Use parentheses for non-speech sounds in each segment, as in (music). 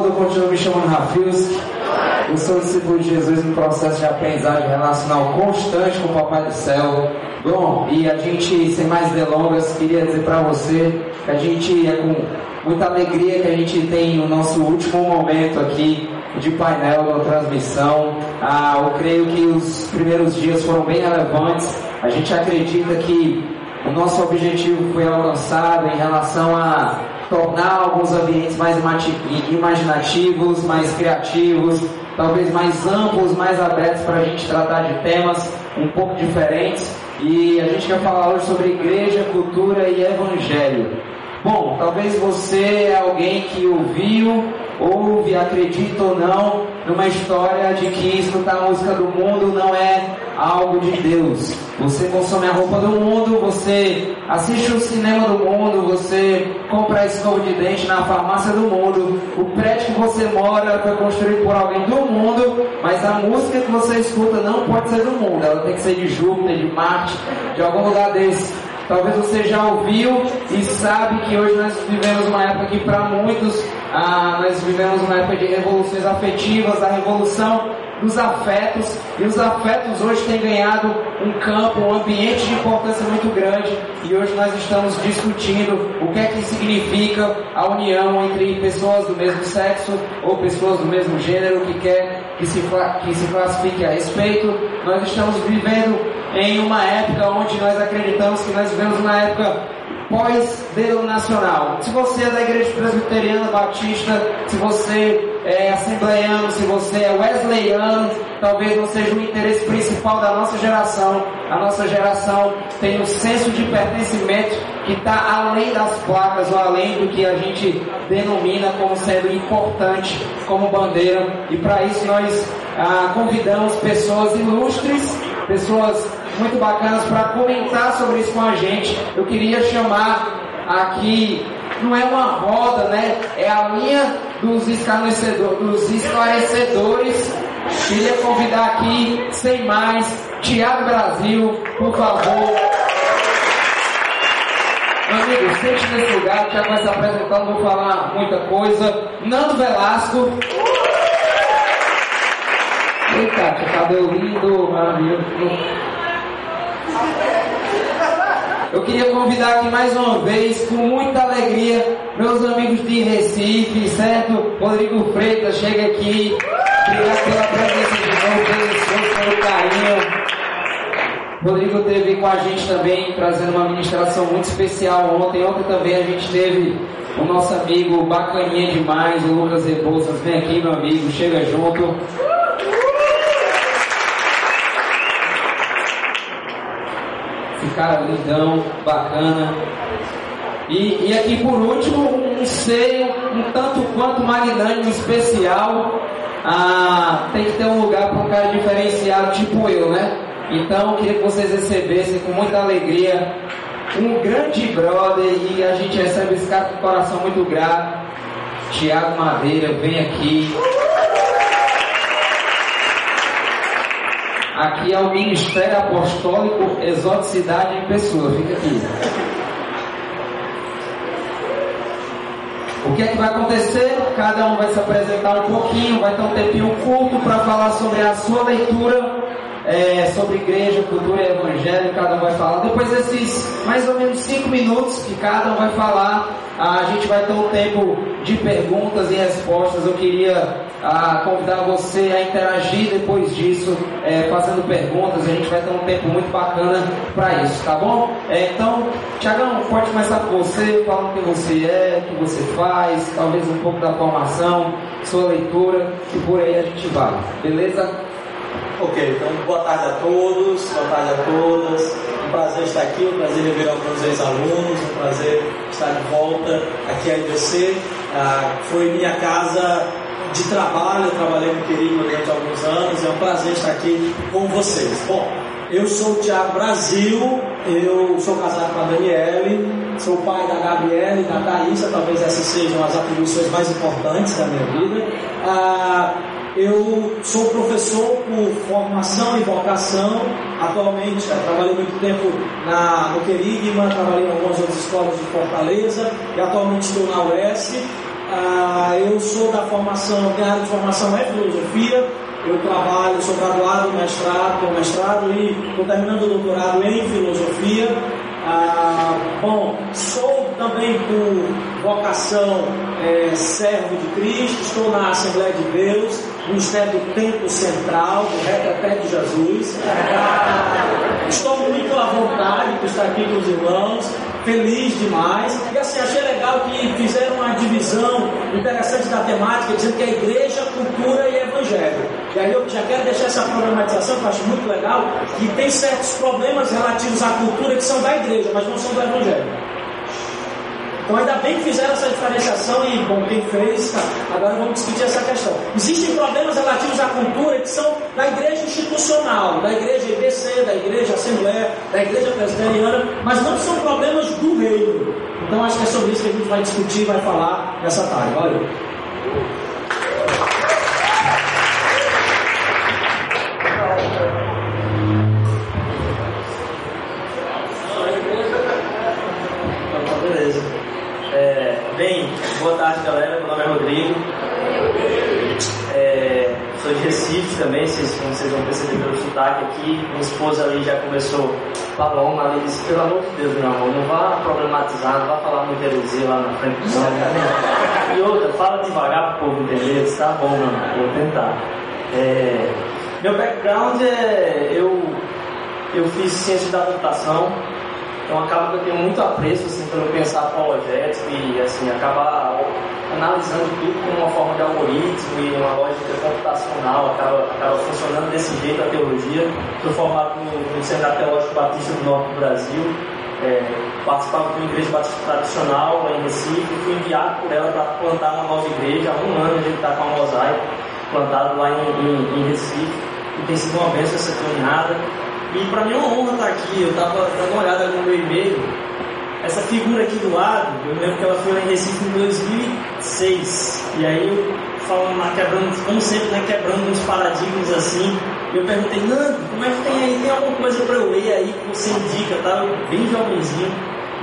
novo para todo mundo. Eu continuo me chamando Rafius. Eu sou discípulo de Jesus no processo de aprendizagem relacional constante com o Papai do Céu. Bom, e a gente, sem mais delongas, queria dizer para você que a gente é com muita alegria que a gente tem o nosso último momento aqui de painel da transmissão. Ah, eu creio que os primeiros dias foram bem relevantes. A gente acredita que o nosso objetivo foi alcançado em relação a tornar alguns ambientes mais imaginativos, mais criativos, talvez mais amplos, mais abertos para a gente tratar de temas um pouco diferentes. E a gente quer falar hoje sobre igreja, cultura e evangelho. Bom, talvez você é alguém que ouviu, ouve, acredita ou não, numa história de que escutar a música do mundo não é algo de Deus. Você consome a roupa do mundo, você assiste o cinema do mundo, você compra escova de dente na farmácia do mundo. O prédio que você mora foi construído por alguém do mundo, mas a música que você escuta não pode ser do mundo. Ela tem que ser de Júpiter, de Marte, de algum lugar desse. Talvez você já ouviu e sabe que hoje nós vivemos uma época que para muitos ah, nós vivemos uma época de revoluções afetivas, a revolução dos afetos, e os afetos hoje têm ganhado um campo, um ambiente de importância muito grande, e hoje nós estamos discutindo o que é que significa a união entre pessoas do mesmo sexo ou pessoas do mesmo gênero que quer que se, que se classifique a respeito. Nós estamos vivendo em uma época onde nós acreditamos que nós vivemos uma época pós-denominacional. Se você é da igreja presbiteriana batista, se você é assembleiano, se você é wesleyano, talvez não seja o interesse principal da nossa geração. A nossa geração tem um senso de pertencimento que está além das placas ou além do que a gente denomina como sendo importante como bandeira. E para isso nós ah, convidamos pessoas ilustres, pessoas muito bacanas para comentar sobre isso com a gente. Eu queria chamar aqui, não é uma roda, né? É a linha dos esclarecedores. Dos esclarecedores. Queria convidar aqui, sem mais, Tiago Brasil, por favor. Meu amigo, sente nesse lugar, Tiago vai se apresentar, não vou falar muita coisa. Nando Velasco. Eita, que cabelo lindo, maravilhoso. Eu queria convidar aqui mais uma vez, com muita alegria, meus amigos de Recife, certo? Rodrigo Freitas, chega aqui. Obrigado pela presença de novo, pelo carinho. Rodrigo esteve com a gente também, trazendo uma ministração muito especial ontem. Ontem também a gente teve o nosso amigo bacaninha demais, o Lucas Rebouças. Vem aqui, meu amigo, chega junto. Cara lindão, bacana. E, e aqui por último, um seio um tanto quanto magnânimo especial. Ah, tem que ter um lugar para um cara diferenciado, tipo eu, né? Então, queria que vocês recebessem com muita alegria um grande brother e a gente recebe esse cara com o coração muito grato. Tiago Madeira, vem aqui. Aqui é o Ministério Apostólico Exoticidade em Pessoa. Fica aqui. O que é que vai acontecer? Cada um vai se apresentar um pouquinho, vai ter um tempinho curto para falar sobre a sua leitura é, sobre igreja, cultura e evangelho, cada um vai falar. Depois desses mais ou menos cinco minutos que cada um vai falar, a gente vai ter um tempo de perguntas e respostas. Eu queria a, convidar você a interagir depois disso, é, fazendo perguntas. A gente vai ter um tempo muito bacana para isso, tá bom? É, então, Tiagão, pode começar com você, falando quem você é, o que você faz, talvez um pouco da formação, sua leitura, e por aí a gente vai, beleza? Ok, então boa tarde a todos, boa tarde a todas. Um prazer estar aqui, um prazer rever alguns ex-alunos, um prazer estar de volta aqui à IBC. Ah, foi minha casa de trabalho, eu trabalhei no Querido durante alguns anos, é um prazer estar aqui com vocês. Bom, eu sou o Tiago Brasil, eu sou casado com a Daniele, sou pai da Gabriela e da Thaisa, talvez essas sejam as atribuições mais importantes da minha vida. Ah, eu sou professor por formação e vocação. Atualmente, trabalhei muito tempo na, no Querigma, trabalhei em algumas outras escolas de Fortaleza e atualmente estou na UES. Ah, eu sou da formação, minha área de formação é filosofia, eu trabalho, sou graduado, mestrado, com mestrado e estou terminando o doutorado em filosofia. Ah, bom, sou também por vocação é, servo de Cristo, estou na Assembleia de Deus, Ministério do Templo Central, do Reteté de Jesus. (laughs) estou muito à vontade por estar aqui com os irmãos feliz demais. E assim, achei legal que fizeram uma divisão interessante da temática, dizendo que é igreja, cultura e evangelho. E aí eu já quero deixar essa problematização, que eu acho muito legal, que tem certos problemas relativos à cultura que são da igreja, mas não são do evangelho. Então ainda bem que fizeram essa diferenciação e, bom, quem fez, tá, agora vamos discutir essa questão. Existem problemas relativos à cultura que são da igreja institucional, da igreja IBC, da igreja Assembleia, da igreja presbiteriana, mas não são problemas do reino. Então acho que é sobre isso que a gente vai discutir, vai falar nessa tarde. Valeu. Boa tarde galera, meu nome é Rodrigo. É, sou de Recife também, vocês, como vocês vão perceber pelo sotaque aqui. Minha esposa ali já começou falando, ela disse, pelo amor de Deus, meu amor, não vá problematizar, não vá falar muita heresia lá na frente do. E outra, fala devagar para o povo entender, tá bom, mano, vou tentar. É, meu background é. Eu, eu fiz ciência da computação, então acaba que eu tenho muito apreço assim, pelo pensar apologético e assim, acaba analisando tudo como uma forma de algoritmo e uma lógica computacional, acaba, acaba funcionando desse jeito a teologia. Sou formado no, no Centro Teológico Batista do Norte do Brasil, é, participava de uma igreja batista tradicional lá em Recife, fui enviado por ela para plantar uma nova igreja. Há um ano a gente está com a mosaico plantado lá em, em, em Recife e tem sido uma bênção essa caminhada. E para mim é uma honra estar aqui. Eu estava dando uma olhada no meu e-mail. Essa figura aqui do lado, eu lembro que ela foi lá em Recife em 2006. E aí eu falando quebrando, como sempre, né, quebrando uns paradigmas assim. Eu perguntei, Nando, como é que tem aí? Tem alguma coisa para eu ler aí que você indica? Eu tava bem jovenzinho.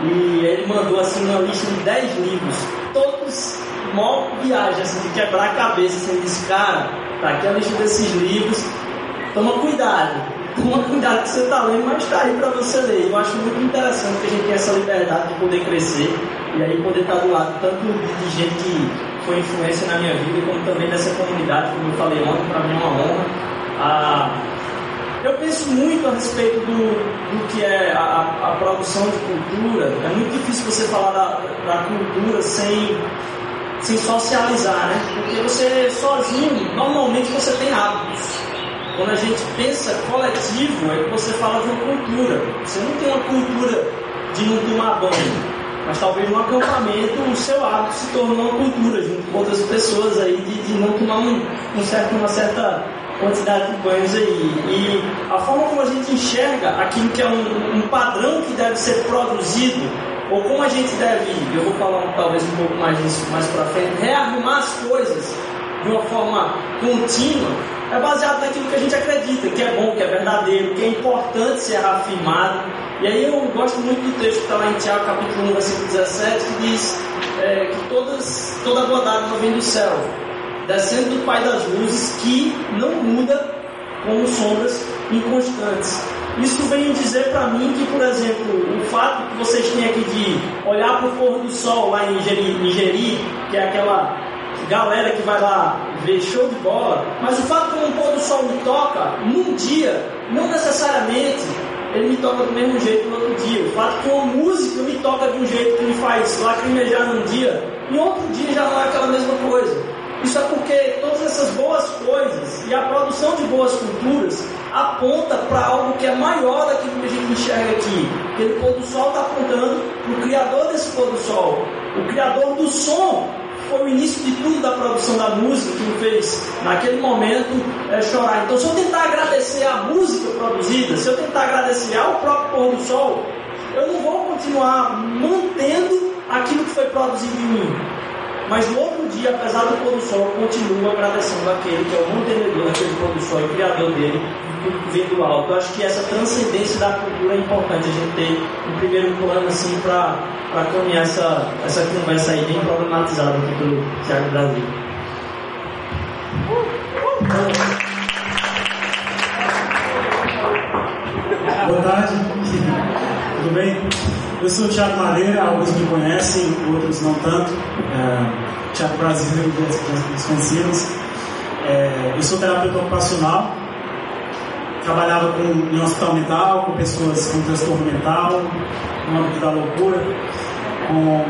E ele mandou assim uma lista de 10 livros, todos mó viagem, assim, de quebrar a cabeça. Assim, ele disse, cara, tá aqui a lista desses livros, toma cuidado toma cuidado que você está lendo, mas está aí para você ler. Eu acho muito interessante que a gente tenha essa liberdade de poder crescer e aí poder estar do lado tanto de gente que foi influência na minha vida, como também dessa comunidade, como eu falei ontem, para mim é uma honra. Ah, eu penso muito a respeito do, do que é a, a, produção de cultura. É muito difícil você falar da, da cultura sem, sem socializar, né? Porque você sozinho, normalmente você tem hábitos. Quando a gente pensa coletivo, é que você fala de uma cultura. Você não tem uma cultura de não tomar banho, mas talvez no acampamento o seu hábito se tornou uma cultura, junto com outras pessoas aí, de, de não tomar um, um certo, uma certa quantidade de banhos aí. E a forma como a gente enxerga aquilo que é um, um padrão que deve ser produzido, ou como a gente deve, eu vou falar talvez um pouco mais disso mais para frente, rearrumar as coisas de uma forma contínua, é baseado naquilo que a gente acredita, que é bom, que é verdadeiro, que é importante ser afirmado. E aí eu gosto muito do texto que está lá em Tiago, capítulo 1, versículo 17, que diz é, que todas, toda boa dádiva vem do céu, descendo do Pai das luzes, que não muda como sombras inconstantes. Isso vem dizer para mim que, por exemplo, o fato que vocês têm aqui de olhar para o pôr do sol lá em Nigeri, que é aquela galera que vai lá ver show de bola, mas o fato que um pôr do sol me toca num dia, não necessariamente ele me toca do mesmo jeito no outro dia. O fato que uma música me toca de um jeito que me faz lacrimejar num dia, em outro dia já não é aquela mesma coisa. Isso é porque todas essas boas coisas e a produção de boas culturas aponta para algo que é maior daquilo que a gente enxerga aqui. Aquele pôr do sol está apontando para o criador desse pôr do sol, o criador do som foi o início de tudo da produção da música que me fez, naquele momento, é, chorar. Então, se eu tentar agradecer a música produzida, se eu tentar agradecer ao próprio pôr do sol, eu não vou continuar mantendo aquilo que foi produzido em mim. Mas no outro dia, apesar do pôr do sol, continua agradecendo aquele que é o mantenedor daquele pôr do sol e criador dele, vindo do alto. Eu acho que essa transcendência da cultura é importante a gente ter um primeiro plano assim para caminhar essa, essa conversa aí bem problematizada aqui pelo Tiago Brasil. Boa tarde, tudo bem? Eu sou o Tiago Madeira, alguns me conhecem, outros não tanto. É, Tiago Brasil, já nos conhecemos. É, eu sou terapeuta ocupacional, trabalhava com, em hospital mental, com pessoas com transtorno mental, no âmbito da loucura, com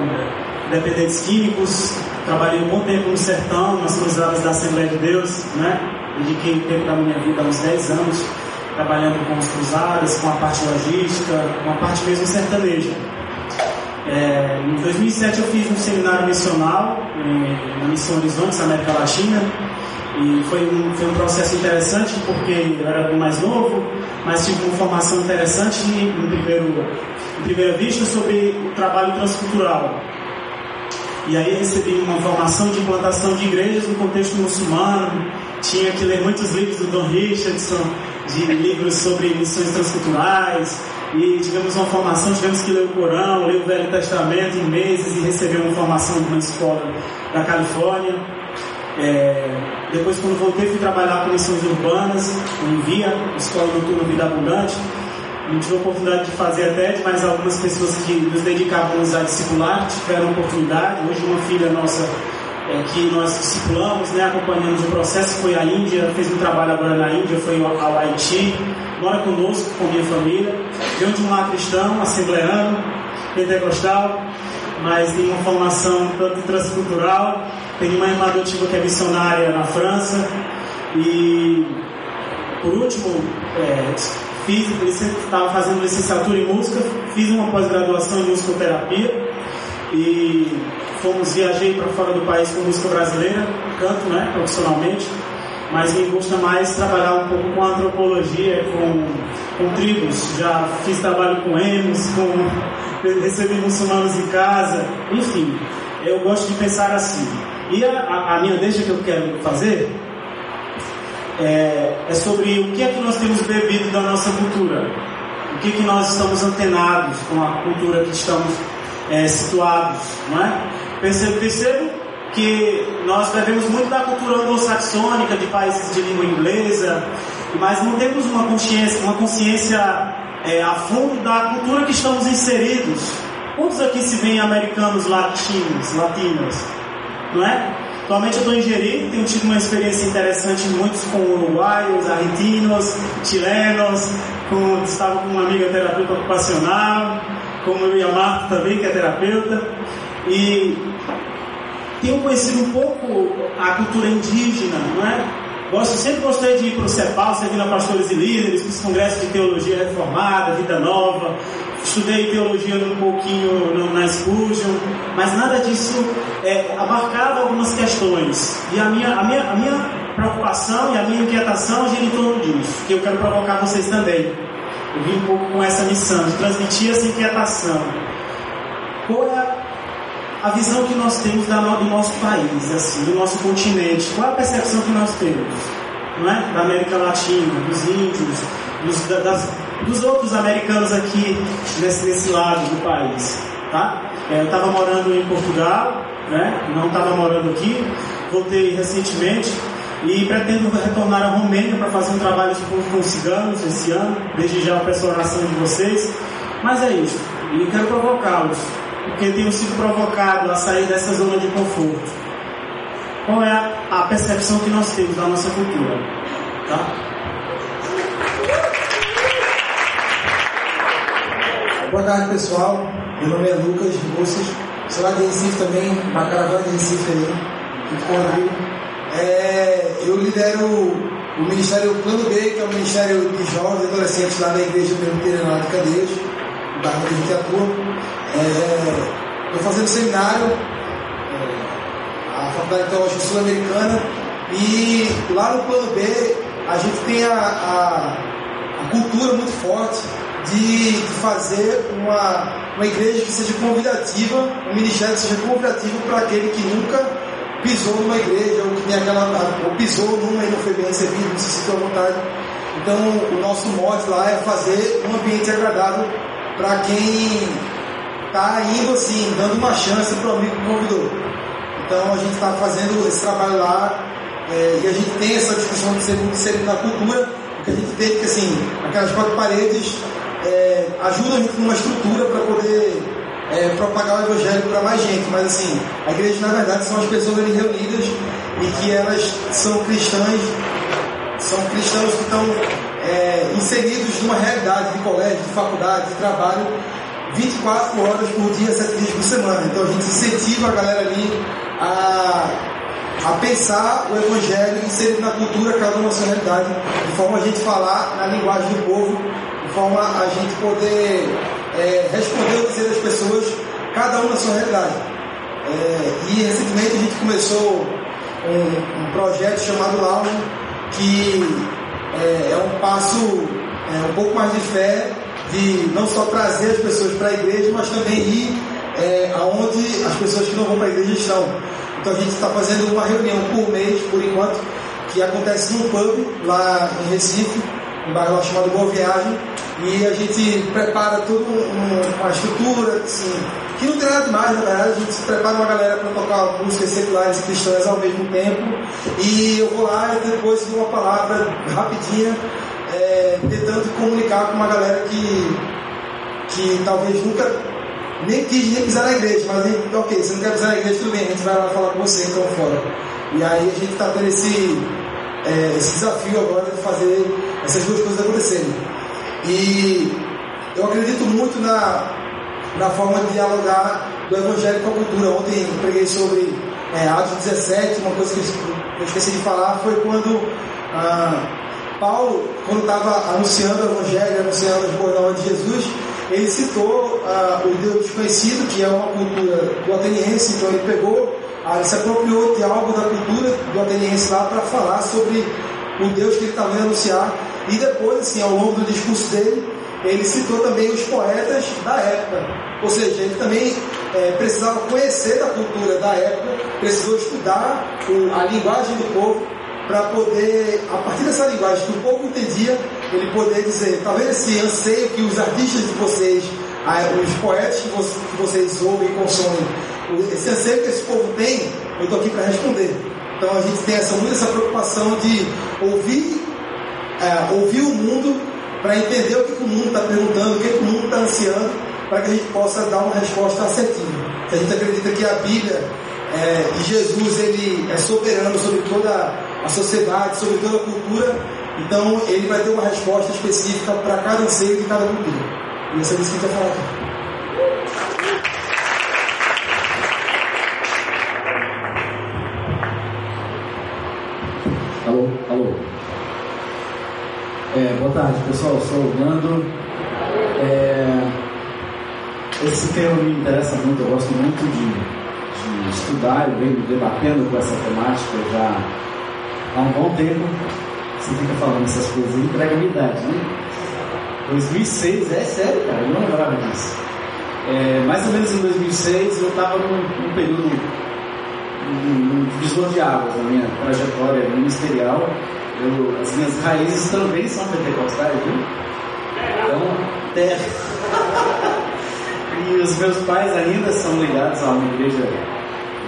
dependentes químicos. Trabalhei um bom tempo no sertão, nas cruzadas da Assembleia de Deus, né? Dediquei o tempo da minha vida, uns 10 anos, trabalhando com as cruzadas, com a parte logística, com a parte mesmo sertaneja. É, em 2007 eu fiz um seminário missional na Missão Horizontes, América Latina, e foi um, foi um processo interessante porque eu era mais novo, mas tive uma formação interessante em, primeiro, em primeira vista sobre o trabalho transcultural. E aí recebi uma formação de implantação de igrejas no contexto muçulmano, tinha que ler muitos livros do Don Richardson, de livros sobre missões transculturais, e tivemos uma formação, tivemos que ler o Corão, ler o Velho Testamento em meses e receber uma formação de uma escola da Califórnia. É, depois, quando voltei, fui trabalhar com missões urbanas, em Via, Escola Noturna Vida Abundante. Não tive a oportunidade de fazer até, mas algumas pessoas que nos dedicávamos a discipular tiveram oportunidade. Hoje, uma filha nossa é, que nós discipulamos, né, acompanhamos o processo, foi à Índia, fez um trabalho agora na Índia, foi ao Haiti, mora conosco, com minha família. Veio de um lar cristão, assembleano, pentecostal, mas em uma formação tanto transcultural. Tem uma irmã adotiva que é missionária na França. E, por último, é, fiz, estava fazendo licenciatura em música, fiz uma pós-graduação em musicoterapia e fomos, viajei para fora do país com música brasileira, canto né, profissionalmente, mas me gusta mais trabalhar um pouco com antropologia, com, com tribos. Já fiz trabalho com emos, com (laughs) recebi muçulmanos em casa, enfim, eu gosto de pensar assim. E a, a minha deixa que eu quero fazer é, é, sobre o que é que nós temos bebido da nossa cultura, o que é que nós estamos antenados com a cultura que estamos é, situados, não é? Percebo, percebo que nós bebemos muito da cultura anglo-saxônica, de países de língua inglesa, mas não temos uma consciência, uma consciência é, a fundo da cultura que estamos inseridos. Quantos aqui se veem americanos latinos, latinos? Não é? Atualmente eu estou em Jeri, tenho tido uma experiência interessante muitos com uruguaios, argentinos, chilenos, com, estava com uma amiga terapeuta ocupacional, como eu e a Marta também, que é terapeuta, e tenho conhecido um pouco a cultura indígena, não é? Gosto, sempre gostei de ir para o CEPAL, servindo a pastores e líderes, para os congressos de teologia reformada, vida nova. Estudei teologia um pouquinho na Spurgeon, mas nada disso é, abarcava algumas questões. E a minha, a, minha, a minha preocupação e a minha inquietação gira em torno disso, que eu quero provocar vocês também. Eu vim um pouco com essa missão de transmitir essa inquietação. Qual é a visão que nós temos da, do nosso país, assim, do nosso continente? Qual é a percepção que nós temos? Não é? Da América Latina, dos índios, dos, das, dos outros americanos aqui nesse, nesse lado do país. Tá? É, eu estava morando em Portugal, né? não estava morando aqui, voltei recentemente e pretendo retornar à Romênia para fazer um trabalho com ciganos esse ano. Desde já peço a oração de vocês. Mas é isso. E quero provocá-los, porque tenho sido provocado a sair dessa zona de conforto. Qual é a percepção que nós temos da nossa cultura? Tá? Boa tarde, pessoal. Meu nome é Lucas Moças. Sou lá de Recife também, uma caravana de Recife aí, que convido. É, eu lidero o Ministério Plano B, que é o Ministério de Jovens e Adolescentes lá da Igreja Presbiteriana de Cadeias, da a gente atua. Estou é, fazendo seminário, é, a Faculdade Teológica Sul-Americana, e lá no Plano B a gente tem a, a, a cultura muito forte de fazer uma, uma igreja que seja convidativa, um ministério que seja convidativo para aquele que nunca pisou numa igreja, ou que tem aquela, ou pisou numa e não foi bem recebido, não se sentiu à vontade. Então, o nosso mote lá é fazer um ambiente agradável para quem está indo assim, dando uma chance para o amigo que convidou. Então, a gente está fazendo esse trabalho lá é, e a gente tem essa discussão de ser muito na cultura, porque a gente tem que, assim, aquelas quatro paredes é, ajudam a gente numa estrutura para poder é, propagar o evangelho para mais gente. Mas, assim, a igreja, na verdade, são as pessoas ali reunidas e que elas são cristãs, são cristãos que estão é, inseridos numa realidade de colégio, de faculdade, de trabalho, 24 horas por dia, 7 dias por semana. Então a gente incentiva a galera ali a, a pensar o evangelho inserido na cultura, cada uma na sua realidade, de forma a gente falar na linguagem do povo, de forma a gente poder é, responder ou dizer às pessoas, cada uma na sua realidade. É, e recentemente a gente começou um, um projeto chamado Lauro, que é, é um passo é, um pouco mais de fé, de não só trazer as pessoas para a igreja, mas também ir é, aonde as pessoas que não vão para a igreja estão. Então a gente está fazendo uma reunião por mês, por enquanto, que acontece num pub lá em Recife, um bairro chamado Boa Viagem, e a gente prepara toda um, uma estrutura, assim, que não tem nada demais, na verdade, a gente prepara uma galera para tocar músicas seculares e cristãs ao mesmo tempo, e eu vou lá e depois dou uma palavra rapidinha, é, tentando comunicar com uma galera que, que talvez nunca nem quis nem pisar na igreja, mas ok, você não quer pisar na igreja, tudo bem, a gente vai lá falar com você então fora. E aí a gente está tendo esse, é, esse desafio agora de fazer essas duas coisas acontecerem. E eu acredito muito na, na forma de dialogar do evangelho com a cultura. Ontem eu preguei sobre é, Atos 17, uma coisa que eu esqueci de falar foi quando ah, Paulo, quando estava anunciando o evangelho, anunciando as boas de Jesus, ele citou ah, o Deus desconhecido, que é uma cultura do ateniense, então ele pegou, ah, ele se apropriou de algo da cultura do ateniense lá para falar sobre o Deus que ele estava indo anunciar. E depois, assim, ao longo do discurso dele, ele citou também os poetas da época. Ou seja, ele também é, precisava conhecer da cultura da época, precisou estudar a linguagem do povo para poder, a partir dessa linguagem que o povo entendia, ele poder dizer, vendo esse anseio que os artistas de vocês, os poetas que, vocês, que vocês ouvem e consomem, esse anseio que esse povo tem, eu estou aqui para responder. Então a gente tem essa, muito essa preocupação de ouvir, é, ouvir o mundo para entender o que, o mundo está perguntando, o que, que o mundo está ansiando, para que a gente possa dar uma resposta assertiva. A gente acredita que a Bíblia é, e Jesus ele é soberano sobre toda a sociedade, sobre toda a cultura, então ele vai ter uma resposta específica para cada anseio de cada cultura. E essa é isso que a gente vai falar aqui. Alô, alô. É, boa tarde, pessoal. Sou o Nando. É, esse tema me interessa muito, eu gosto muito de, de estudar, eu venho debatendo com essa temática já há um bom tempo. Você fica falando essas coisas, entrega minha idade, né? 2006, é sério, cara, eu não lembrava disso. É, mais ou menos em 2006 eu estava num, num, período, num divisor de águas na minha trajetória ministerial. Eu, as minhas raízes também são pentecostais, viu? Então, terra. (laughs) e os meus pais ainda são ligados a uma igreja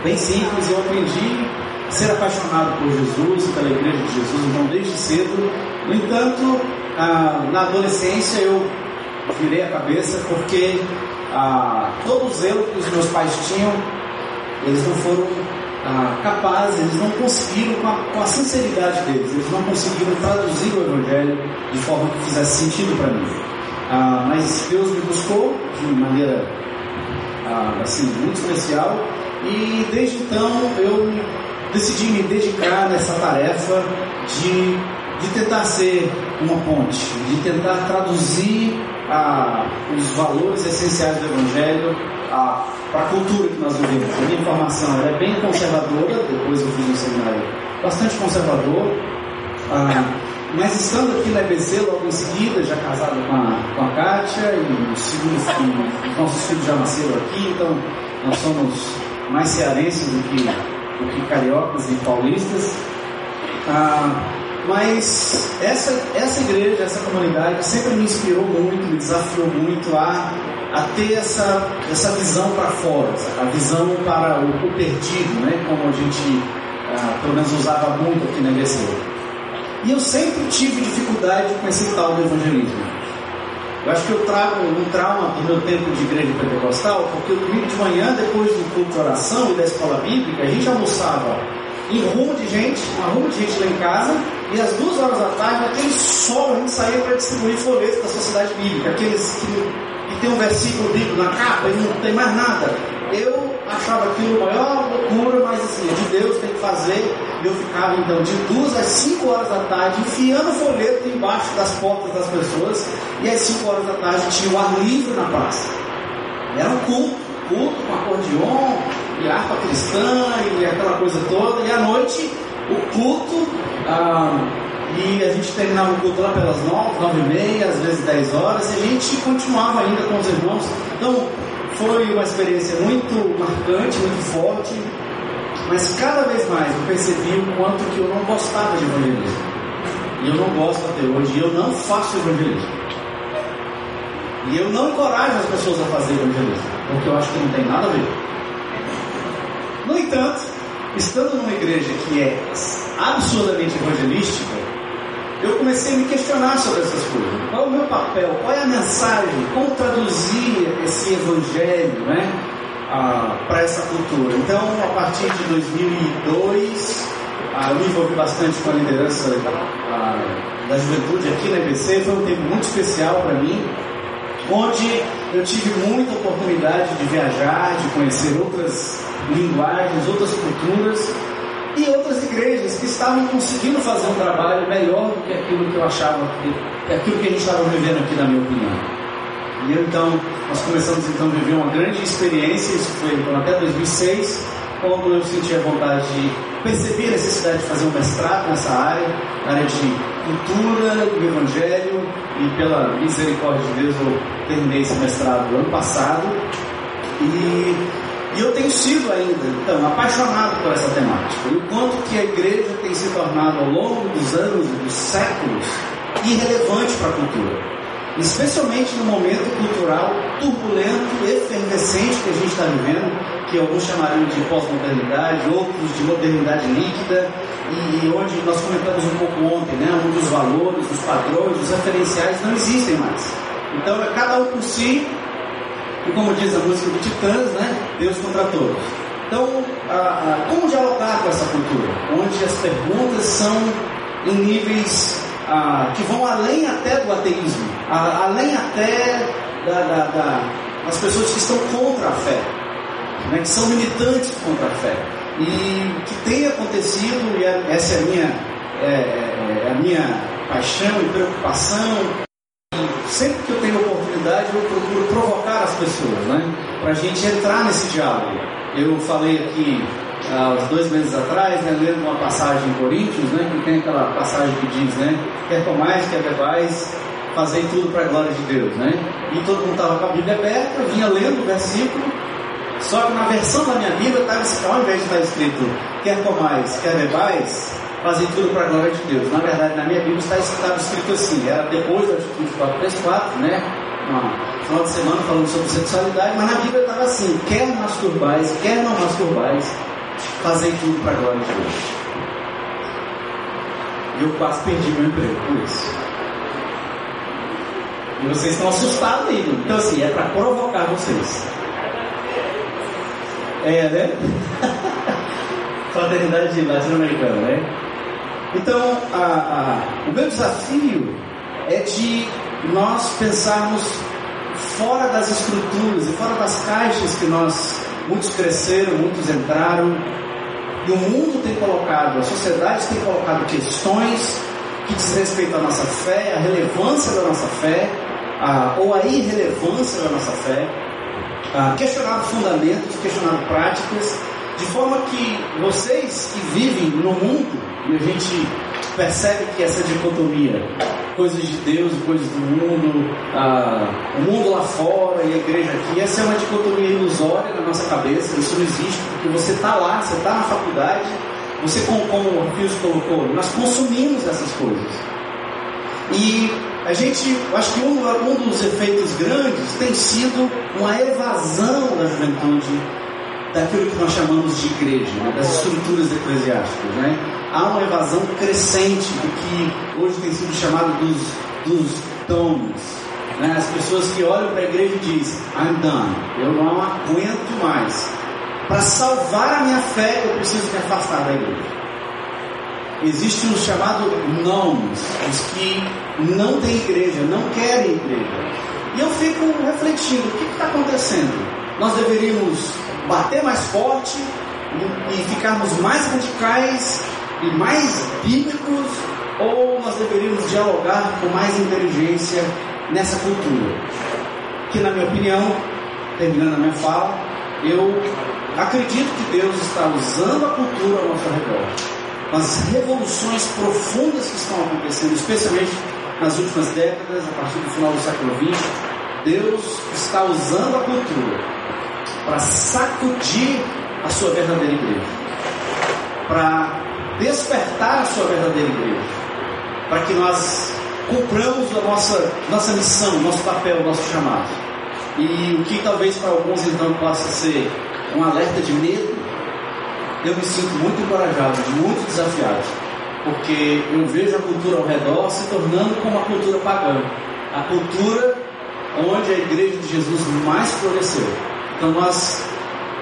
bem simples. Eu aprendi a ser apaixonado por Jesus, pela igreja de Jesus, então desde cedo. No entanto, ah, na adolescência eu virei a cabeça porque ah, todo o que os meus pais tinham, eles não foram ah, capazes, eles não conseguiram, com a, com a, sinceridade deles, eles não conseguiram traduzir o Evangelho de forma que fizesse sentido para mim. Ah, mas Deus me buscou de maneira ah, assim, muito especial e desde então eu decidi me dedicar nessa tarefa de, de tentar ser uma ponte, de tentar traduzir ah, os valores essenciais do Evangelho para a cultura que nós vivemos. A minha formação é bem conservadora, depois eu fiz um seminário bastante conservador, ah, mas estando aqui na EBC logo em seguida, já casado com a, com a Kátia e os, filhos, os nossos filhos já nasceram aqui, então nós somos mais cearenses do que, do que cariocas e paulistas. Ah, mas essa, essa igreja, essa comunidade sempre me inspirou muito, me desafiou muito a, a ter essa, essa visão para fora, a visão para o, o perdido, né? como a gente ah, pelo menos usava muito aqui na IBC. E eu sempre tive dificuldade com esse tal do evangelismo. Eu acho que eu trago um trauma do meu tempo de igreja pentecostal, porque o domingo de manhã, depois do culto de oração e da escola bíblica, a gente almoçava em rumo de gente, uma rumo de gente lá em casa, e às duas horas da tarde, naquele sol, a gente saía para distribuir folhetos da sociedade bíblica, aqueles que, que tem um versículo bíblico na capa e não tem mais nada. Eu achava aquilo maior loucura, mas assim, é de Deus tem que fazer. E eu ficava então de duas às cinco horas da tarde enfiando folheto embaixo das portas das pessoas. E às cinco horas da tarde tinha o ar livre na praça. Era um culto, culto com acordeon e harpa cristã e aquela coisa toda. E à noite o culto. Ah, e a gente terminava o culto lá pelas nove, nove e meia, às vezes dez horas, e a gente continuava ainda com os irmãos. Então, foi uma experiência muito marcante, muito forte, mas cada vez mais eu percebi o quanto que eu não gostava de evangelismo. E eu não gosto até hoje, e eu não faço evangelismo. E eu não encorajo as pessoas a fazer evangelismo, porque eu acho que não tem nada a ver. No entanto, estando numa igreja que é absurdamente evangelística, eu comecei a me questionar sobre essas coisas. Qual é o meu papel? Qual é a mensagem? Como traduzir esse evangelho né, para essa cultura? Então, a partir de 2002, ah, eu me envolvi bastante com a liderança da juventude aqui na IBC. Foi um tempo muito especial para mim, onde eu tive muita oportunidade de viajar, de conhecer outras linguagens, outras culturas e outras igrejas que estavam conseguindo fazer um trabalho melhor do que aquilo que eu achava, que, aquilo que a gente estava vivendo aqui, na minha opinião. E então, nós começamos então a viver uma grande experiência, isso foi então, até 2006, quando eu senti a vontade de perceber a necessidade de fazer um mestrado nessa área, área de cultura, do evangelho, e pela misericórdia de Deus eu terminei esse mestrado ano passado. E e eu tenho sido ainda, então, apaixonado por essa temática. E o quanto que a igreja tem se tornado ao longo dos anos e dos séculos irrelevante para a cultura. Especialmente no momento cultural turbulento, efervescente que a gente está vivendo, que alguns chamariam de pós-modernidade, outros de modernidade líquida, e, e onde nós comentamos um pouco ontem, né, onde os valores, os padrões, os referenciais não existem mais. Então é cada um por si, e como diz a música do Titãs, né? Deus contra todos. Então, a, a, como dialogar com essa cultura? Onde as perguntas são em níveis a, que vão além até do ateísmo, além até da, da, da, das pessoas que estão contra a fé, né? que são militantes contra a fé. E que tem acontecido, e é, essa é a minha, é, é, é a minha paixão e preocupação, sempre que eu tenho oportunidade, eu procuro provocar as pessoas, né? Para a gente entrar nesse diálogo. Eu falei aqui há uns dois meses atrás, né, lendo uma passagem em Coríntios, né, que tem aquela passagem que diz, né, quer comais, quer bebais, fazer tudo para a glória de Deus, né? E todo mundo estava com a Bíblia aberta, vinha lendo o versículo, só que na versão da minha Bíblia estava, ao invés de estar escrito quer comais, quer bebais, fazem tudo para a glória de Deus. Na verdade, na minha Bíblia está, escrito assim, era depois da atitude 434, né? No final de semana falando sobre sexualidade, mas na Bíblia estava assim, quer masturbais, quer não masturbais, fazem tudo para a glória de Deus. E eu quase perdi meu emprego por isso. E vocês estão assustados ainda. Então assim, é para provocar vocês. É, né? (laughs) Fraternidade latino-americana, né? Então, a, a, o meu desafio é de nós pensarmos fora das estruturas e fora das caixas que nós, muitos cresceram, muitos entraram, e o mundo tem colocado, a sociedade tem colocado questões que diz respeito à nossa fé, à relevância da nossa fé, a, ou à irrelevância da nossa fé, a, questionado fundamentos, questionado práticas, de forma que vocês que vivem no mundo, e a gente percebe que essa dicotomia coisas de Deus e coisas do mundo, ah, o mundo lá fora e a igreja aqui. Essa é uma dicotomia ilusória na nossa cabeça, isso não existe, porque você está lá, você está na faculdade, você, como, como o Rios colocou, nós consumimos essas coisas. E a gente, acho que um, um dos efeitos grandes tem sido uma evasão da juventude daquilo que nós chamamos de igreja, né, das estruturas eclesiásticas. Né? Há uma evasão crescente do que hoje tem sido chamado dos, dos domes. Né? As pessoas que olham para a igreja e dizem, I'm done, eu não aguento mais. Para salvar a minha fé, eu preciso me afastar da igreja. Existe um chamado nomes, os que não têm igreja, não querem igreja. E eu fico refletindo, o que está acontecendo? Nós deveríamos bater mais forte e, ficarmos mais radicais e mais bíblicos, ou nós deveríamos dialogar com mais inteligência nessa cultura? Que, na minha opinião, terminando a minha fala, eu acredito que Deus está usando a cultura ao nosso redor. As revoluções profundas que estão acontecendo, especialmente nas últimas décadas, a partir do final do século XX, Deus está usando a cultura para sacudir a sua verdadeira igreja, para despertar a sua verdadeira igreja, para que nós cumpramos a nossa, nossa missão, nosso papel, nosso chamado. E o que talvez para alguns então possa ser um alerta de medo, eu me sinto muito encorajado, muito desafiado, porque eu vejo a cultura ao redor se tornando como a cultura pagã, a cultura onde a igreja de Jesus mais floresceu. Então nós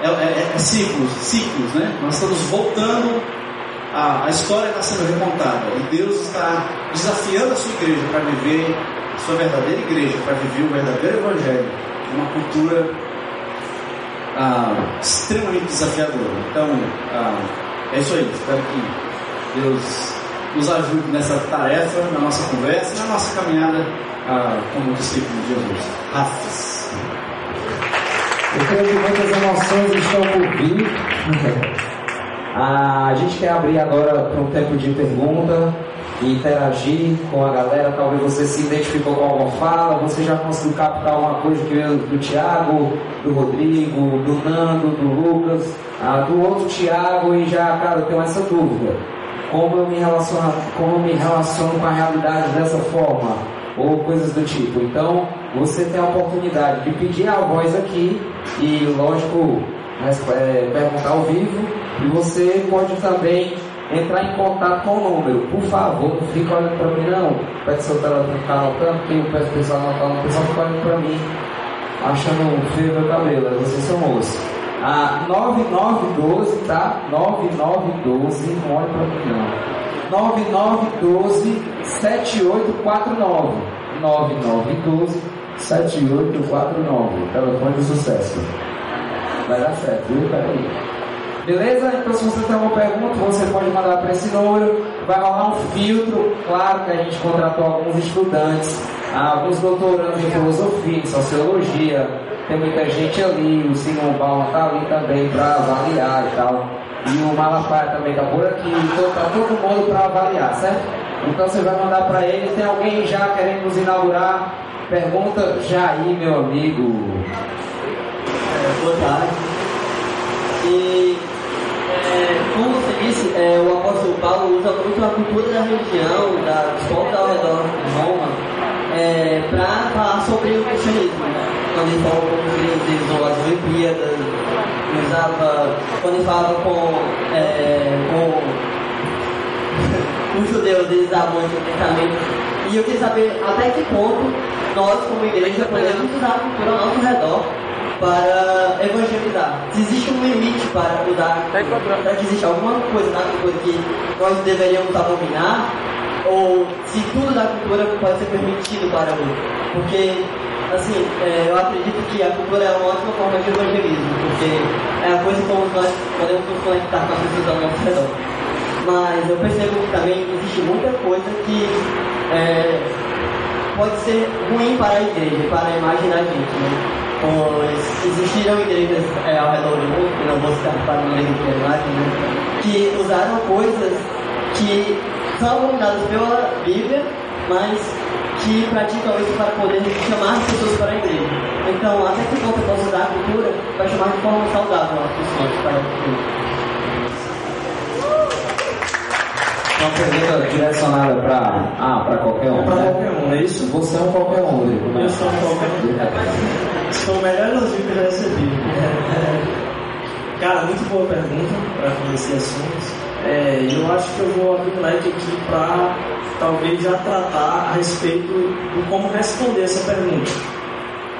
é, é, é, ciclos, ciclos, né? Nós estamos voltando, a, a história está sendo remontada e Deus está desafiando a sua igreja para viver a sua verdadeira igreja, para viver o verdadeiro evangelho, uma cultura ah, extremamente desafiadora. Então ah, é isso aí. Espero que Deus nos ajude nessa tarefa, na nossa conversa, na nossa caminhada ah, como discípulo de Jesus. Rafis. Eu creio que muitas emoções estão por vir. (laughs) a gente quer abrir agora para um tempo de pergunta e interagir com a galera. Talvez você se identificou com alguma fala, você já conseguiu captar alguma coisa que veio do Tiago, do Rodrigo, do Nando, do Lucas, ah, do outro Tiago e já, cara, tenho essa dúvida. Como eu me relaciono, como eu me relaciono com a realidade dessa forma? Ou coisas do tipo. Então, você tem a oportunidade de pedir a voz aqui e, lógico, é, perguntar ao vivo. E você pode também entrar em contato com o número. Por favor, não fica olhando para mim, não. Pede seu telefone porque eu peço o pessoal anotando, o pessoal fica olhando para mim, achando feio meu cabelo. Vocês são moços. Ah, 9912, tá? 9912, não olha para mim, não. 9912 7849. 9912 7849, telefone de sucesso. Vai dar certo, viu? Peraí. Beleza? Então se você tem alguma pergunta, você pode mandar para esse número. Vai rolar um filtro. Claro que a gente contratou alguns estudantes, alguns doutorandos de filosofia, de sociologia. Tem muita gente ali, o Simon Balma está ali também para avaliar e tal. E o Malafaia também está por aqui. Então tá todo mundo para avaliar, certo? Então você vai mandar para ele. Tem alguém já querendo nos inaugurar? Pergunta Jair, meu amigo. É, boa tarde. E, como você disse, é, o apóstolo Paulo usa muito a cultura da região, da, povos ao redor de Roma, é, para falar sobre o cristianismo. Né? Quando ele fala com os gregos, ou as Olimpíadas, usava, quando ele falava com, é, com (laughs) os judeus, eles davam pensamento e eu queria saber até que ponto nós, como igreja, podemos usar a cultura ao nosso redor para evangelizar. Se existe um limite para usar, será que existe alguma coisa na cultura que nós deveríamos abominar? Ou se tudo da cultura pode ser permitido para o Porque, assim, é, eu acredito que a cultura é uma ótima forma de evangelismo, porque é a coisa como nós podemos nos conectar com as pessoas ao nosso redor. Mas eu percebo que também existe muita coisa que é, pode ser ruim para a igreja, para a imagem da gente, né? Pois existiram igrejas é, ao redor do mundo, que não vou citar para não ler né? que usaram coisas que são abominadas pela Bíblia mas que praticam isso para poder chamar as pessoas para a igreja. Então, até que ponto eu posso usar a cultura para chamar de forma saudável as pessoas para a igreja? Uma pergunta direcionada para ah, para qualquer um. Para né? qualquer um, é isso? Você é um qualquer um, Rodrigo. né? Eu sou um qualquer um. Foi o melhor elogio que eu já recebi. Cara, muito boa pergunta para conhecer assuntos. É, eu acho que eu vou abrir um leque aqui para talvez já tratar a respeito de como responder essa pergunta.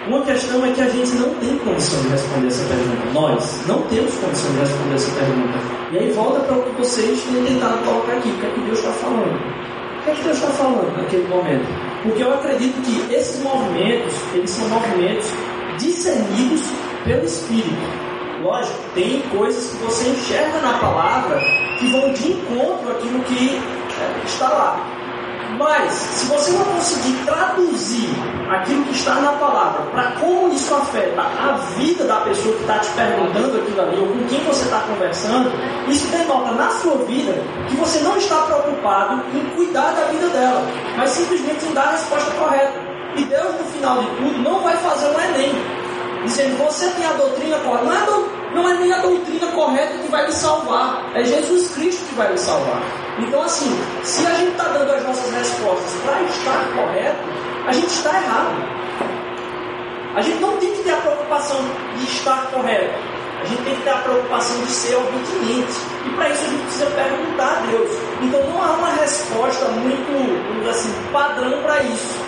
Uma questão é que a gente não tem condição de responder essa pergunta. Nós não temos condição de responder essa pergunta. E aí volta para o que vocês têm tentado colocar aqui. O que é que Deus está falando? O que é que Deus está falando naquele momento? Porque eu acredito que esses movimentos, eles são movimentos discernidos pelo Espírito. Lógico, tem coisas que você enxerga na palavra que vão de encontro àquilo que é, está lá. Mas, se você não conseguir traduzir aquilo que está na palavra para como isso afeta a vida da pessoa que está te perguntando aquilo ali, ou com quem você está conversando, isso denota na sua vida que você não está preocupado em cuidar da vida dela, mas simplesmente em dar a resposta correta. E Deus, no final de tudo, não vai fazer um Enem, dizendo você tem a doutrina correta. Não é, não é nem a doutrina correta que vai lhe salvar, é Jesus Cristo que vai lhe salvar. Então, assim, se a gente está dando as nossas respostas para estar correto, a gente está errado. A gente não tem que ter a preocupação de estar correto. A gente tem que ter a preocupação de ser obediente. E para isso a gente precisa perguntar a Deus. Então não há uma resposta muito, dizer assim, padrão para isso.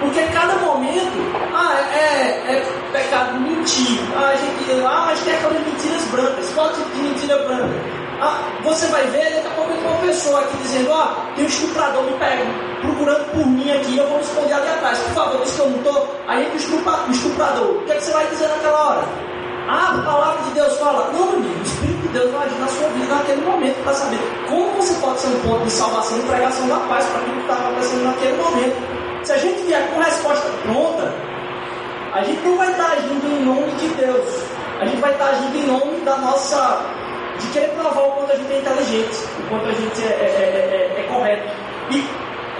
Porque cada momento, ah, é, é pecado mentir. Ah, a gente, ah, mas tem aquelas mentiras brancas. Qual tipo de mentira branca? Ah, você vai ver, daqui a pouco tem uma pessoa aqui dizendo, ó, tem um estuprador me pega, procurando por mim aqui, eu vou me esconder ali atrás. Por favor, diz que eu não estou. Aí o estupra- o estuprador. O que, é que você vai dizer naquela hora? Ah, a palavra de Deus fala. Não, meu amigo, o Espírito de Deus vai agir na sua vida naquele momento para saber como você pode ser um ponto de salvação e pregação da paz para aquilo que está acontecendo naquele momento. Se a gente vier com resposta pronta, a gente não vai estar agindo em nome de Deus. A gente vai estar agindo em nome da nossa. de querer provar o quanto a gente é inteligente, o quanto a gente é, é- é- é- é correto. E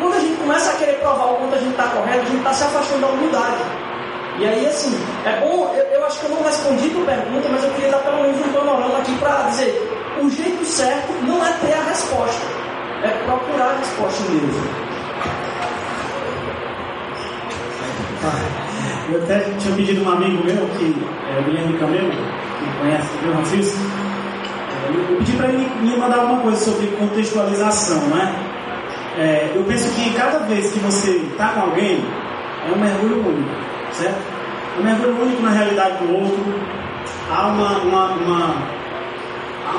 quando a gente começa a querer provar o quanto a gente está correto, a gente está se afastando da humildade. E aí, assim, é bom, eu, eu acho que eu não respondi tua pergunta, mas eu queria dar pelo menos um panorama aqui para dizer: o jeito certo não é ter a resposta, é procurar a resposta em Deus. Eu até tinha pedido um amigo meu, que é o Guilherme Camelo, que conhece o meu Rafis, eu pedi para ele me mandar alguma coisa sobre contextualização, né? É, eu penso que cada vez que você está com alguém, é um mergulho único, certo? Um mergulho único na realidade do outro, há uma, uma, uma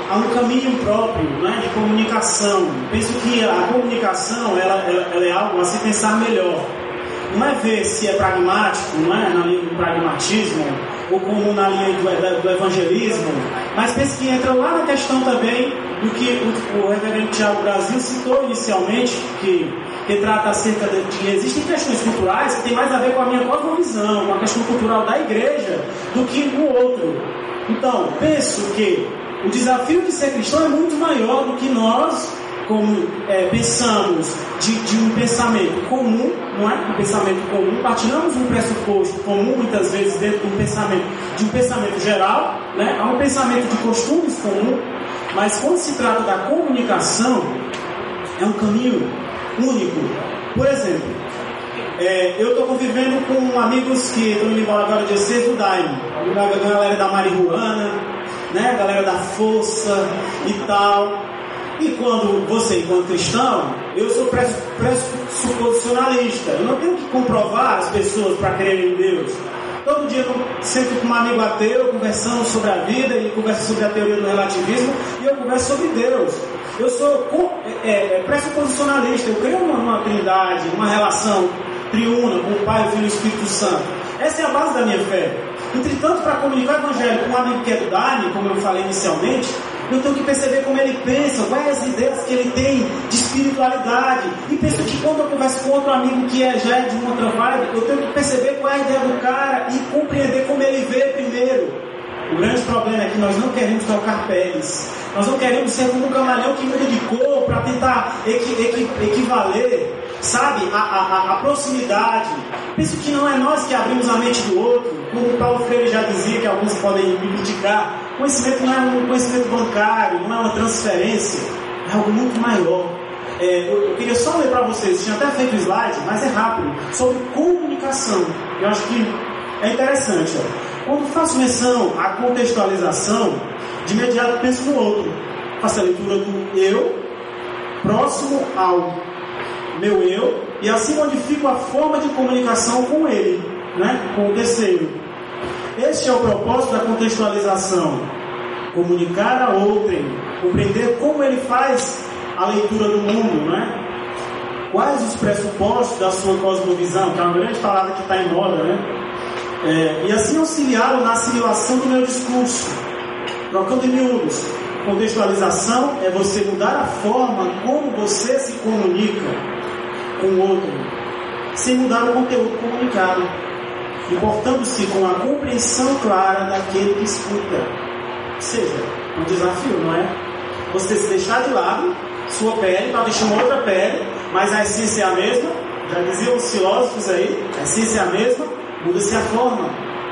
há um caminho próprio né, de comunicação. Penso que a comunicação ela, ela, ela é algo a se pensar melhor. Não é ver se é pragmático, não é na linha do pragmatismo, ou como na linha do, do evangelismo, mas penso que entra lá na questão também do que o, o reverendo Tiago Brasil citou inicialmente, que, que trata acerca de que existem questões culturais que tem mais a ver com a minha cosmovisão, com a questão cultural da igreja, do que o outro. Então, penso que o desafio de ser cristão é muito maior do que nós, como é, pensamos de, de, um pensamento comum, não é? Um pensamento comum, partilhamos um pressuposto comum muitas vezes dentro de um pensamento, de um pensamento geral, né? Há um pensamento de costumes comum, mas quando se trata da comunicação, é um caminho único. Por exemplo, é, eu estou convivendo com amigos que estão indo embora agora de ser do Daime, a galera da marihuana, né, a galera da força e tal. E quando você, enquanto cristão, eu sou pressuposicionalista. Eu não tenho que comprovar as pessoas para crerem em Deus. Todo dia eu sento com um amigo ateu, conversando sobre a vida, e conversa sobre a teoria do relativismo, e eu converso sobre Deus. Eu sou é, é, pressuposicionalista, eu creio numa, trindade, uma relação triuna com o Pai, o Filho e o Espírito Santo. Essa é a base da minha fé. Entretanto, para comunicar o Evangelho com um amigo que é do Dani, como eu falei inicialmente, eu tenho que perceber como ele pensa, quais as ideias que ele tem de espiritualidade. E penso que quando eu converso com outro amigo que é, já é de uma outra vibe, eu tenho que perceber qual é a ideia do cara e compreender como ele vê primeiro. O grande problema é que nós não queremos trocar peles. Nós não queremos ser como um camaleão que muda de cor para tentar equi, equi, equivaler sabe, a, a, a, proximidade. Penso que não é nós que abrimos a mente do outro, como o Paulo Freire já dizia, que alguns podem me criticar. Conhecimento não é um conhecimento bancário, não é uma transferência, é algo muito maior. É, eu, eu, queria só ler para vocês, tinha até feito slide, mas é rápido, sobre comunicação. Eu acho que é interessante. Ó. Quando faço menção à contextualização, de imediato penso no outro. Faço a leitura do eu, próximo ao meu eu, e assim modifico a forma de comunicação com ele, né? com o terceiro. Este é o propósito da contextualização. Comunicar a outrem, compreender como ele faz a leitura do mundo, né? Quais os pressupostos da sua cosmovisão, que é uma grande palavra que está em moda, né? É, e assim auxiliá-lo na assimilação do meu discurso. Trocando em miúdos, contextualização é você mudar a forma como você se comunica com o outro, sem mudar o conteúdo comunicado, importando-se com a compreensão clara daquele que escuta. Ou seja, um desafio, não é? Você se deixar de lado sua pele para vestir uma outra pele, mas a essência é a mesma. Já diziam os filósofos aí, a essência é a mesma, muda-se a forma.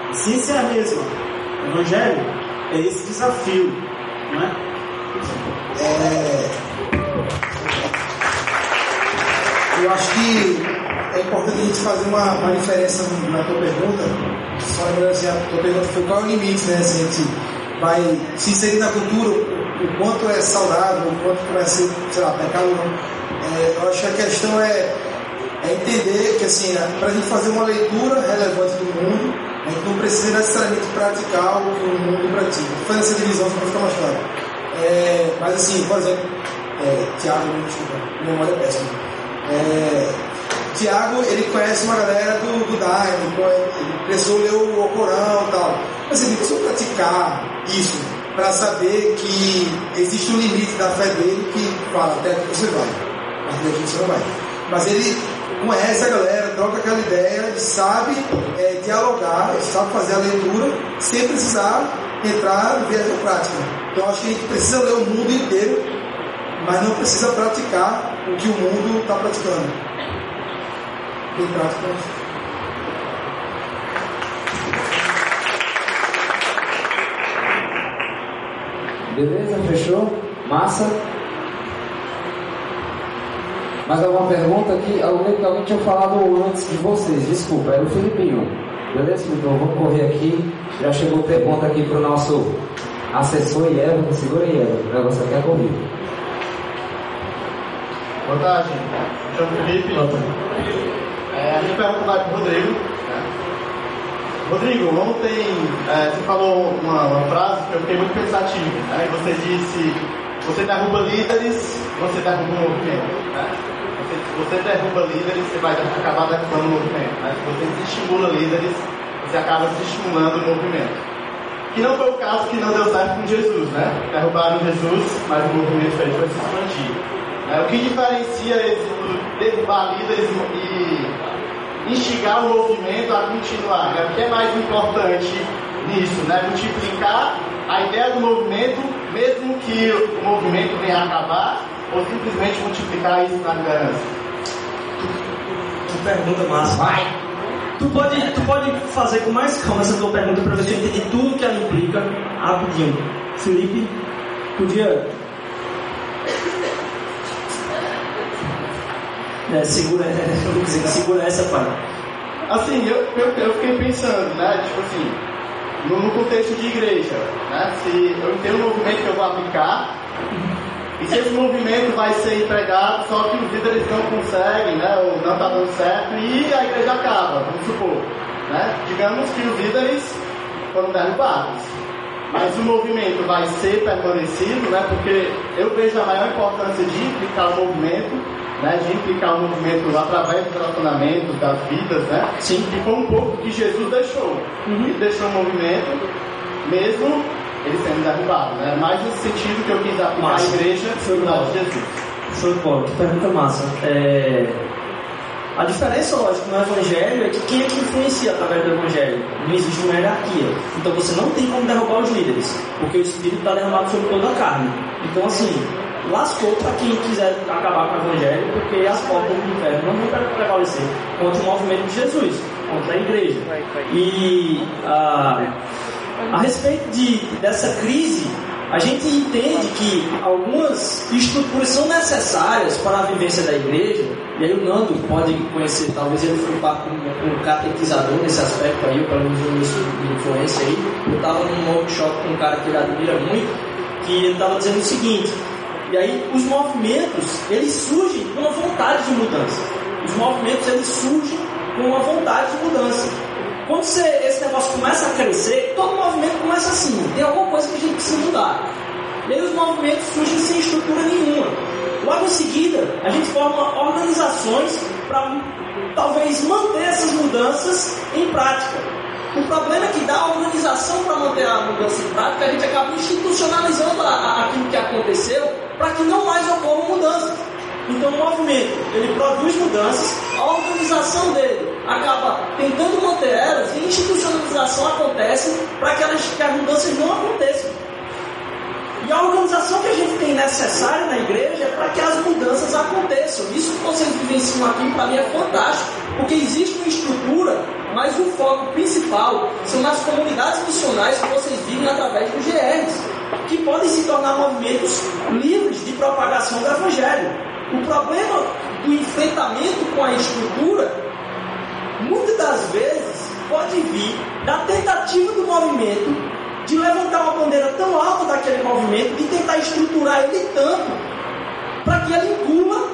A essência é a mesma. O Evangelho é esse desafio, não é? é... Eu acho que é importante a gente fazer uma, uma diferença na tua pergunta. Só lembrando assim, a tua pergunta foi qual é o limite, né? Se a gente vai se inserir na cultura, o quanto é saudável, o quanto vai ser, sei lá, pecado não. É, eu acho que a questão é, é entender que, assim, para a gente fazer uma leitura relevante do mundo, a gente não precisa necessariamente praticar o que o mundo pratica. Fazendo essa divisão para ficar mais claro. É, mas, assim, por exemplo, é, Tiago, desculpa, memória é péssima. É, Tiago, ele conhece uma galera do, do Daime, ele precisou ler o Corão e tal. Mas ele precisou praticar isso para saber que existe um limite da fé dele que fala até que você vai, até que você não vai. Mas ele conhece a galera, troca aquela ideia, sabe é, dialogar, sabe fazer a leitura sem precisar entrar no viés da prática. Então acho que a gente precisa ler o mundo inteiro, mas não precisa praticar o que o mundo está praticando. Tem prática Beleza? Fechou? Massa? Mais alguma pergunta aqui? Alguém, alguém tinha falado antes de vocês, desculpa, era o Filipinho. Beleza, Filipinho? Vamos correr aqui. Já chegou pergunta aqui para o nosso assessor e Eva. Segura aí, Eva. O negócio aqui é corrido. Boa tarde. Me chamo Felipe. É, a minha pergunta vai para o Rodrigo. Né? Rodrigo, ontem é, você falou uma, uma, frase que eu fiquei muito pensativo. Né? Você disse: você derruba líderes, você derruba o movimento. Né? Você, você derruba líderes, você vai acabar derrubando o movimento. Né? Se você desestimula líderes, você acaba desestimulando o movimento. Que não foi o caso que não deu certo com Jesus, né? Derrubaram Jesus, mas o movimento foi, foi se. É, o que diferencia derrubar líderes e instigar o movimento a continuar. Né? O que é mais importante nisso? Né? Multiplicar a ideia do movimento, mesmo que o movimento venha a acabar, ou simplesmente multiplicar isso na liderança? Que pergunta massa. Vai! Tu pode, tu pode fazer com mais calma essa tua pergunta para ver se eu entendi tudo que ela implica rapidinho. Felipe, podia É, segura, é, segura essa parte. Assim, eu, eu, eu, fiquei pensando, né? Tipo assim, no, no, contexto de igreja, né? Se eu tenho um movimento que eu vou aplicar, e se esse movimento vai ser empregado, só que os líderes não conseguem, né? Ou não está dando certo, e a igreja acaba, vamos supor. Né? Digamos que os líderes foram derrubados. Mas o movimento vai ser permanecido, né? Porque eu vejo a maior importância de implicar o movimento né, de implicar o movimento através do relacionamento, das vidas, né? Sim. E foi um pouco que Jesus deixou. Uhum. Ele deixou o movimento, mesmo ele sendo derrubado, né? Mais nesse sentido que eu quis aplicar massa. a igreja de Jesus. Show de bola, que pergunta massa. É... A diferença, lógico, no Evangelho é que quem é que influencia através do Evangelho? Não existe uma hierarquia. Então você não tem como derrubar os líderes, porque o Espírito está derramado sobre toda a carne. Então, assim, lascou para quem quiser acabar com o Evangelho, porque as portas do inferno não vão prevalecer contra o movimento de Jesus, contra a igreja. E ah, a respeito de, dessa crise, a gente entende que algumas estruturas são necessárias para a vivência da igreja, e aí o Nando pode conhecer, talvez ele foi um, um catequizador nesse aspecto aí, pelo menos um influência aí. Eu estava num workshop com um cara que ele admira muito, que ele estava dizendo o seguinte, e aí os movimentos, eles surgem com uma vontade de mudança. Os movimentos, eles surgem com uma vontade de mudança. Quando você, esse negócio começa a crescer, todo movimento começa assim, tem alguma coisa que a gente precisa mudar. E aí os movimentos surgem sem estrutura nenhuma. Logo em seguida, a gente forma organizações para talvez manter essas mudanças em prática. O problema é que dá organização para manter a mudança em prática, a gente acaba institucionalizando a, a, aquilo que aconteceu para que não mais ocorram mudanças. Então o movimento, ele produz mudanças, a organização dele acaba tentando manter elas e a institucionalização acontece para que, que as mudanças não aconteçam. E a organização que a gente tem necessária na igreja é para que as mudanças aconteçam. Isso que vocês vivenciam aqui para mim é fantástico, porque existe uma estrutura, mas o foco principal são nas comunidades missionais que vocês vivem através dos GRs, que podem se tornar movimentos livres de propagação do Evangelho. O problema do enfrentamento com a estrutura muitas das vezes pode vir da tentativa do movimento de levantar uma bandeira tão alta daquele movimento, de tentar estruturar ele tanto, para que ele engula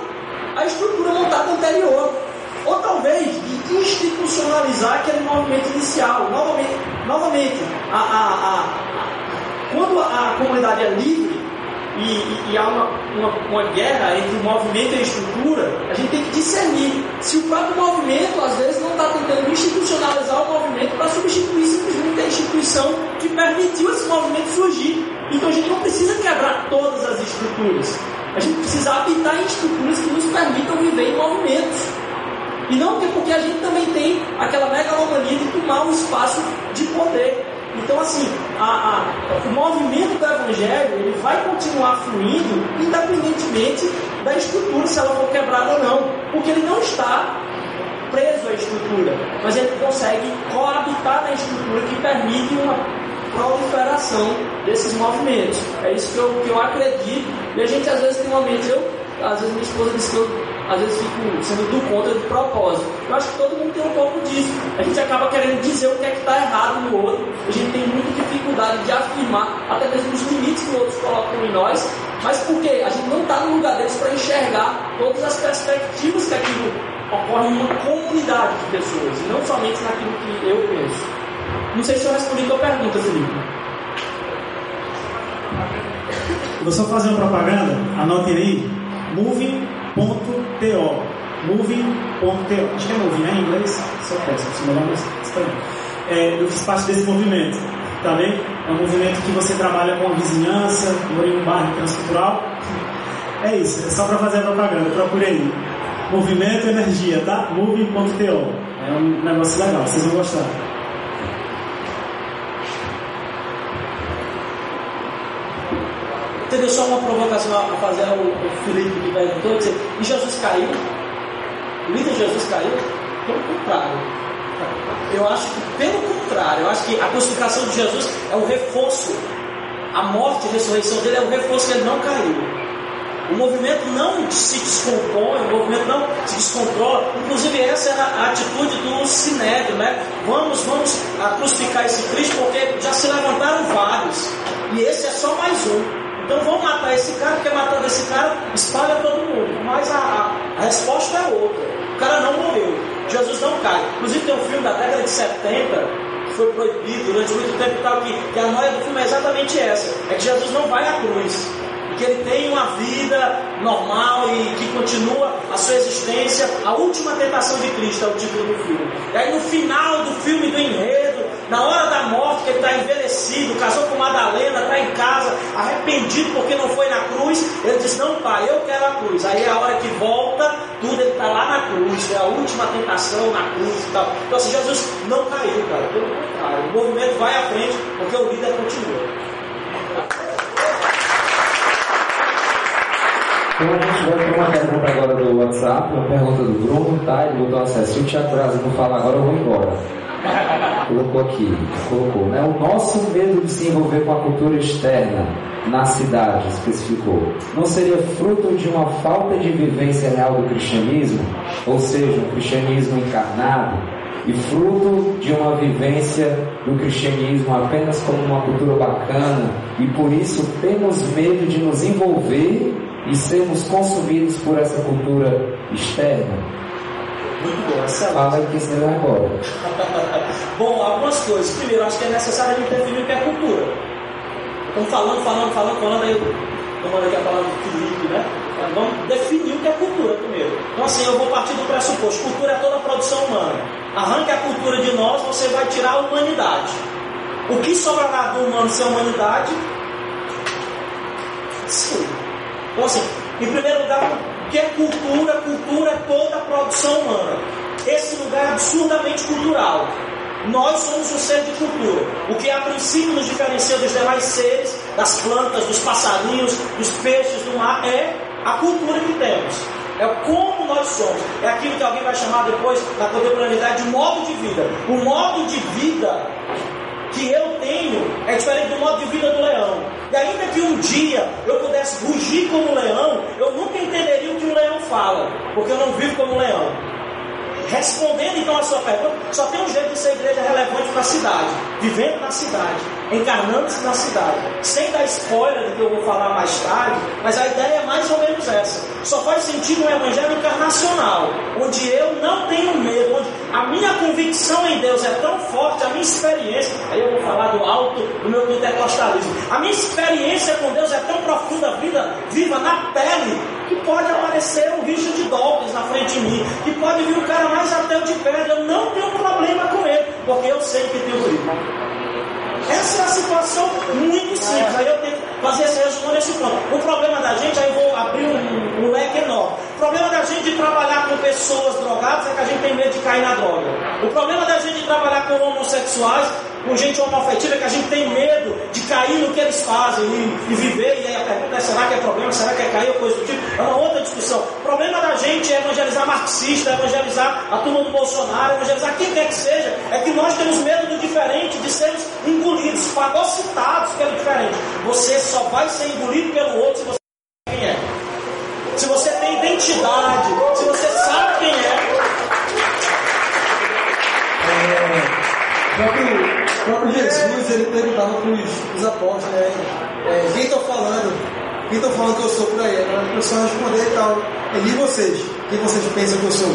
a estrutura montada anterior. Ou talvez de institucionalizar aquele movimento inicial. Novamente, novamente a, a, a, quando a comunidade é livre, e, e, e há uma, uma, uma, guerra entre o movimento e a estrutura, a gente tem que discernir se o próprio movimento, às vezes, não está tentando institucionalizar o movimento para substituir simplesmente a instituição que permitiu esse movimento surgir. Então a gente não precisa quebrar todas as estruturas. A gente precisa habitar em estruturas que nos permitam viver em movimentos. E não porque a gente também tem aquela megalomania de tomar um espaço de poder. Então, assim, a, a, o movimento do Evangelho ele vai continuar fluindo independentemente da estrutura, se ela for quebrada ou não, porque ele não está preso à estrutura, mas ele consegue coabitar na estrutura que permite uma proliferação desses movimentos. É isso que eu, que eu acredito. E a gente às vezes tem uma mente, eu, às vezes minha esposa diz que eu às vezes fico sendo do contra de propósito. Eu acho que todo mundo tem um pouco disso. A gente acaba querendo dizer o que é que está errado no outro. A gente tem muita dificuldade de afirmar até mesmo os limites que outros colocam em nós. Mas por quê? A gente não está no lugar deles para enxergar todas as perspectivas que aquilo ocorre em uma comunidade de pessoas, e não somente naquilo que eu penso. Não sei se eu respondi a tua pergunta, Felipe. Vou só fazer uma propaganda, anotem aí, moving moving.to. Moving.to. Acho que é moving, né? Em inglês, só peço, se não espanhol. É, eu fiz parte desse movimento, tá bem? É um movimento que você trabalha com a vizinhança, morei em um bairro transcultural. É isso, é só para fazer a propaganda, procure aí. Movimento Energia, tá? Moving.to. É um negócio legal, vocês vão gostar. Entendeu? Só uma provocação a fazer ao, Felipe que perguntou, dizer, e Jesus caiu? O líder Jesus caiu? Pelo contrário. Eu acho que, pelo contrário, eu acho que a crucificação de Jesus é o reforço. A morte e a ressurreição dele é o reforço que ele não caiu. O movimento não se descompõe, o movimento não se descontrola. Inclusive, essa era a atitude do Sinédrio, né? Vamos, vamos crucificar esse Cristo, porque já se levantaram vários. E esse é só mais um. Então vamos matar esse cara, porque matando esse cara espalha todo mundo. Mas a, a, resposta é outra. O cara não morreu. Jesus não cai. Inclusive tem um filme da década de 70 que foi proibido durante muito tempo e tal, que, que a noia do filme é exatamente essa. É que Jesus não vai à cruz que ele tem uma vida normal e que continua a sua existência. A última tentação de Cristo é o título do filme. E aí no final do filme, do enredo, na hora da morte, que ele está envelhecido, casou com Madalena, está em casa, arrependido porque não foi na cruz, ele diz, não pai, eu quero a cruz. Aí é a hora que volta, tudo ele está lá na cruz, é a última tentação na cruz e tal. Então assim, Jesus não caiu, cara, pelo contrário, o movimento vai à frente porque o líder continua. Então para uma pergunta agora do WhatsApp, uma pergunta do Bruno, tá? Ele botou acesso. Se o Tiago Brasil não falar agora, eu vou embora. Colocou aqui, colocou, né? O nosso medo de se envolver com a cultura externa na cidade, especificou, não seria fruto de uma falta de vivência real do cristianismo, ou seja, um cristianismo encarnado, e fruto de uma vivência do cristianismo apenas como uma cultura bacana, e por isso temos medo de nos envolver e sermos consumidos por essa cultura externa? Muito bom, excelente. Fala que você vai agora. (laughs) Bom, algumas coisas. Primeiro, acho que é necessário a gente definir o que é cultura. Estamos falando, falando, falando, falando, aí tomando aqui a palavra do Felipe, né? Mas Vamos definir o que é cultura primeiro. Então, assim, eu vou partir do pressuposto: cultura é toda a produção humana. Arranque a cultura de nós, você vai tirar a humanidade. O que sobrará do humano sem a humanidade? Sim. Então, assim, em primeiro lugar, o que é cultura? Cultura é toda a produção humana. Esse lugar é absurdamente cultural. Nós somos um ser de cultura. O que a princípio nos diferencia dos demais seres, das plantas, dos passarinhos, dos peixes, do mar, é a cultura que temos. É como nós somos. É aquilo que alguém vai chamar depois, na contemporaneidade, de modo de vida. O modo de vida que eu tenho é diferente do modo de vida do leão. E ainda que um dia eu pudesse rugir como leão, eu nunca entenderia o que um leão fala, porque eu não vivo como leão. Respondendo então a sua pergunta, só tem um jeito de ser igreja relevante para a cidade, vivendo na cidade, encarnando-se na cidade, sem dar spoiler do que eu vou falar mais tarde, mas a ideia é mais ou menos essa. Só faz sentido um evangelho encarnacional, onde eu não tenho medo, onde a minha convicção em Deus é tão forte, a minha experiência, aí eu vou falar do alto do meu pentecostalismo, a minha experiência com Deus é tão profunda, vida viva na pele, que pode aparecer um Richard Dawkins na frente de mim, que pode vir o cara mais ateu de pedra, eu não tenho problema com ele, porque eu sei que o brilho. Essa é a situação muito simples. Aí eu tenho que fazer esse resumo nesse ponto. O problema da gente, aí vou abrir um, um leque enorme. O problema da gente de trabalhar com pessoas drogadas é que a gente tem medo de cair na droga. O problema da gente de trabalhar com homossexuais, com gente homoafetiva, é que a gente tem medo de cair no que eles fazem e, e viver. E aí a pergunta é: será que é problema? Será que é cair ou coisa do tipo? É uma outra discussão. O problema da gente é evangelizar marxista, evangelizar a turma do Bolsonaro, evangelizar quem quer que seja. É que nós temos medo do diferente, de sermos engolidos, fagocitados pelo diferente. Você só vai ser engolido pelo outro se você sabe quem é. Se você tem identidade, se você sabe quem é. Próprio, o próprio Jesus, ele perguntava para os apóstolos, né? É, quem estou falando? Quem estou falando que eu sou por aí? Para a pessoa responder e tal. Ele e vocês? Quem vocês pensam que eu sou?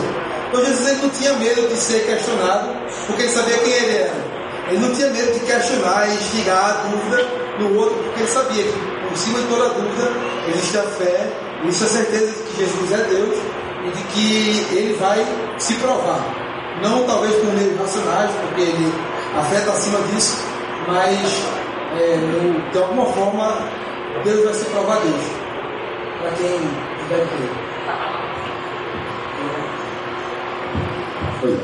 Então Jesus ele não tinha medo de ser questionado, porque ele sabia quem ele era. Ele não tinha medo de questionar e instigar a dúvida no outro, porque ele sabia que por cima de toda dúvida existe a fé, existe a certeza de que Jesus é Deus e de que ele vai se provar. Não talvez por meios racionais, porque ele, a fé está acima disso, mas é, no- de alguma forma Deus vai se provar Deus. Para quem tiver crer. Oi.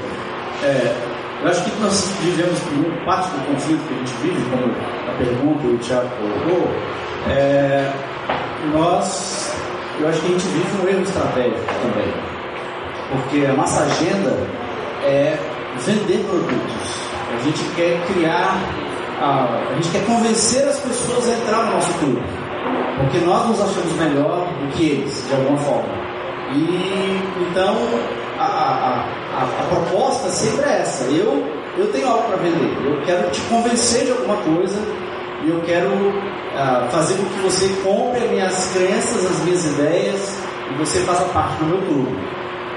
É, eu acho que nós vivemos muito parte do conflito que a gente vive, como a pergunta o Tiago colocou, é, nós, eu acho que a gente vive um erro estratégico também, porque a nossa agenda é vender produtos. A gente quer criar, a, a gente quer convencer as pessoas a entrar no nosso clube, porque nós nos achamos melhor do que eles, de alguma forma. E então a, a, a, a proposta sempre é essa. Eu, eu tenho algo para vender. Eu quero te convencer de alguma coisa e eu quero ah, fazer com que você compre as minhas crenças, as minhas ideias e você faça parte do meu clube.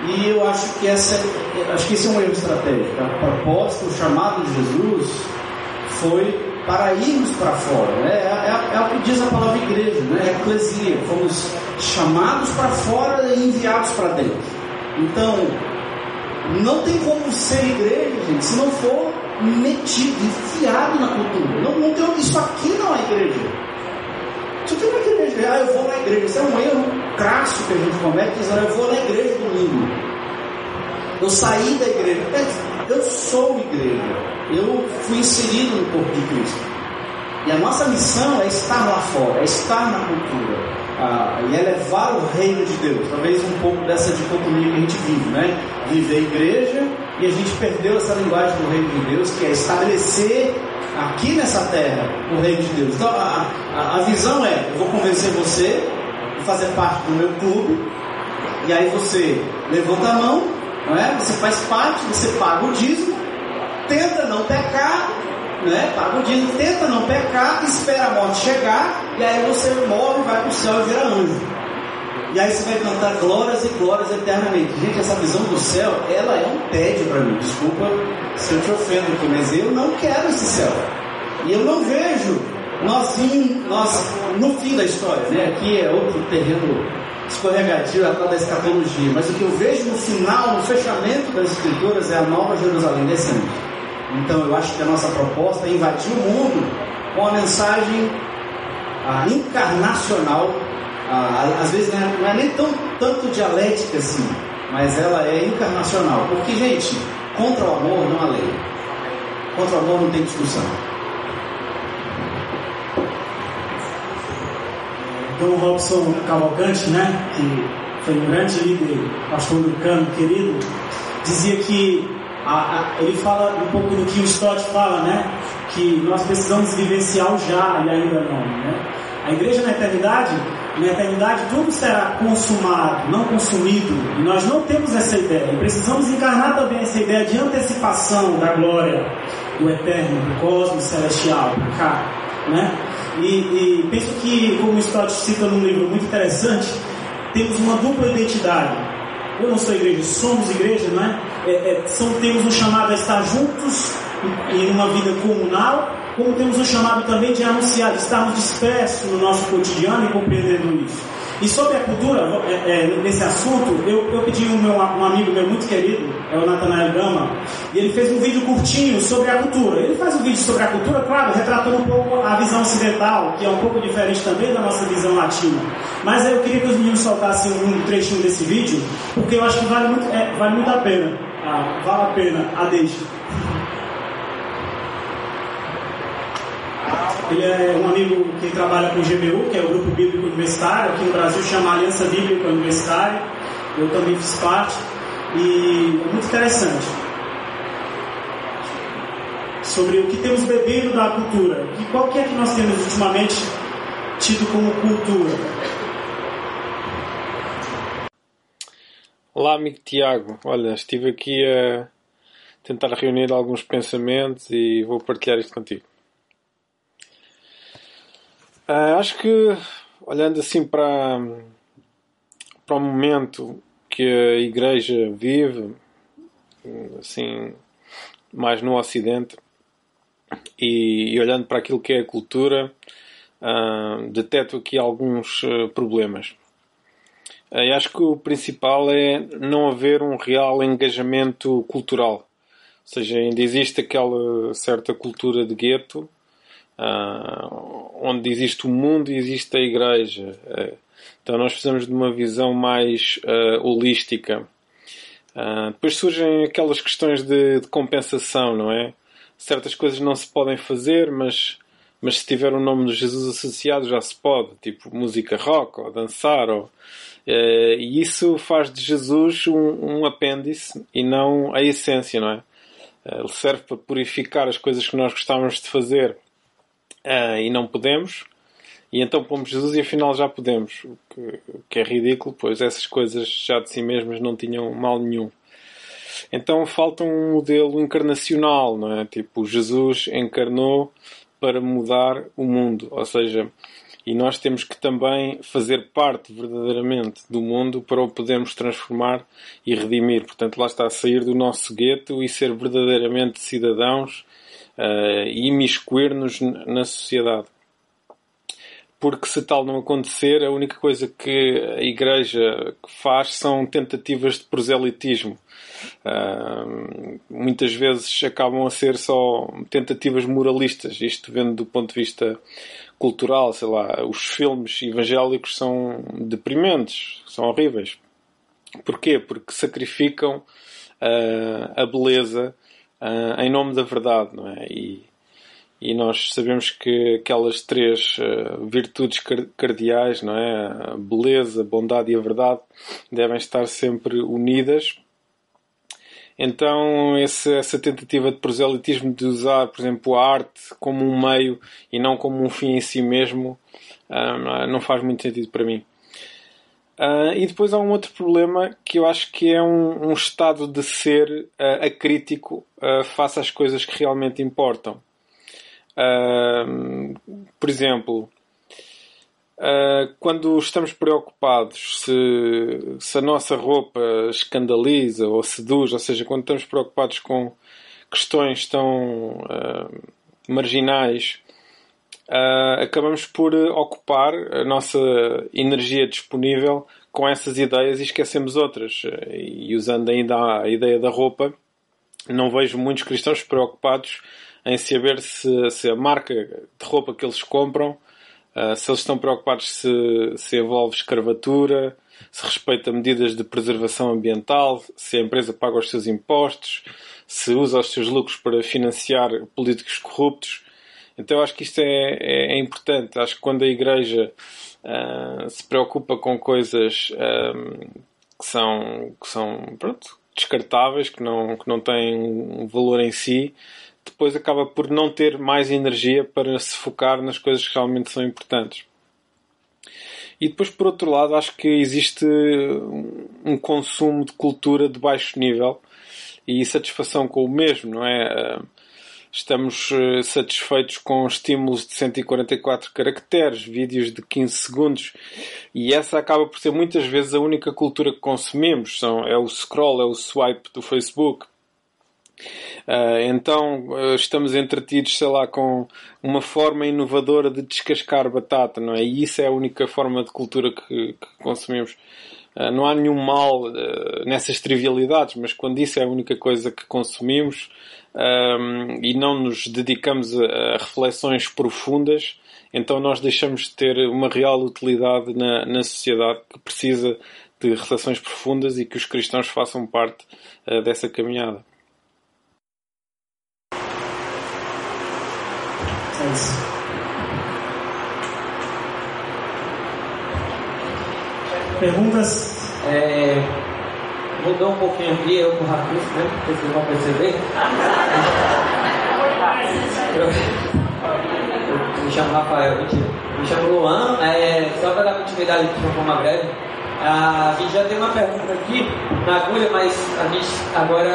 E eu acho que essa, acho que esse é um erro estratégico. A proposta, o chamado de Jesus foi para irmos para fora. Né? É, é- é o que diz a palavra igreja, né? É eclesia. Fomos chamados para fora e enviados para dentro. Então, não tem como ser igreja, gente, se não for metido, enfiado na cultura. Não, não tem, isso aqui não é igreja. Isso aqui não é igreja. Ah, eu vou na igreja. Isso é um erro crasso que a gente comete, dizendo, eu vou na igreja domingo. Eu saí da igreja. É, Eu sou igreja. Eu fui inserido no corpo de Cristo. E a nossa missão é estar lá fora, é estar na cultura. E elevar o reino de Deus. Talvez um pouco dessa dicotomia que a gente vive, né? Vive a igreja e a gente perdeu essa linguagem do reino de Deus, que é estabelecer aqui nessa terra o reino de Deus. Então a, a, a visão é: eu vou convencer você a fazer parte do meu clube, e aí você levanta a mão, não é? Você faz parte, você paga o dízimo, tenta não pecar, né? Paga o dízimo, tenta não pecar, espera a morte chegar, e aí você morre, vai para o céu e vira anjo. E aí você vai cantar glórias e glórias eternamente. Gente, essa visão do céu, ela é um tédio para mim. Desculpa se eu te ofendo aqui, mas eu não quero esse céu. E eu não vejo nós, nós no fim da história, né? Aqui é outro terreno escorregadio, a da escatologia. Mas o que eu vejo no final, no fechamento das escrituras, é a nova Jerusalém descendo. Então eu acho que a nossa proposta é invadir o mundo com a mensagem a, encarnacional ah, às vezes não é, não é nem tão, tanto dialética assim, mas ela é encarnacional. Porque, gente, contra o amor não há lei. Contra o amor não tem discussão. Dom Robson Cavalcante, né, que foi um grande líder, pastor lucano querido, dizia que a, a, ele fala um pouco do que o Stott fala, né, que nós precisamos vivenciar o já e ainda não, né. A igreja na eternidade na eternidade tudo será consumado, não consumido. E nós não temos essa ideia. E precisamos encarnar também essa ideia de antecipação da glória do eterno, do cosmos celestial, cá. Né? E, e penso que, como o Stott cita num livro muito interessante, temos uma dupla identidade. Eu não sou igreja, somos igreja, não é? É, é são, temos um chamado a estar juntos em uma vida comunal como temos um chamado também de anunciar, de estarmos dispersos no nosso cotidiano e compreendendo isso. E sobre a cultura, é, é, nesse assunto, eu, eu pedi um, meu, um amigo meu muito querido, é o Nathanael Gama, e ele fez um vídeo curtinho sobre a cultura. Ele faz um vídeo sobre a cultura, claro, retratando um pouco a visão ocidental, que é um pouco diferente também da nossa visão latina. Mas eu queria que os meninos soltassem um trechinho desse vídeo, porque eu acho que vale muito, é, vale muito a pena. Ah, vale a pena a deixa. Ele é um amigo que trabalha com o GBU, que é o Grupo Bíblico Universitário, aqui no Brasil chama Aliança Bíblica Universitária. Eu também fiz parte. E é muito interessante. Sobre o que temos bebido da cultura. E qual que é que nós temos ultimamente tido como cultura? Olá, amigo Tiago. Olha, estive aqui a tentar reunir alguns pensamentos e vou partilhar isto contigo. Uh, acho que, olhando assim para, para o momento que a Igreja vive, assim, mais no Ocidente, e, e olhando para aquilo que é a cultura, uh, deteto aqui alguns uh, problemas. Uh, acho que o principal é não haver um real engajamento cultural. Ou seja, ainda existe aquela certa cultura de gueto, uh, onde existe o mundo e existe a igreja. Uh, então nós precisamos de uma visão mais uh, holística. depois surgem aquelas questões de, de, compensação, não é? Certas coisas não se podem fazer, mas, mas se tiver o nome de Jesus associado já se pode, tipo música rock ou dançar. Ou, e isso faz de Jesus um, um apêndice e não a essência, não é? Ele serve para purificar as coisas que nós gostávamos de fazer uh, e não podemos, e então pomos Jesus e afinal já podemos, o que, o que, é ridículo, pois essas coisas já de si mesmas não tinham mal nenhum. Então falta um modelo encarnacional, não é? Tipo, Jesus encarnou para mudar o mundo, ou seja, e nós temos que também fazer parte verdadeiramente do mundo para o podermos transformar e redimir. Portanto, lá está a sair do nosso gueto e ser verdadeiramente cidadãos uh, e imiscuir-nos na sociedade. Porque se tal não acontecer, a única coisa que a Igreja faz são tentativas de proselitismo. Uh, muitas vezes acabam a ser só tentativas moralistas, isto vendo do ponto de vista cultural, sei lá, os filmes evangélicos são deprimentes, são horríveis. Porquê? Porque sacrificam uh, a beleza uh, em nome da verdade, não é? E, e nós sabemos que aquelas três uh, virtudes cardeais, não é? A beleza, a bondade e a verdade, devem estar sempre unidas. Então, esse, essa tentativa de proselitismo de usar, por exemplo, a arte como um meio e não como um fim em si mesmo, uh, não faz muito sentido para mim. Uh, e depois há um outro problema que eu acho que é um, um estado de ser uh, acrítico face às coisas que realmente importam. Uh, por exemplo, quando estamos preocupados se, se a nossa roupa escandaliza ou seduz, ou seja, quando estamos preocupados com questões tão marginais uh, acabamos por ocupar a nossa energia disponível com essas ideias e esquecemos outras. E usando ainda a ideia da roupa, não vejo muitos cristãos preocupados em saber se, se a marca de roupa que eles compram, uh, se eles estão preocupados se, se envolve escravatura, se respeita medidas de preservação ambiental, se a empresa paga os seus impostos, se usa os seus lucros para financiar políticos corruptos. Então acho que isto é, é, é importante. Acho que quando a Igreja uh, se preocupa com coisas um, que são, que são pronto, descartáveis, que não, que não têm um valor em si, depois acaba por não ter mais energia para se focar nas coisas que realmente são importantes. E depois, por outro lado, acho que existe um consumo de cultura de baixo nível e satisfação com o mesmo, não é? estamos eh, satisfeitos com estímulos de 144 caracteres, vídeos de 15 segundos, e essa acaba por ser muitas vezes a única cultura que consumimos. São, é o scroll, é o swipe do Facebook. Uh, então uh, estamos entretidos, sei lá, com uma forma inovadora de descascar batata, não é? E isso é a única forma de cultura que, que consumimos. Uh, não há nenhum mal nessas trivialidades, mas quando isso é a única coisa que consumimos, um, e não nos dedicamos a, a, reflexões profundas, então nós deixamos de ter uma real utilidade na, na sociedade que precisa de reflexões profundas e que os cristãos façam parte dessa caminhada. É. Perguntas? É, mudou um pouquinho aqui, eu com o Rafis, né? Vocês vão perceber. Eu, eu me chamo Rafael, mentira. Me chamo Luan, é, só para dar continuidade aqui de uma breve. A gente já tem uma pergunta aqui na agulha, mas a gente agora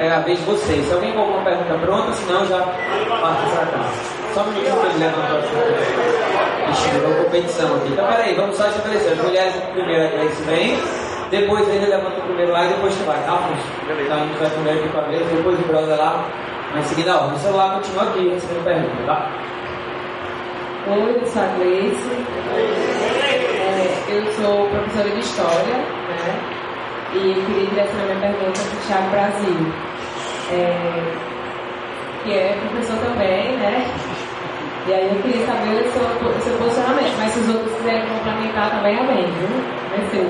é a vez de vocês. Se alguém com alguma pergunta pronta, senão já passa para cá. Só um minutinho que ele leva a Ixi, virou competição aqui. Então peraí, vamos só estabelecer. As mulheres primeiro é isso vem. Depois ele levanta o primeiro lá e depois você vai, tá, Afonso? Então a gente vai primeiro aqui com a mesa, depois o brother lá, mas em seguida, ó, o celular continua aqui recebendo pergunta, tá? Oi, eu sou a Gleice. É, eu sou professora de História, né? E queria direcionar minha pergunta para o Thiago Brasil, é, que é professor também, né? E aí eu queria saber o seu, o seu posicionamento, mas se os outros quiserem complementar também, amém, viu? Vai ser.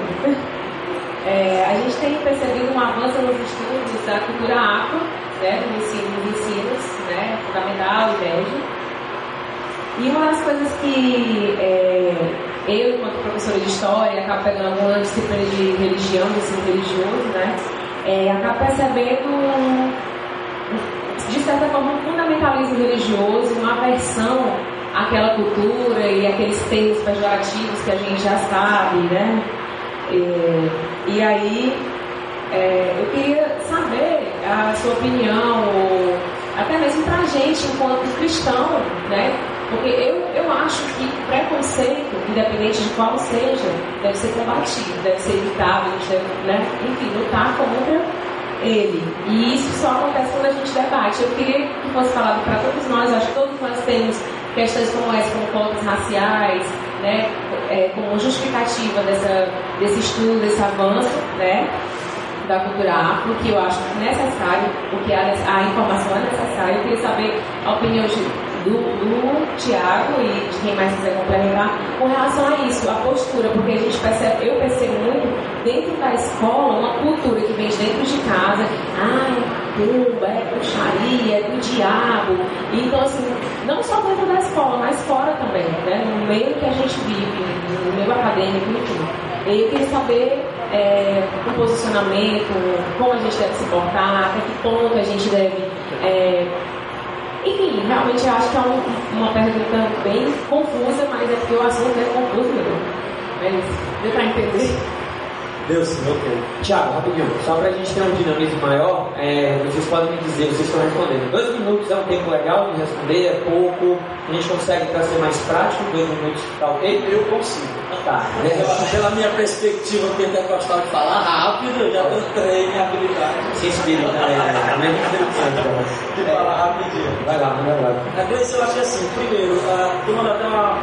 É, a gente tem percebido um avanço nos estudos da cultura afro, né, nos ensinos, né, fundamental e médio. E uma das coisas que é, eu, enquanto professora de história, acabo pegando alguma disciplina de religião, de ensino religioso, né, é, acabo percebendo, de certa forma, um fundamentalismo religioso, uma aversão àquela cultura e aqueles termos pejorativos que a gente já sabe, né? E, e aí, é, eu queria saber a sua opinião, ou até mesmo para a gente, enquanto cristão, né? Porque eu, eu acho que preconceito, independente de qual seja, deve ser combatido, deve ser evitado, deve, né? enfim, lutar contra ele. E isso só acontece quando a gente debate. Eu queria que fosse falado para todos nós, acho que todos nós temos questões como essa, como cotas raciais, né, é, como justificativa dessa, desse estudo, desse avanço, né, da cultura afro, que eu acho necessário, porque a, a informação é necessária. Eu queria saber a opinião de, do, do Tiago e de quem mais quiser complementar com relação a isso, a postura, porque a gente percebe, eu percebo muito dentro da escola uma cultura que vem de dentro de casa, ai, macumba, é bruxaria, é do diabo. Então, assim, não só dentro da escola, mas fora também, né? no meio que a gente vive, no meio acadêmico, enfim. E eu queria saber é, o posicionamento, como a gente deve se portar, até que ponto a gente deve. É, enfim, realmente eu acho que é um, uma pergunta bem confusa, mas é porque o assunto é confuso mesmo. Mas deu para entender. Deus, ok. Tiago, rapidinho, só para a gente ter um dinamismo maior, é, vocês podem me dizer, vocês estão respondendo. Dois minutos é um tempo legal de responder, é pouco, a gente consegue para ser mais prático, dois minutos tá ok? Eu consigo. Tá, Pela, pela minha perspectiva pentecostal de falar rápido, eu já treino minha habilidade. Se inspira, né? É interessante. De falar rapidinho. Vai lá, vai lá. A Gleice, eu acho que assim, primeiro, uh, tu manda até uma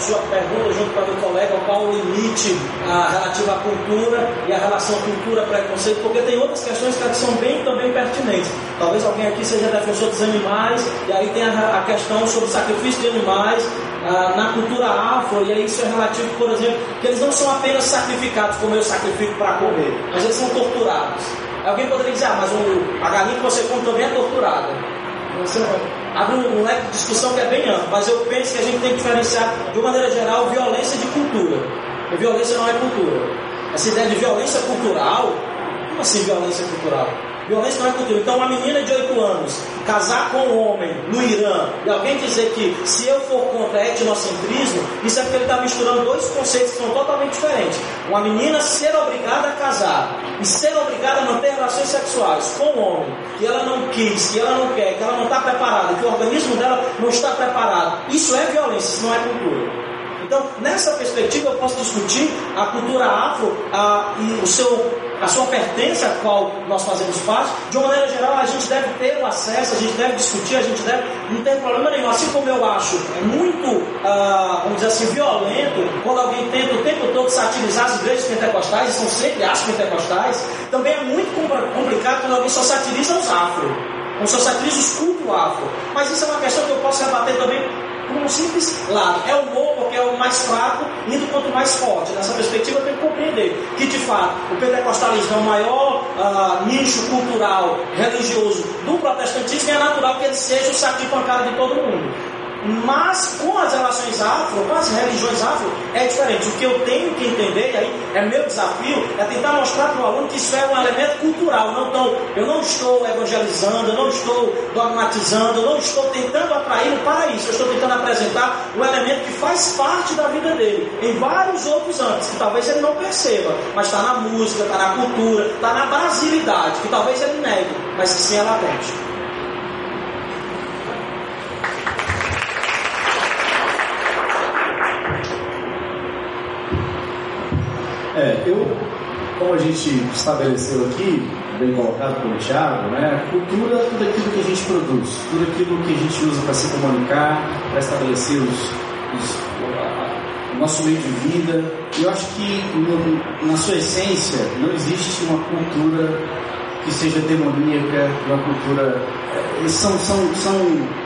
sua pergunta junto com a meu colega, qual o limite ah, relativo à cultura e a relação cultura-preconceito, porque tem outras questões que são bem também pertinentes. Talvez alguém aqui seja defensor dos animais, e aí tem a, a questão sobre o sacrifício de animais ah, na cultura afro, e aí isso é relativo, por exemplo, que eles não são apenas sacrificados como eu sacrifico para comer, mas eles são torturados. Alguém poderia dizer, ah, mas o, a galinha que você come também é torturada. Você abre um leque de discussão que é bem amplo, mas eu penso que a gente tem que diferenciar, de uma maneira geral, violência de cultura. E violência não é cultura. Essa ideia de violência cultural, como assim violência cultural? Violência não é cultura. Então, uma menina de 8 anos casar com um homem no Irã e alguém dizer que se eu for contra etnocentrismo, isso é porque ele está misturando dois conceitos que são totalmente diferentes. Uma menina ser obrigada a casar e ser obrigada a manter relações sexuais com um homem que ela não quis, que ela não quer, que ela não está preparada, que o organismo dela não está preparado. Isso é violência, isso não é cultura. Então, nessa perspectiva, eu posso discutir a cultura afro a, e o seu, a sua pertença a qual nós fazemos parte. De uma maneira geral, a gente deve ter o acesso, a gente deve discutir, a gente deve. Não tem problema nenhum. Assim como eu acho muito, ah, vamos dizer assim, violento quando alguém tenta o tempo todo satirizar as igrejas pentecostais, e são sempre as pentecostais, também é muito complicado quando alguém só satiriza os afro. Ou só satiriza os cultos afro. Mas isso é uma questão que eu posso rebater também por um simples lado. É o humor porque é o mais fraco, indo quanto mais forte. Nessa perspectiva, eu tenho que compreender que, de fato, o pentecostalismo é o maior uh, nicho cultural, religioso do protestantismo e é natural que ele seja o saco de pancada de todo mundo. Mas com as relações afro, com as religiões afro, é diferente. O que eu tenho que entender, aí é meu desafio, é tentar mostrar para o aluno que isso é um elemento cultural. Não tão, eu não estou evangelizando, eu não estou dogmatizando, eu não estou tentando atraí-lo para isso. Eu estou tentando apresentar um elemento que faz parte da vida dele, em vários outros âmbitos, que talvez ele não perceba, mas está na música, está na cultura, está na brasilidade, que talvez ele negue, mas que sim é latente. É, eu, como a gente estabeleceu aqui, bem colocado pelo Thiago, né? Cultura é tudo aquilo que a gente produz, tudo aquilo que a gente usa para se comunicar, para estabelecer os, os, o nosso meio de vida. Eu acho que, no, na sua essência, não existe uma cultura que seja demoníaca, uma cultura. Eh, são, são, são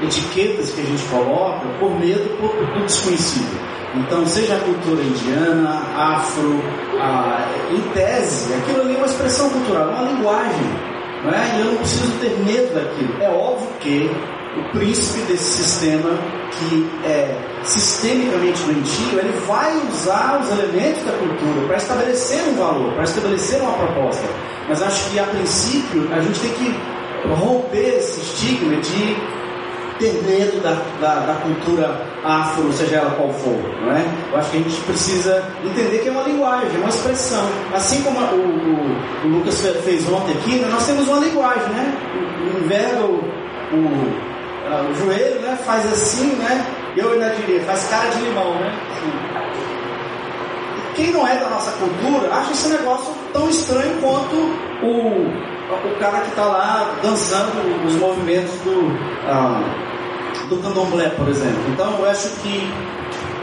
etiquetas que a gente coloca por medo do desconhecido. Então, seja a cultura indiana, afro, a, em tese, aquilo ali é uma expressão cultural, é uma linguagem. Não é? E eu não preciso ter medo daquilo. É óbvio que o príncipe desse sistema, que é sistemicamente doentio, ele vai usar os elementos da cultura para estabelecer um valor, para estabelecer uma proposta. Mas acho que, a princípio, a gente tem que romper esse estigma de ter medo da, da, da, cultura afro, seja ela qual for, não é? Eu acho que a gente precisa entender que é uma linguagem, é uma expressão. Assim como o, o, o Lucas fez ontem aqui, né, nós temos uma linguagem, né? Enverga o, o, o joelho, né? Faz assim, né? Eu ainda diria, faz cara de limão, né? Assim. Quem não é da nossa cultura acha esse negócio tão estranho quanto o, o cara que está lá dançando os movimentos do, ah, do candomblé, por exemplo. Então eu acho que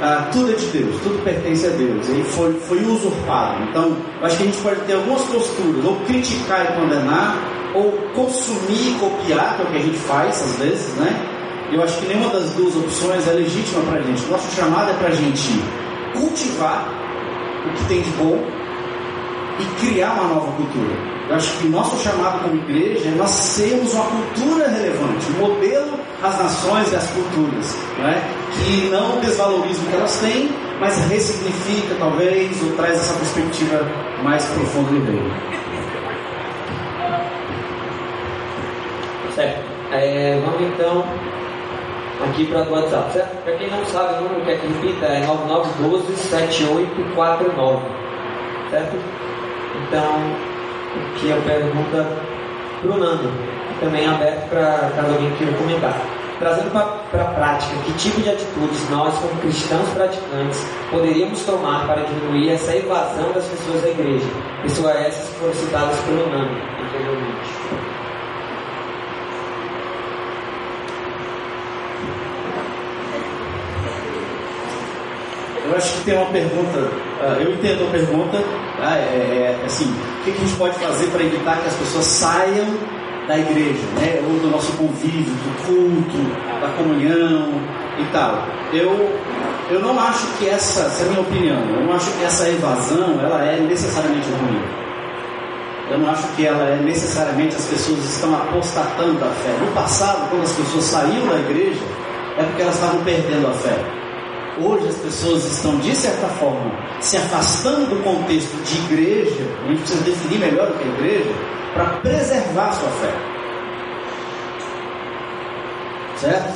ah, tudo é de Deus, tudo pertence a Deus. E foi, foi usurpado. Então eu acho que a gente pode ter algumas posturas, ou criticar e condenar, ou consumir e copiar, que é o que a gente faz às vezes, né? Eu acho que nenhuma das duas opções é legítima para a gente. Nosso chamado é para a gente cultivar o que tem de bom e criar uma nova cultura. Eu acho que nosso chamado como igreja é nós sermos uma cultura relevante, um modelo às nações e às culturas, não é? que não desvaloriza o que elas têm, mas ressignifica talvez, ou traz essa perspectiva mais profunda do reino. Certo. É, vamos então aqui para o WhatsApp, certo? Para quem não sabe, o número que é que repita é 9912-7849, certo? Então, aqui a pergunta para o Nando, também aberto para caso alguém queira comentar. Trazendo para a prática, que tipo de atitudes nós, como cristãos praticantes, poderíamos tomar para diminuir essa evasão das pessoas da igreja? Pessoas essas que foram citadas pelo Nando anteriormente. Eu acho que tem uma pergunta, uh, eu entendo a pergunta, tá? é, é, assim, o que, que a gente pode fazer para evitar que as pessoas saiam da igreja, né? ou do nosso convívio, do culto, da comunhão e tal. Eu, eu não acho que essa, essa é a minha opinião, eu não acho que essa evasão ela é necessariamente ruim. Eu não acho que ela é necessariamente as pessoas estão apostatando da fé. No passado, quando as pessoas saíam da igreja, é porque elas estavam perdendo a fé. Hoje as pessoas estão, de certa forma, se afastando do contexto de igreja, a gente precisa definir melhor o que é igreja, para preservar a sua fé. Certo?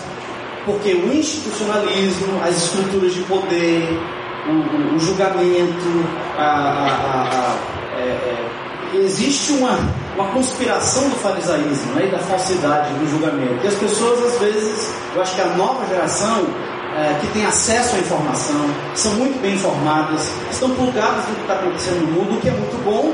Porque o institucionalismo, as estruturas de poder, o, o julgamento, a, a, a, é, é, existe uma, uma conspiração do farisaísmo né, e da falsidade do julgamento. E as pessoas, às vezes, eu acho que a nova geração é, que tem acesso à informação, são muito bem informadas, estão plugadas no que está acontecendo no mundo, o que é muito bom,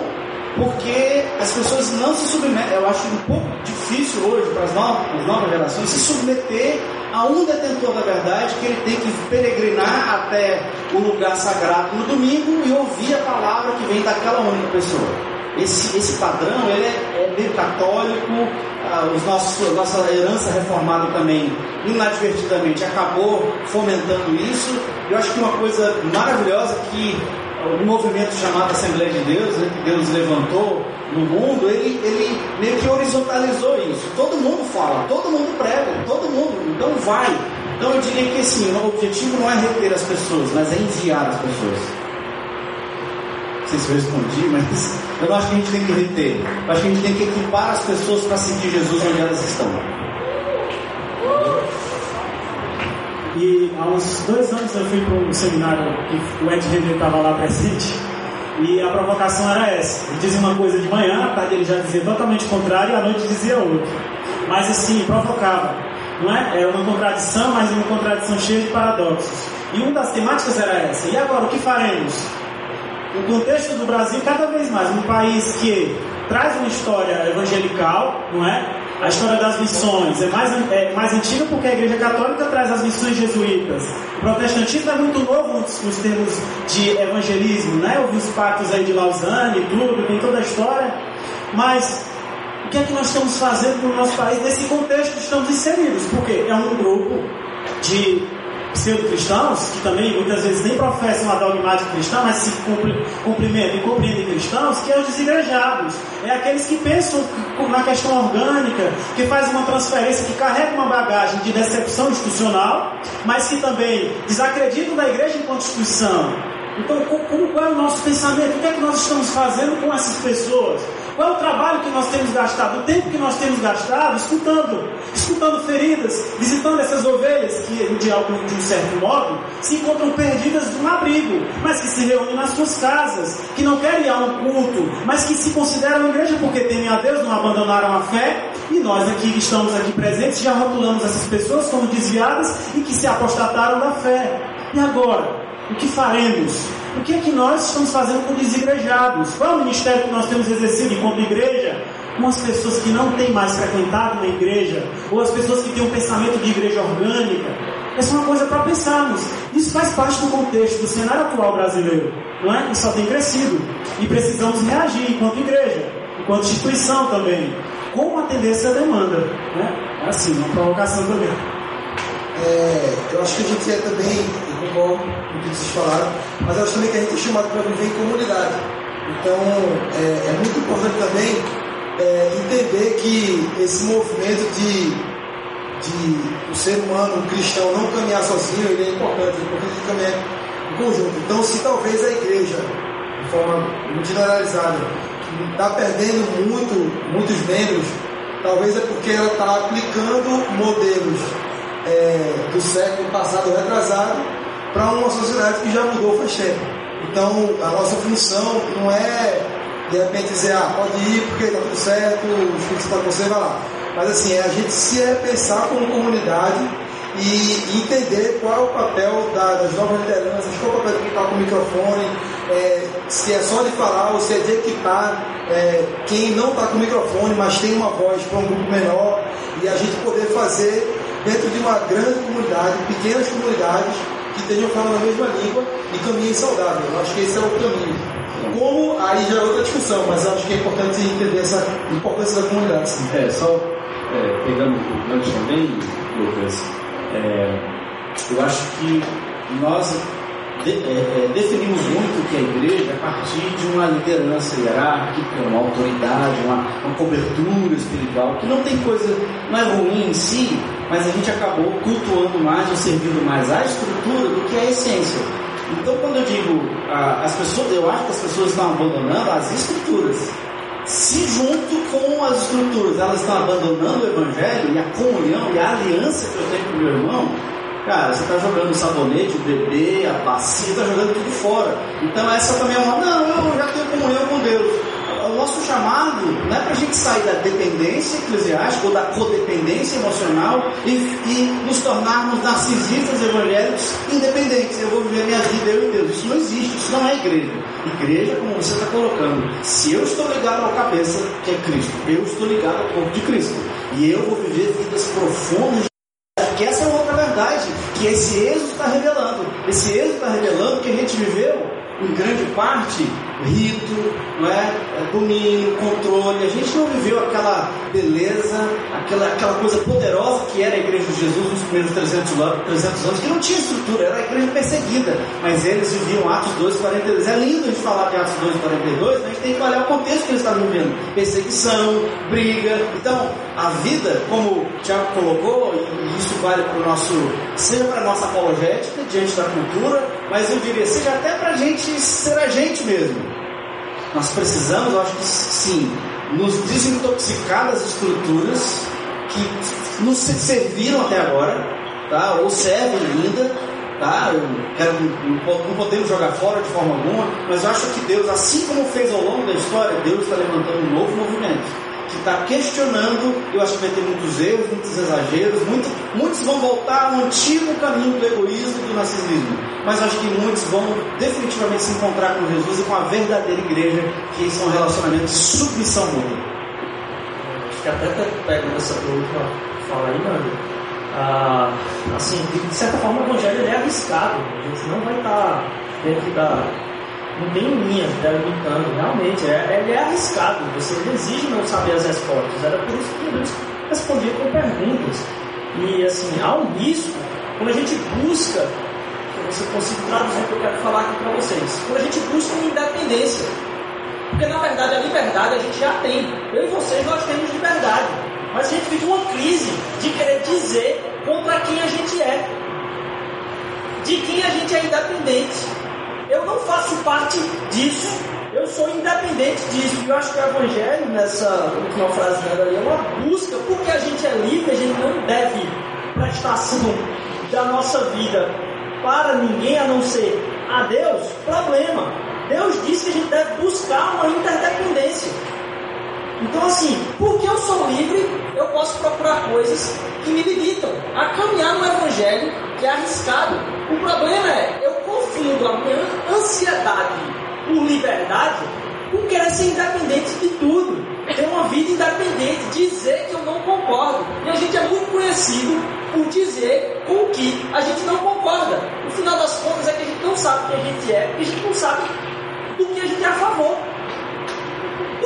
porque as pessoas não se submetem. Eu acho um pouco difícil hoje para as novas, as novas gerações se submeter a um detentor da verdade que ele tem que peregrinar até o lugar sagrado no domingo e ouvir a palavra que vem daquela única pessoa. Esse, esse padrão ele é, católico, ah, os nossos, nossa herança reformada também inadvertidamente acabou fomentando isso. Eu acho que uma coisa maravilhosa que o movimento chamado Assembleia de Deus, né, que Deus levantou no mundo, ele, ele meio que horizontalizou isso. Todo mundo fala, todo mundo prega, todo mundo, então vai. Então eu diria que assim, o objetivo não é reter as pessoas, mas é enviar as pessoas. Não sei se eu respondi, mas eu não acho que a gente tem que reter. Eu acho que a gente tem que equipar as pessoas para seguir Jesus onde elas estão. E há uns dois anos eu fui para um seminário que o Ed René estava lá presente. E a provocação era essa. Ele dizia uma coisa de manhã, à tarde ele já dizia totalmente contrário e à noite dizia outra. Mas assim, provocava. Não é? É uma contradição, mas uma contradição cheia de paradoxos. E uma das temáticas era essa. E agora, o que faremos? No contexto do Brasil, cada vez mais, um país que traz uma história evangelical, não é? A história das missões é mais, é mais antiga porque a Igreja Católica traz as missões jesuítas. O protestantismo é muito novo nos, termos de evangelismo, né? Houve os pactos aí de Lausanne e tudo, tem toda a história. Mas o que é que nós estamos fazendo no nosso país nesse contexto estamos inseridos? Porque é um grupo de pseudo-cristãos, que também muitas vezes nem professam a dogmática cristã, mas se cumprimentam e compreendem cristãos, que é os desigrejados. É aqueles que pensam na questão orgânica, que fazem uma transferência, que carregam uma bagagem de decepção institucional, mas que também desacreditam da igreja enquanto instituição. Então, qual é o nosso pensamento? O que é que nós estamos fazendo com essas pessoas? Qual é o trabalho que nós temos gastado? O tempo que nós temos gastado escutando, escutando feridas, visitando essas ovelhas que, de, de um certo modo, se encontram perdidas de um abrigo, mas que se reúnem nas suas casas, que não querem ir a um culto, mas que se consideram igreja porque temem a Deus, não abandonaram a fé, e nós aqui que estamos aqui presentes já rotulamos essas pessoas como desviadas e que se apostataram da fé. E agora? O que faremos? O que é que nós estamos fazendo com desigrejados? Qual é o ministério que nós temos exercido enquanto igreja? Com as pessoas que não têm mais frequentado uma igreja, ou as pessoas que têm um pensamento de igreja orgânica. Essa é uma coisa para pensarmos. Isso faz parte do contexto do cenário atual brasileiro, não é? E só tem crescido. E precisamos reagir enquanto igreja, enquanto instituição também. Como atender essa demanda? Né? É assim, uma provocação também. É, eu acho que a gente é também, eu concordo com o que vocês falaram, mas eu acho também que a gente é chamado para viver em comunidade. Então é, é muito importante também é, entender que esse movimento de, de o ser humano, o cristão, não caminhar sozinho, ele é importante, é importante caminhar em conjunto. Então, se talvez a igreja, de forma muito generalizada, está perdendo muito, muitos membros, talvez é porque ela está aplicando modelos é, do século passado retrasado para uma sociedade que já mudou faz tempo. Então, a nossa função não é de repente dizer, ah, pode ir porque está tudo certo, o Espírito Santo você vai lá. Mas assim, é a gente se repensar como comunidade e entender qual é o papel da, das novas lideranças, qual é o papel de quem está com o microfone, é, se é só de falar ou se é de equipar é, quem não está com o microfone, mas tem uma voz para um grupo menor, e a gente poder fazer dentro de uma grande comunidade, pequenas comunidades, que estejam falando a mesma língua e caminhem saudável. Eu acho que esse é o caminho. Como, aí já é outra discussão, mas acho que é importante entender essa importância da comunidade. Sim. É, só é, pegando o gancho também, Lucas, é, eu acho que nós de, é, é, definimos muito que a igreja é a partir de uma liderança hierárquica, uma autoridade, uma, uma cobertura espiritual, que não tem coisa, não é ruim em si, mas a gente acabou cultuando mais ou servindo mais a estrutura do que a essência. Então, quando eu digo as pessoas, eu acho que as pessoas estão abandonando as estruturas. Se junto com as estruturas elas estão abandonando o evangelho e a comunhão e a aliança que eu tenho com o meu irmão, cara, você está jogando o sabonete, o bebê, a bacia, está jogando tudo fora. Então essa também é uma, não, eu já tenho comunhão com Deus o nosso chamado não é para a gente sair da dependência eclesiástica ou da codependência emocional e, e, nos tornarmos narcisistas evangélicos independentes. Eu vou viver minha vida, eu e Deus. Isso não existe, isso não é igreja. Igreja, como você está colocando, se eu estou ligado ao cabeça, que é Cristo, eu estou ligado ao corpo de Cristo. E eu vou viver vidas profundas. Que essa é outra verdade que esse êxodo está revelando. Esse êxodo está revelando que a gente viveu em grande parte, rito, não é? é? domínio, controle. A gente não viveu aquela beleza, aquela, aquela coisa poderosa que era a igreja de Jesus nos primeiros 300 anos, 300 anos, que não tinha estrutura, era a igreja perseguida. Mas eles viviam Atos 2, 42. É lindo a gente falar de Atos 2, 42, mas a gente tem que olhar o contexto que eles estavam vivendo: perseguição, briga. Então, a vida, como o Tiago colocou, e isso vale para o nosso, seja para a nossa apologética diante da cultura, mas eu diria, seja até para a gente ser a gente mesmo. Nós precisamos, eu acho que sim, nos desintoxicar das estruturas que nos serviram até agora, tá? ou servem ainda, tá? Quero, não podemos jogar fora de forma alguma, mas eu acho que Deus, assim como fez ao longo da história, Deus está levantando um novo movimento que está questionando, eu acho que vai ter muitos erros, muitos exageros, muito, muitos vão voltar ao antigo caminho do egoísmo e do narcisismo, mas acho que muitos vão definitivamente se encontrar com Jesus e com a verdadeira igreja, que são relacionamentos de submissão mútua. Acho que até pegando essa última fala aí, mano. Ah, assim, de certa forma o evangelho é arriscado, a gente não vai estar dentro da não tem linhas delimitando, realmente, é, ele é arriscado, você exige não saber as respostas, era por isso que Deus respondia com perguntas. E assim, há um risco, quando a gente busca, que você consiga traduzir o que eu quero falar aqui para vocês, quando a gente busca uma independência, porque na verdade a liberdade a gente já tem, eu e vocês nós temos liberdade, mas a gente vive uma crise de querer dizer contra quem a gente é, de quem a gente é independente. Eu não faço parte disso, eu sou independente disso. Eu acho que o Evangelho, nessa última frase ali, é uma busca, porque a gente é livre, a gente não deve prestação da nossa vida para ninguém a não ser a Deus. Problema. Deus disse que a gente deve buscar uma interdependência. Então, assim, porque eu sou livre, eu posso procurar coisas que me limitam a caminhar no Evangelho que é arriscado. O problema é, eu confundo a minha ansiedade por liberdade com querer ser independente de tudo. Ter uma vida independente, dizer que eu não concordo. E a gente é muito conhecido por dizer com o que a gente não concorda. No final das contas é que a gente não sabe quem a gente é, e a gente não sabe do que a gente é a favor.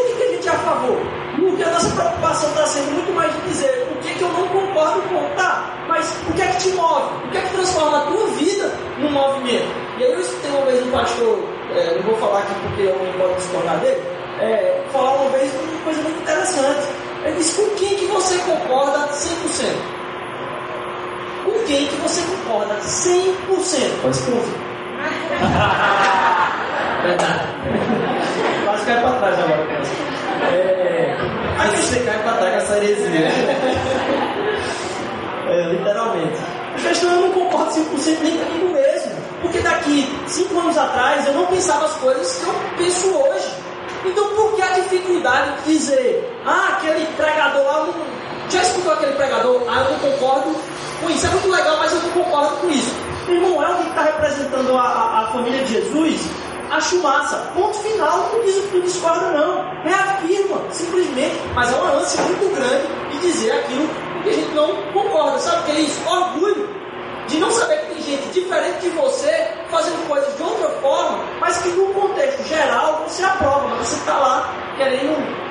Do que, a gente é a favor? Porque a nossa preocupação está sendo muito mais de dizer o que, que eu não concordo com. Tá, mas o que é que te move? O que é que transforma a tua vida num movimento? E aí eu escutei uma vez um pastor é, não vou falar aqui porque eu não pode discordar dele, é, falar uma vez uma coisa muito interessante. Ele disse, com quem que você concorda 100%? Com quem que você concorda 100%? Com a esposa. Verdade. Quase cai pra trás agora, criança. É, Aí você cai pra trás com essa heresia. é, literalmente. Questão é eu não concordo 100% nem comigo mesmo. Porque daqui 5 anos atrás eu não pensava as coisas que eu penso hoje. Então por que a dificuldade de dizer, ah, aquele pregador lá, não... já escutou aquele pregador? Ah, eu não concordo com isso. É muito legal, mas eu não concordo com isso. Irmão, é alguém que está representando a, a, a família de Jesus, acho massa. Ponto final, não diz o que discorda, não. Reafirma, simplesmente. Mas é uma ânsia muito grande de dizer aquilo que a gente não concorda. Sabe o que é isso? Orgulho. De não saber que tem gente diferente de você fazendo coisas de outra forma, mas que no contexto geral você aprova, mas você está lá querendo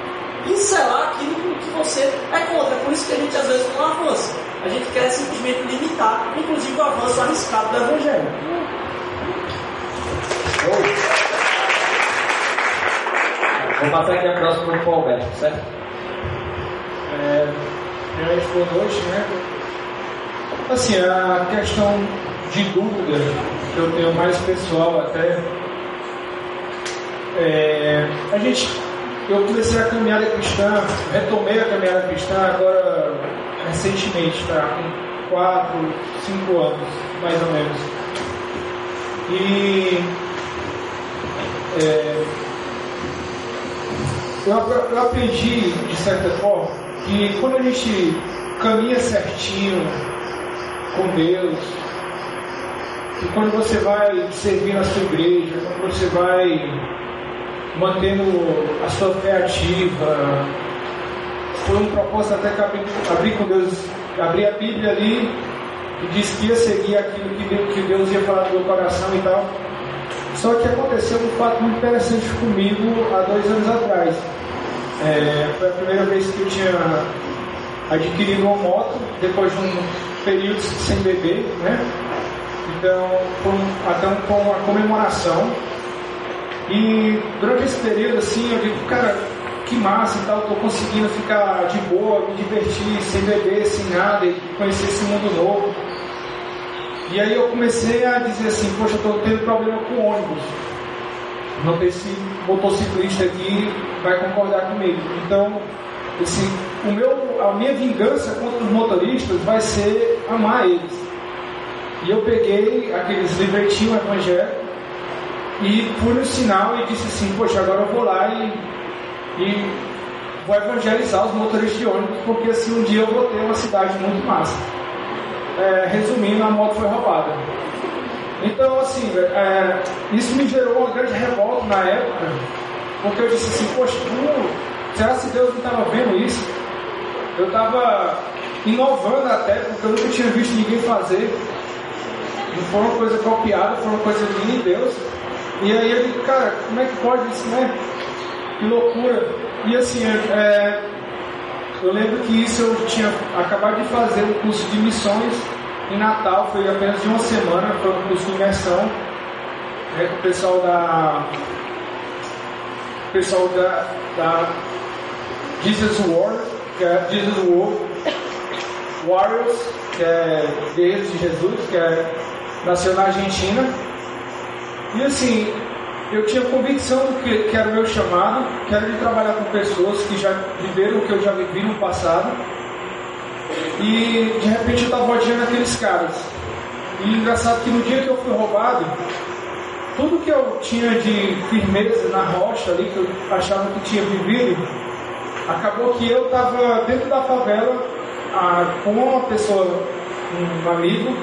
pincelar aquilo que você é contra. É por isso que a gente às vezes não avança. A gente quer simplesmente limitar, inclusive o avanço arriscado do Evangelho. Vou passar aqui a próxima para o Paulo Alberto, certo? É, boa noite, né? Assim, a questão de dúvida que eu tenho mais pessoal até. É, a gente, eu comecei a caminhada cristã, retomei a caminhada cristã agora recentemente, tá? Com 4, 5 anos, mais ou menos. E é, eu, eu aprendi, de certa forma, que quando a gente caminha certinho com Deus, e quando você vai servir na sua igreja, quando você vai mantendo a sua fé ativa, foi um propósito até que abri, abri com Deus, abri a Bíblia ali e disse que ia seguir aquilo que Deus, que Deus ia falar no meu coração e tal. Só que aconteceu um fato muito interessante comigo há dois anos atrás. É, foi a primeira vez que eu tinha adquirido uma moto, depois de um período sem beber, né? Então, foi até um, uma comemoração. E durante esse período, assim, eu digo, cara, que massa e tal, tô conseguindo ficar de boa, me divertir, sem beber, sem nada, e conhecer esse mundo novo. E aí eu comecei a dizer assim, poxa, eu tô tendo problema com ônibus. Não sei se motociclista aqui vai concordar comigo. Então, esse, o meu, a minha vingança contra os motoristas vai ser amar eles. E eu peguei aqueles livretinhos evangélicos e fui no sinal e disse assim, poxa, agora eu vou lá e, e vou evangelizar os motoristas de ônibus, porque assim um dia eu vou ter uma cidade muito massa. É, resumindo, a moto foi roubada. Então, assim, é, isso me gerou uma grande revolta na época, porque eu disse assim, poxa, tu, será que Deus não estava vendo isso? Eu estava inovando até, porque eu nunca tinha visto ninguém fazer. Não uma coisa copiada, foi uma coisa de Deus. E aí eu digo, cara, como é que pode isso, né? Que loucura. E assim, é, eu lembro que isso eu tinha acabado de fazer um curso de missões em Natal, foi apenas de uma semana, foi um curso de imersão né, com o pessoal da. O pessoal da, da Jesus War, que é Jesus War, Warriors, que é Guerreiros de Jesus, que é, nasceu na Argentina. E assim, eu tinha convicção que, que era o meu chamado, que era de trabalhar com pessoas que já viveram o que eu já vivi no passado. E de repente eu estava odiando aqueles caras. E engraçado que no dia que eu fui roubado, tudo que eu tinha de firmeza na rocha ali, que eu achava que tinha vivido, acabou que eu estava dentro da favela ah, com uma pessoa, um amigo,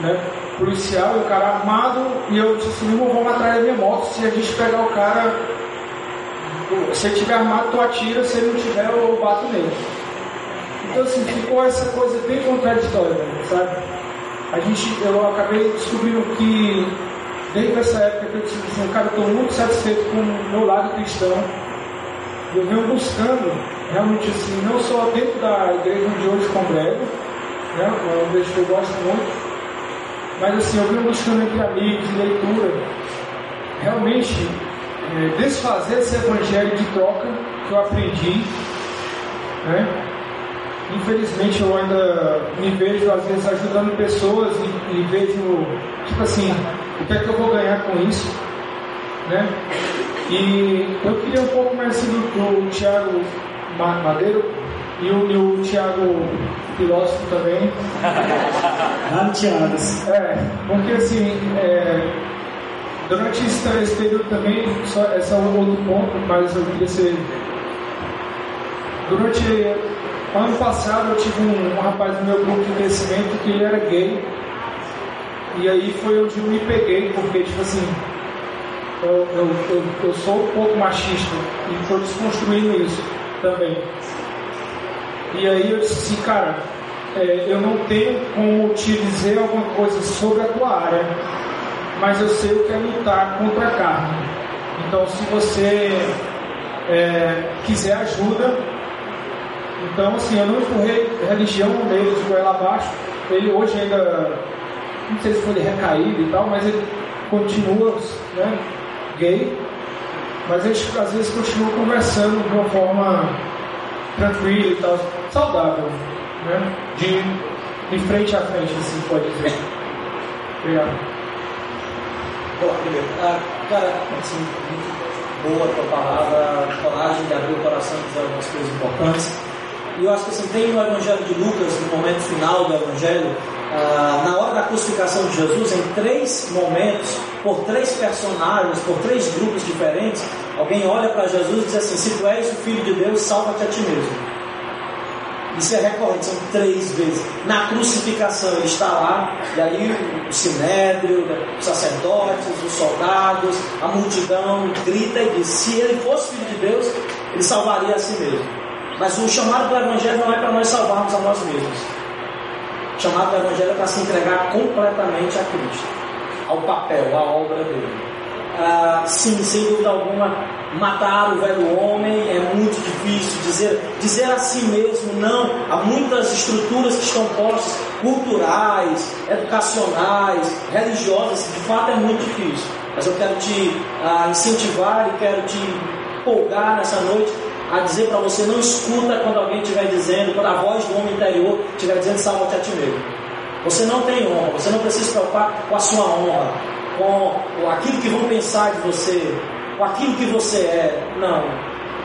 né, policial, e o cara armado, e eu disse assim, não vamos atrás da minha moto, se a gente pegar o cara, se ele tiver armado, tu atira, se ele não tiver, eu bato nele. Então assim, ficou essa coisa bem contraditória, sabe? A gente, eu acabei descobrindo que desde essa época que eu disse assim, cara, eu estou muito satisfeito com o meu lado cristão. Eu venho buscando realmente assim, não só dentro da igreja onde hoje congrego, né, uma igreja que eu gosto muito, Mas assim, eu venho buscando entre amigos, leitura, realmente é, desfazer esse evangelho de troca que eu aprendi. Né? Infelizmente eu ainda me vejo às vezes ajudando pessoas e, e vejo, tipo assim, o que é que eu vou ganhar com isso? Né? E eu queria um pouco mais assim, do, do Tiago Madeiro e o, e o Tiago filósofo também. (laughs) Ranteadas. É, porque assim, é, durante esse, esse, período também, só, esse é um outro ponto, mas eu queria ser. Durante ano passado eu tive um, um rapaz no meu grupo de crescimento que ele era gay. E aí foi onde eu me peguei, porque tipo assim, eu, eu, eu, eu sou um pouco machista e estou desconstruindo isso também. E aí eu disse assim, cara, é, eu não tenho como te dizer alguma coisa sobre a tua área, mas eu sei o que é lutar contra a carne. Então, se você é, quiser ajuda, então assim, eu não empurrei religião dele de goela abaixo. Ele hoje ainda, não sei se foi recaído e tal, mas ele continua né, gay. Mas a gente às vezes continua conversando de uma forma tranquila e tal, saudável, né? De, de frente a frente, assim pode dizer. Obrigado. Boa, primeiro. Ah, cara, assim, muito boa a tua palavra, coragem de abrir o coração e dizer algumas coisas importantes. E eu acho que assim, tem no Evangelho de Lucas, no momento final do Evangelho, ah, na hora da crucificação de Jesus, em três momentos, por três personagens, por três grupos diferentes, alguém olha para Jesus e diz assim: Se tu és o filho de Deus, salva-te a ti mesmo. Isso é recorrente, são três vezes. Na crucificação ele está lá, e aí o sinédrio, os sacerdotes, os soldados, a multidão grita e diz: se ele fosse filho de Deus, ele salvaria a si mesmo. Mas o chamado do Evangelho não é para nós salvarmos a nós mesmos. O chamado do Evangelho é para se entregar completamente a Cristo, ao papel, à obra dele. Ah, sim, sem dúvida alguma, matar o velho homem é muito difícil. Dizer, dizer a si mesmo não há muitas estruturas que estão postas, culturais, educacionais, religiosas, de fato é muito difícil. Mas eu quero te ah, incentivar e quero te empolgar nessa noite a dizer para você: não escuta quando alguém estiver dizendo, quando a voz do homem interior estiver dizendo, salva-te a ti mesmo. Você não tem honra, você não precisa se preocupar com a sua honra, com aquilo que vão pensar de você, com aquilo que você é. Não.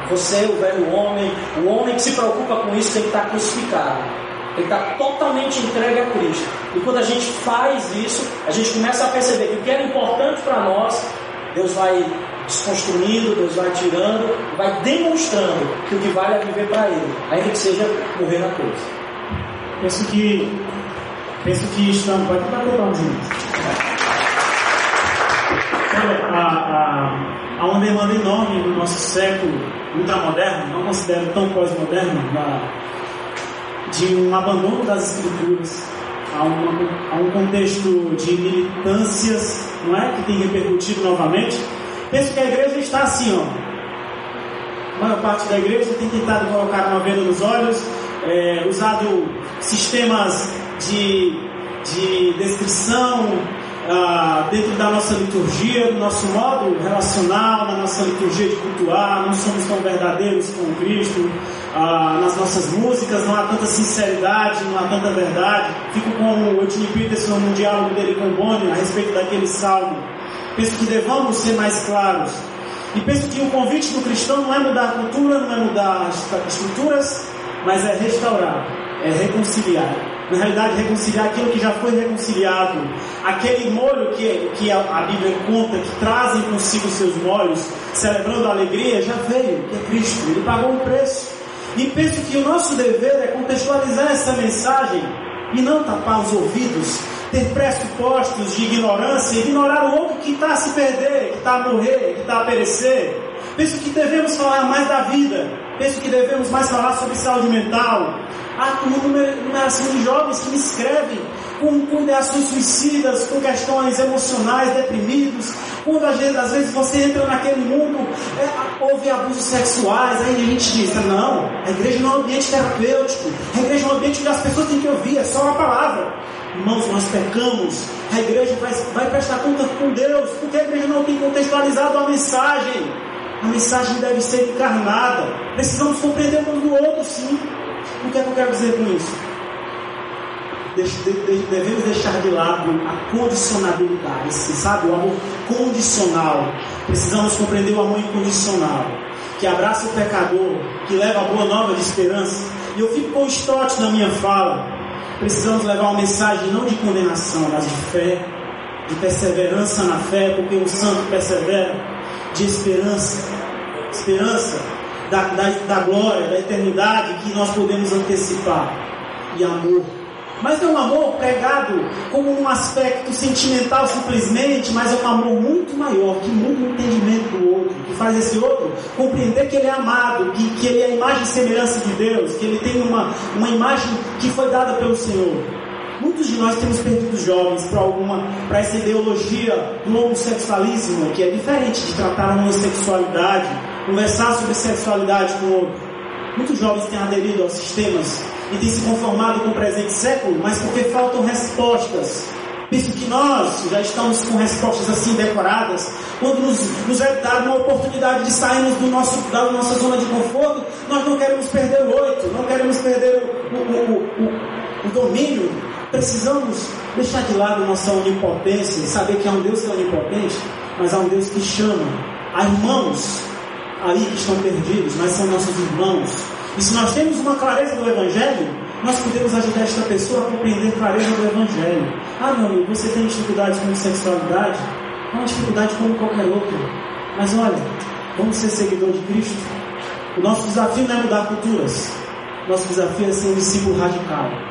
Você, o velho homem, o homem que se preocupa com isso tem que estar crucificado. Que estar totalmente entregue a Cristo. E quando a gente faz isso, a gente começa a perceber que o que era importante para nós, Deus vai desconstruindo, Deus vai tirando, vai demonstrando que o que vale é viver para Ele, ainda que seja morrer na cruz. Penso que, penso que estamos. Bater um Olha, há, há, há uma demanda enorme no nosso século ultramoderno, não considero tão pós-moderno, de um abandono das escrituras. Há, uma, há um contexto de militâncias, não é? Que tem repercutido novamente. Penso que a igreja está assim, ó. A maior parte da igreja tem tentado colocar uma venda nos olhos, é, usado sistemas de, de descrição, ah, dentro da nossa liturgia, do nosso modo relacional, na nossa liturgia de cultuar, não somos tão verdadeiros com Cristo, ah, nas nossas músicas não há tanta sinceridade, não há tanta verdade. Fico com o Eugene Peterson no diálogo dele com Bonnie a respeito daquele salmo. Penso que devamos ser mais claros. E penso que o convite do cristão não é mudar a cultura, não é mudar as estruturas, mas é restaurar, é reconciliar na realidade, reconciliar aquilo que já foi reconciliado. Aquele molho que, que a, Bíblia conta, que trazem consigo seus molhos, celebrando a alegria, já veio, que é Cristo. Ele pagou um preço. E penso que o nosso dever é contextualizar essa mensagem e não tapar os ouvidos, ter pressupostos de ignorância, ignorar o outro que está a se perder, que está a morrer, que está a perecer. Penso que devemos falar mais da vida, penso que devemos mais falar sobre saúde mental, há uma numeração de jovens que me escrevem com, com ideações suicidas, com questões emocionais, deprimidos. Quando às vezes, às vezes você entra naquele mundo, é, houve abusos sexuais, aí a gente diz, não, a igreja não é um ambiente terapêutico, a igreja é um ambiente onde as pessoas têm que ouvir, é só uma palavra. Irmãos, nós pecamos. A igreja vai, vai prestar conta com Deus, porque a igreja não tem contextualizado a mensagem. A mensagem deve ser encarnada. Precisamos compreender um do outro, sim. O que é que eu quero dizer com isso? devemos deixar de lado a condicionabilidade, sabe? O amor condicional. Precisamos compreender o amor incondicional, que abraça o pecador, que leva a boa nova de esperança. E eu fico com o na minha fala. Precisamos levar uma mensagem não de condenação, mas de fé, de perseverança na fé, porque o santo persevera, de esperança, esperança da, da, da glória, da eternidade que nós podemos antecipar, e amor. Mas é um amor pregado como um aspecto sentimental simplesmente, mas é um amor muito maior, que muda o entendimento do outro, que faz esse outro compreender que ele é amado, que, que ele é a imagem e semelhança de Deus, que ele tem uma, uma imagem que foi dada pelo Senhor. Muitos de nós temos perdido jovens para alguma, para essa ideologia do homossexualismo, que é diferente de tratar a homossexualidade, conversar sobre sexualidade com outro. Muitos jovens têm aderido aos sistemas e têm se conformado com o presente século, mas porque faltam respostas. Penso que nós já estamos com respostas assim decoradas. Quando nos, nos é dada uma oportunidade de sairmos do nosso, da nossa zona de conforto, nós não queremos perder o oito, não queremos perder o, o, o, o domínio. Precisamos deixar de lado nossa onipotência e saber que há um Deus que é onipotente, mas há um Deus que chama. Há irmãos aí que estão perdidos, mas são nossos irmãos. E se nós temos uma clareza do Evangelho, nós podemos ajudar esta pessoa a compreender a clareza do Evangelho. Ah, meu amigo, você tem dificuldades com sexualidade? É uma dificuldade como qualquer outra. Mas olha, vamos ser seguidor de Cristo. O nosso desafio não é mudar culturas. Nosso desafio é ser um discípulo radical.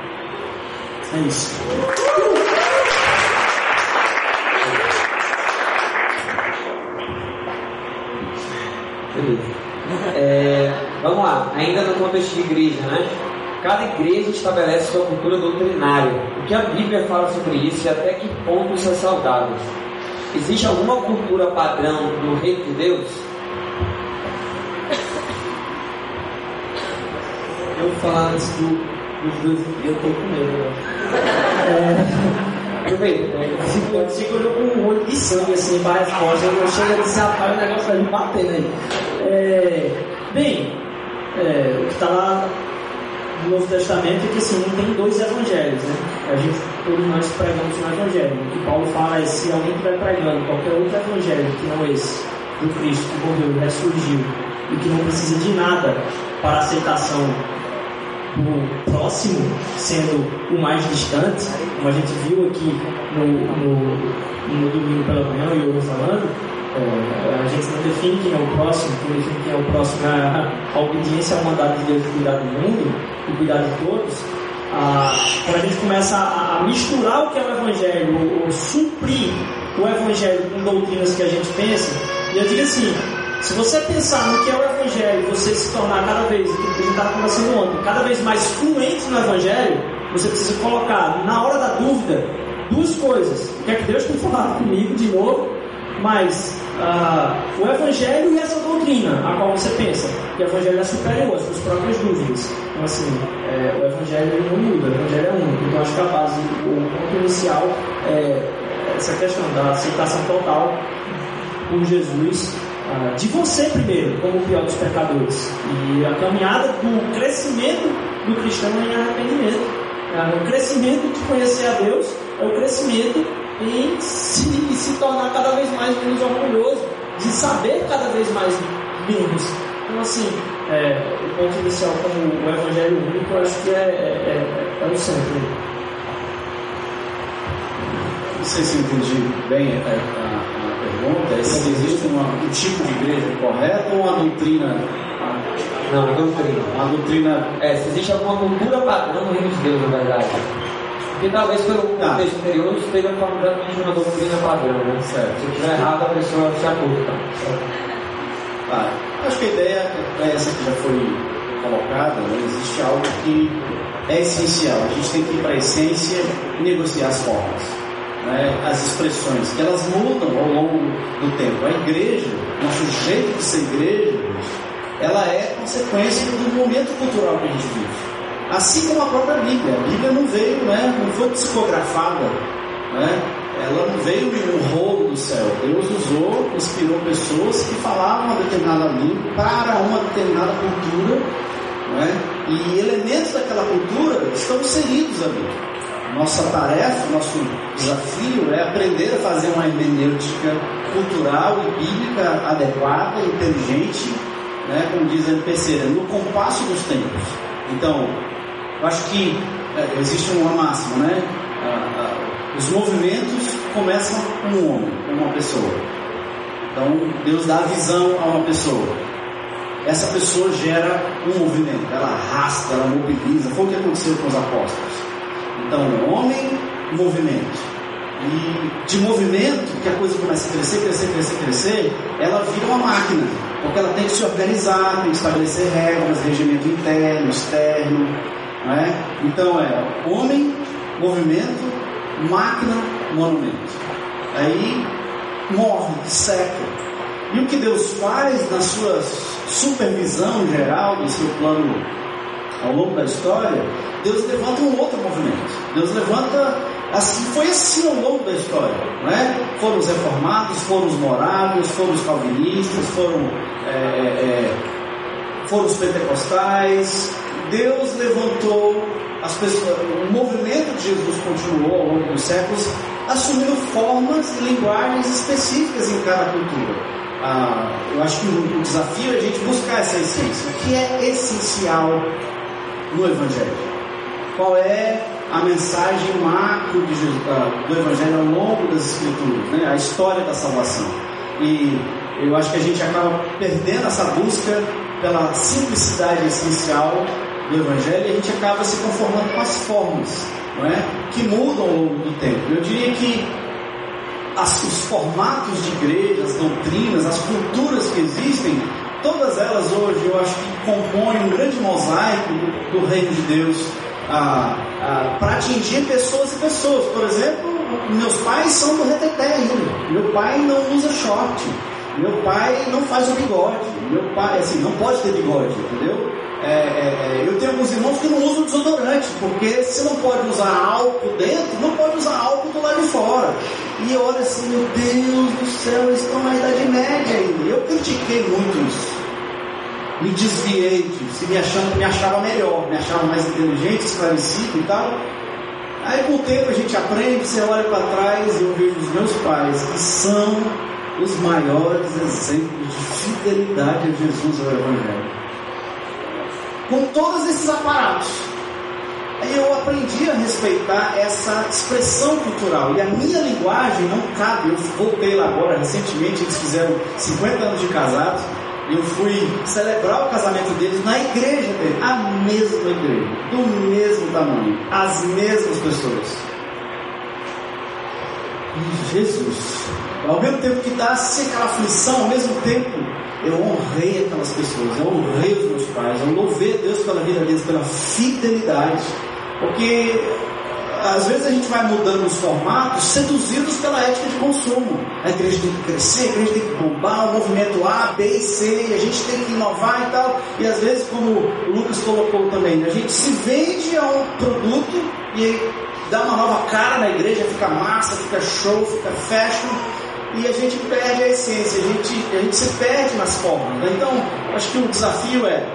É isso. É, vamos lá, ainda no contexto de igreja, né? Cada igreja estabelece sua cultura doutrinária. O que a Bíblia fala sobre isso e até que ponto isso é saudável? Existe alguma cultura padrão do reino de Deus? Eu vou falar antes do, dos dois, eu tô com medo. Né? É, eu vejo, eu olhando com um olho de sangue assim para a resposta. Eu chego dizer, rapaz, o negócio vai me bater, né? É, bem, é, o que está lá no Novo Testamento é que assim, não tem dois evangelhos, né? A gente, todos nós pregamos um evangelho. O que Paulo fala é se alguém estiver pregando qualquer outro evangelho que não esse, do Cristo que morreu e ressurgiu, e que não precisa de nada para aceitação do próximo sendo o mais distante, como a gente viu aqui no, no, no domingo pela manhã e eu falando, é, a gente não define quem é o próximo, quem define quem é o próximo é a, a obediência ao mandato de Deus de cuidar do mundo e cuidar de todos. Ah, quando a gente começa a, a, misturar o que é o Evangelho, ou suprir o Evangelho com doutrinas que a gente pensa, e eu digo assim, se você pensar no que é o Evangelho, você se tornar cada vez, o que a gente estava conversando ontem, cada vez mais fluente no Evangelho, você precisa colocar, na hora da dúvida, duas coisas. O que é que Deus tem falado comigo de novo? Mas ah, o Evangelho e essa doutrina a qual você pensa, que o Evangelho é superior às suas próprias dúvidas. Então, assim, é, o Evangelho não muda, o Evangelho é único. Então, acho que a base, o ponto inicial é essa questão da aceitação total por Jesus, ah, de você primeiro, como pior dos pecadores, e a caminhada do crescimento do cristão em arrependimento. Ah, o crescimento de conhecer a Deus é o crescimento em se, se tornar cada vez mais menos orgulhoso, de saber cada vez mais menos. Então, assim, é, o ponto inicial como o Evangelho único, eu acho que é, é, é, é o centro. Não sei se entendi bem a, a pergunta, é se existe uma, um tipo de igreja correta ou uma doutrina não, a doutrina. A doutrina. É, se existe alguma cultura padrão no reino de Deus, na verdade. Porque talvez pelo ah. contexto anterior esteja falando de uma doutrina padrão, né? Certo. Se estiver errado, a pessoa se acorda. Ah, acho que a ideia é essa que já foi colocada, né? existe algo que é essencial. A gente tem que ir para a essência e negociar as formas, né? as expressões, que elas mudam ao longo do tempo. A igreja, nosso jeito de ser igreja, ela é consequência do momento cultural que a gente vive. Assim como a própria Bíblia. A Bíblia não veio, né, não foi psicografada. Né? Ela não veio em um rolo do céu. Deus usou, inspirou pessoas que falavam uma determinada língua para uma determinada cultura. Né? E elementos daquela cultura estão inseridos ali. Nossa tarefa, nosso desafio é aprender a fazer uma hermenêutica cultural e bíblica adequada, inteligente, né, como diz a NPC, no compasso dos tempos. Então, eu acho que é, existe uma máxima, né? os movimentos começam com um homem, com uma pessoa. Então, Deus dá visão a uma pessoa. Essa pessoa gera um movimento, ela arrasta, ela mobiliza. Foi o que aconteceu com os apóstolos. Então, homem, movimento. E de movimento, que a coisa começa a crescer, crescer, crescer, crescer, ela vira uma máquina. Porque ela tem que se organizar, tem que estabelecer regras, regimento interno, externo. Não é? Então é homem, movimento, máquina, monumento. Aí morre, seca. E o que Deus faz na sua supervisão geral do seu plano ao longo da história, Deus levanta um outro movimento. Deus levanta assim, foi assim ao longo da história, não é? Foram os reformados, foram os moráveis, foram os calvinistas, foram, é, é, é, foram os pentecostais. Deus levantou as pessoas, o movimento de Jesus continuou ao longo dos séculos, assumindo formas e linguagens específicas em cada cultura. Ah, eu acho que o, o desafio é a gente buscar essa essência. O que é essencial no Evangelho? Qual é a mensagem macro Jesus, ah, do Evangelho ao longo das Escrituras, né? a história da salvação? E eu acho que a gente acaba perdendo essa busca pela simplicidade essencial do Evangelho e a gente acaba se conformando com as formas, não é? que mudam ao longo do tempo. Eu diria que as, os formatos de igreja, as doutrinas, as culturas que existem, todas elas hoje eu acho que compõem um grande mosaico do, do reino de Deus ah, ah, para atingir pessoas e pessoas. Por exemplo, meus pais são do reteté ainda. Meu pai não usa short. Meu pai não faz o bigode. Meu pai, assim, não pode ter bigode, entendeu? É, é, é, eu tenho alguns irmãos que não usam desodorante, porque se não pode usar álcool dentro, não pode usar álcool do lado de fora. E eu olho assim, meu Deus do céu, eles estão na Idade Média ainda. Eu critiquei muito isso. Me desviei disso, me, achando, me achava melhor, me achava mais inteligente, esclarecido e tal. Aí com o tempo a gente aprende, você olha para trás e eu vejo os meus pais, que são os maiores exemplos de fidelidade a Jesus ao Evangelho com todos esses aparatos. Eu aprendi a respeitar essa expressão cultural. E a minha linguagem não cabe. Eu voltei lá agora, recentemente, eles fizeram 50 anos de casados. Eu fui celebrar o casamento deles na igreja dele, a mesma igreja, do mesmo tamanho, as mesmas pessoas. E Jesus, ao mesmo tempo que dá-se aquela aflição, ao mesmo tempo eu honrei aquelas pessoas, eu honrei os meus pais, eu louvei a Deus pela vida deles, pela fidelidade, porque às vezes a gente vai mudando os formatos, seduzidos pela ética de consumo. A igreja tem que crescer, a igreja tem que bombar, o movimento A, B e C, a gente tem que inovar e tal. E às vezes, como o Lucas colocou também, né, a gente se vende a um produto e dá uma nova cara na igreja, fica massa, fica show, fica fashion, e a gente perde a essência, a gente, a gente se perde nas formas. Né? Então, acho que o desafio é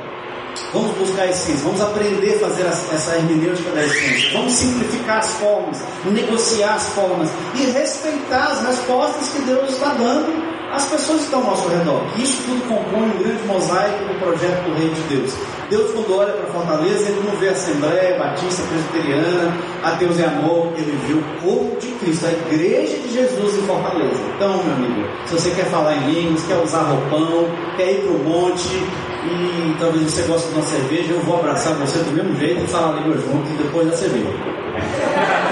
vamos buscar essência, vamos aprender a fazer essa hermenêutica da essência, vamos simplificar as formas, negociar as formas e respeitar as respostas que Deus está dando às pessoas que estão ao nosso redor. Isso tudo compõe um grande mosaico do projeto do Reino de Deus. Deus, quando olha para Fortaleza, ele não vê Assembleia, Batista, Presbiteriana, Ateus e Amor, ele vê o corpo de Cristo, a igreja de Jesus em Fortaleza. Então, meu amigo, se você quer falar em línguas, quer usar roupão, quer ir para o monte, e talvez você goste de uma cerveja, eu vou abraçar você do mesmo jeito e falar a língua junto e depois da cerveja.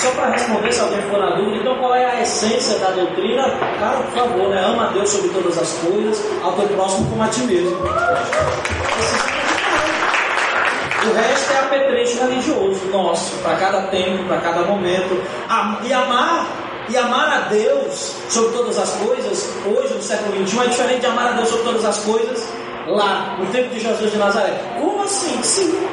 Só para responder, se alguém for na dúvida, então qual é a essência da doutrina? Cara, por favor, né? ama a Deus sobre todas as coisas, ao teu próximo como a ti mesmo. O resto é apetrecho religioso nosso, para cada tempo, para cada momento. E amar E amar a Deus sobre todas as coisas, hoje no século XXI, é diferente de amar a Deus sobre todas as coisas lá, no tempo de Jesus de Nazaré. Como assim? Sim.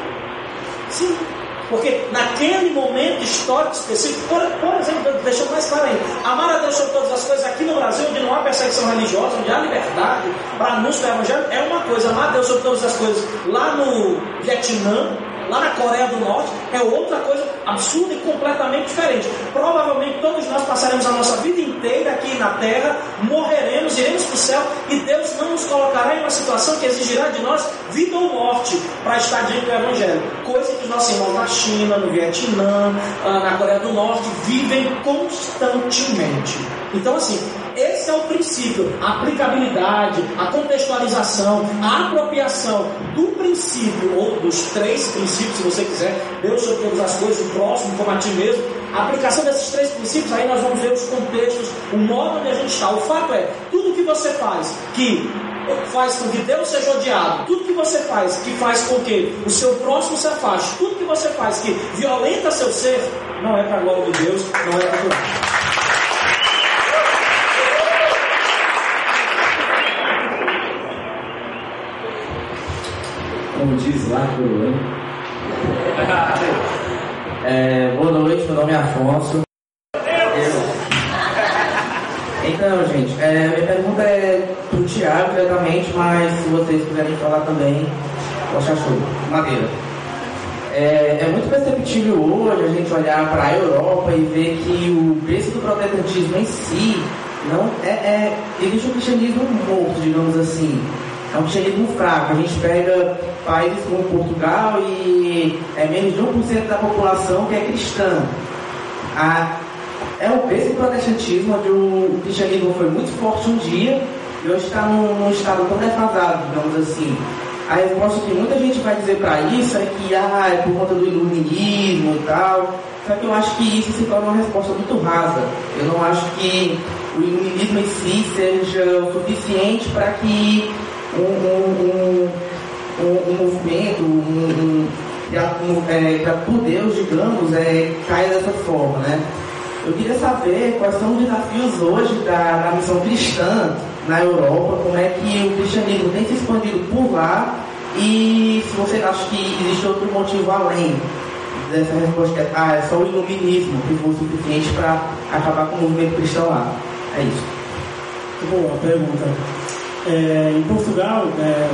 Sim. Porque naquele momento histórico específico, por, por exemplo, deixa mais claro ainda, amar a Deus sobre todas as coisas aqui no Brasil, onde não há perseguição religiosa, onde há liberdade para anúncio do Evangelho, é uma coisa. Amar a Deus sobre todas as coisas lá no Vietnã, lá na Coreia do Norte, é outra coisa absurda e completamente diferente. Provavelmente todos nós passaremos a nossa vida inteira aqui na terra, morreremos, iremos para o céu e Deus não nos colocará em uma situação que exigirá de nós vida ou morte para estar diante do Evangelho. Coisa que os nossos irmãos na China, no Vietnã, ah, na Coreia do Norte vivem constantemente. Então, assim, é o princípio, a aplicabilidade, a contextualização, a apropriação do princípio, ou dos três princípios, se você quiser, Deus sobre todas as coisas, o próximo como a ti mesmo. A aplicação desses três princípios, aí nós vamos ver os contextos, o modo onde a gente está. O fato é, tudo que você faz que faz com que Deus seja odiado, tudo que você faz que faz com que o seu próximo se afaste, tudo que você faz que violenta seu ser, não é para a glória de Deus, não é para a como diz lá pro é, Boa noite, meu nome é Afonso. Então, gente, é, minha pergunta é pro Tiago diretamente, mas se vocês quiserem falar também, poxa show. Madeira. É, é, muito perceptível hoje a gente olhar para a Europa e ver que o preço do protestantismo em si não é, é existe um cristianismo morto, digamos assim é um cristianismo fraco. A gente pega países como Portugal e é menos de 1% da população que é cristã. A, é o berço do protestantismo, onde o cristianismo foi muito forte um dia e hoje está num, num estado tão defasado, digamos assim. A resposta que muita gente vai dizer para isso é que ah, é por conta do iluminismo e tal. Só que eu acho que isso se torna uma resposta muito rasa. Eu não acho que o iluminismo em si seja o suficiente para que um, um, um, um movimento, um, um, é, por Deus, digamos, é, caia dessa forma, né? Eu queria saber quais são os desafios hoje da, da missão cristã na Europa, como é que o cristianismo tem se expandido por lá e se você acha que existe outro motivo além dessa resposta, ah, é só o iluminismo que foi suficiente para acabar com o movimento cristão lá. É isso. Boa pergunta. É, em Portugal, é,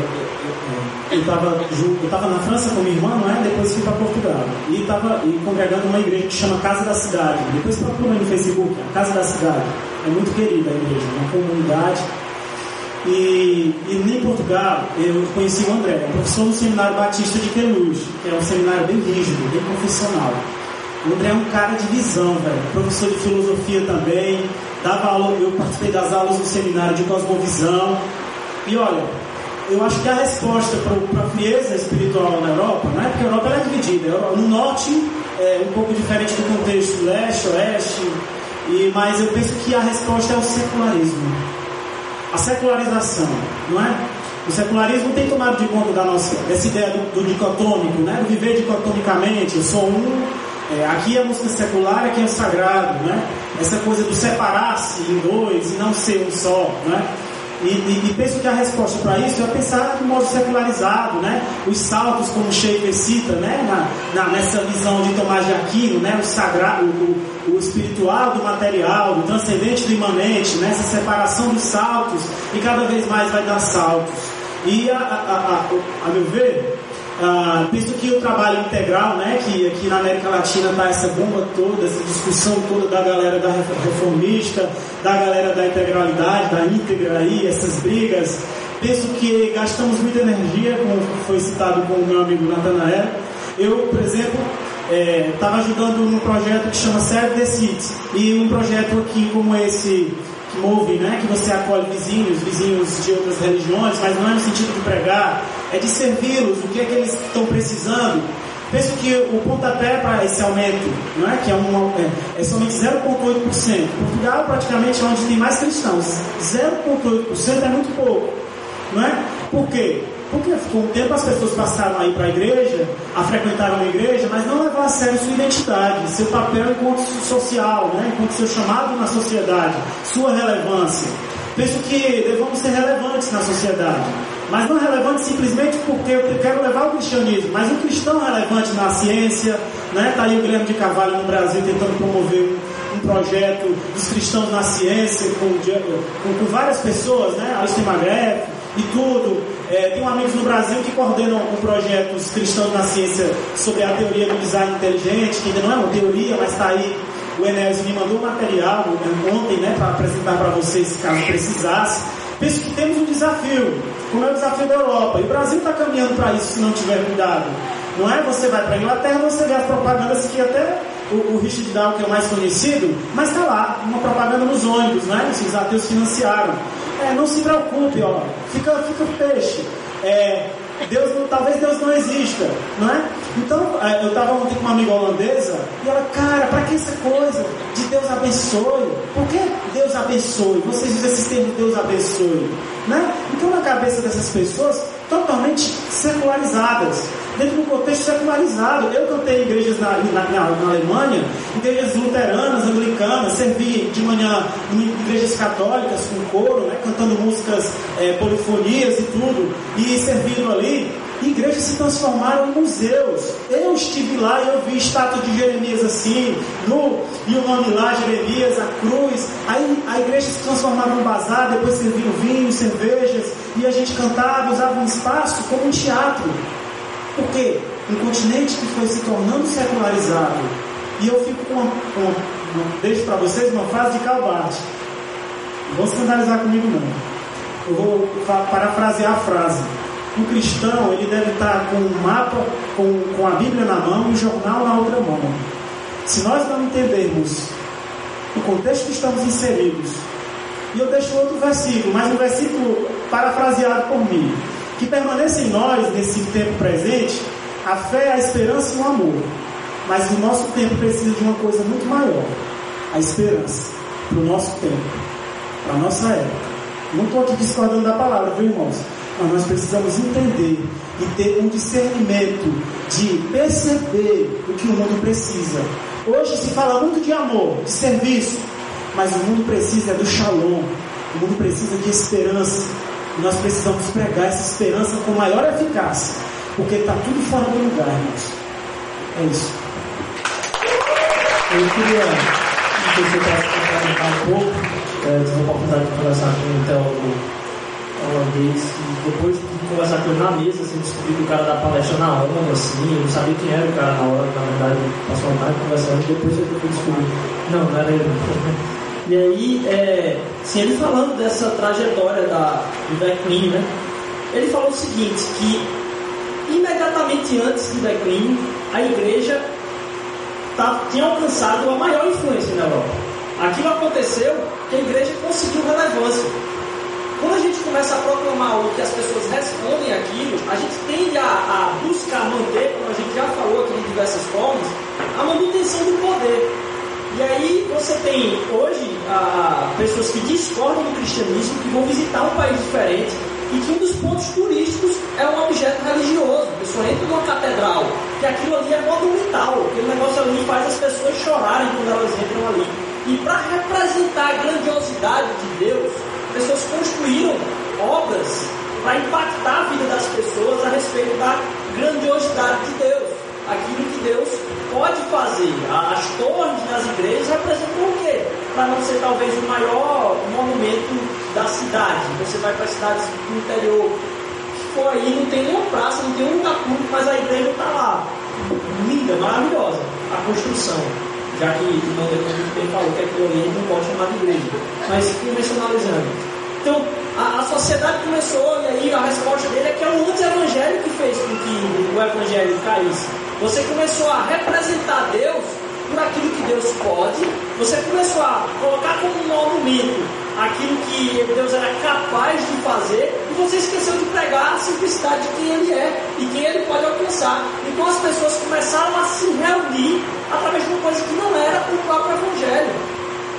eu estava na França com minha irmã, não é? depois fui para Portugal. E estava congregando uma igreja que chama Casa da Cidade. Depois procura no Facebook, Casa da Cidade. É muito querida a igreja, uma comunidade. E, e em Portugal eu conheci o André, é professor no Seminário Batista de Queluz, que é um seminário bem rígido, bem profissional. O André é um cara de visão, velho. Professor de filosofia também. Dava aula, eu participei das aulas do seminário de cosmovisão. E olha, eu acho que a resposta para a frieza espiritual na Europa, né? porque a Europa é dividida. No norte é um pouco diferente do contexto leste, oeste, e, mas eu penso que a resposta é o secularismo. A secularização, não é? O secularismo tem tomado de conta da nossa, dessa ideia do, do dicotômico, né? do viver dicotomicamente, eu sou um, é, aqui é música secular, aqui é o sagrado, né? Essa coisa do separar-se em dois e não ser um só, né? E, e, e, penso que a resposta para isso é pensar de modo secularizado, né? Os saltos, como Schaefer cita, né? Na, na, nessa visão de Tomás de Aquino, né? O sagrado, o, o, espiritual do material, do transcendente do imanente, né? Essa separação dos saltos e cada vez mais vai dar saltos. E a, a, a, a meu ver, ah, penso que o trabalho integral, né, que aqui na América Latina está essa bomba toda, essa discussão toda da galera da reformista, da galera da integralidade, da íntegra aí, essas brigas. Penso que gastamos muita energia, como foi citado com o meu amigo Natanael. Eu, por exemplo, estava é, ajudando num projeto que chama Serve the Cities. E um projeto aqui como esse que move, né, que você acolhe vizinhos, vizinhos de outras religiões, mas não é no sentido de pregar, é de servi-los, o que é que eles estão precisando. Penso que o pontapé para esse aumento, não é, que é, uma, é, é somente 0,8%. Portugal praticamente é onde tem mais cristãos. 0,8% é muito pouco, não é? Por quê? porque com o tempo as pessoas passaram a ir para a igreja, a frequentaram a igreja, mas não levaram a sério sua identidade, seu papel enquanto social, né? enquanto seu chamado na sociedade, sua relevância. Penso que devemos ser relevantes na sociedade, mas não relevantes simplesmente porque eu quero levar o cristianismo, mas um cristão relevante na ciência, né? Está aí o Guilherme de Carvalho no Brasil tentando promover um, projeto dos cristãos na ciência com, com, com várias pessoas, né? A Magref e tudo. É, amigos no Brasil que coordenam um projeto dos cristãos na ciência sobre a teoria do design inteligente, que ainda não é uma teoria, mas está aí o Enésio me mandou um material né, ontem né, para apresentar para vocês, caso precisasse. Penso que temos um desafio, como é o desafio da Europa. E o Brasil está caminhando para isso se não tiver cuidado. Não é você vai para a Inglaterra, você vê as propagandas que até o, o Richard Dow, que é o mais conhecido, mas está lá, uma propaganda nos ônibus, né? Os ateus financiaram. É, não se preocupe, ó, fica, fica peixe. É, Deus, talvez Deus não exista, não é? Então, é, eu estava ontem com uma amiga holandesa e ela, cara, para que essa coisa de Deus abençoe? Por que Deus abençoe? Vocês usam esse termo Deus abençoe, né? Então, na cabeça dessas pessoas, totalmente secularizadas dentro de um contexto secularizado. Eu cantei igrejas na, na, na, na Alemanha, igrejas luteranas, anglicanas, servi de manhã em igrejas católicas com coro, né, cantando músicas, é, polifonias e tudo, e servindo ali. Igrejas se transformaram em museus. Eu estive lá e eu vi estátua de Jeremias assim, no, e o nome lá, Jeremias, a cruz. Aí a igreja se transformava em um bazar, depois serviam vinho, cervejas, e a gente cantava, usava um espaço como um teatro. Por quê? Um continente que foi se tornando secularizado. E eu fico com, com deixo para vocês uma frase de Calvarte. Não vou escandalizar comigo não. Eu vou parafrasear a frase. Um cristão, ele deve estar com um mapa, com, com a Bíblia na mão e o jornal na outra mão. Se nós não entendermos o contexto que estamos inseridos, e eu deixo outro versículo, mas um versículo parafraseado por mim que permaneça em nós, nesse tempo presente, a fé, a esperança e o amor. Mas o nosso tempo precisa de uma coisa muito maior: a esperança, para o nosso tempo, para a nossa época. Não estou aqui discordando da palavra, viu, irmãos? Mas nós precisamos entender e ter um discernimento de perceber o que o mundo precisa. Hoje se fala muito de amor, de serviço, mas o mundo precisa do shalom, o mundo precisa de esperança, nós precisamos pregar essa esperança com maior eficácia, porque está tudo fora do lugar, irmãos. É isso. Eu queria que você pudesse um pouco, é, tive a oportunidade de conversar com um teólogo holandês, e depois de conversar com ele na mesa, assim, descobri que o cara da palestra na ONU, assim, eu não sabia quem era o cara na hora, na verdade, passou uma tarde conversando, e depois eu fui descobrir. Não, não era ele. (laughs) E aí, é, assim, ele falando dessa trajetória da, do declínio, né? Ele falou o seguinte, que imediatamente antes do declínio, a igreja tá, tinha alcançado a maior influência na Europa. Aquilo aconteceu que a igreja conseguiu relevância. Quando a gente começa a proclamar algo que as pessoas respondem aquilo, a gente tende a, a buscar manter, como a gente já falou aqui de diversas formas, a manutenção do poder. E aí você tem hoje a, pessoas que discordam do cristianismo, que vão visitar um país diferente e que um dos pontos turísticos é um objeto religioso. A pessoa entra numa catedral, que aquilo ali é monumental, aquele negócio ali faz as pessoas chorarem quando elas entram ali. E para representar a grandiosidade de Deus, pessoas construíram obras para impactar a vida das pessoas a respeito da grandiosidade de Deus aquilo que Deus pode fazer. As torres das igrejas representam o quê? Para não ser talvez o maior monumento da cidade. Você vai para cidades do interior, for aí, não tem nenhuma praça, não tem um lugar mas a igreja está lá. Linda, maravilhosa. A construção. Já que não depende bem falou que é que não pode chamar de igreja. Mas convencionalizando. Então, a, a, sociedade começou, e aí a resposta dele é que é o anti-evangelho que fez com que o evangelho caísse. Você começou a representar Deus por aquilo que Deus pode, você começou a colocar como um monumento aquilo que Deus era capaz de fazer, e você esqueceu de pregar a simplicidade de quem Ele é e quem Ele pode alcançar. Então as pessoas começaram a se reunir através de uma coisa que não era o próprio Evangelho.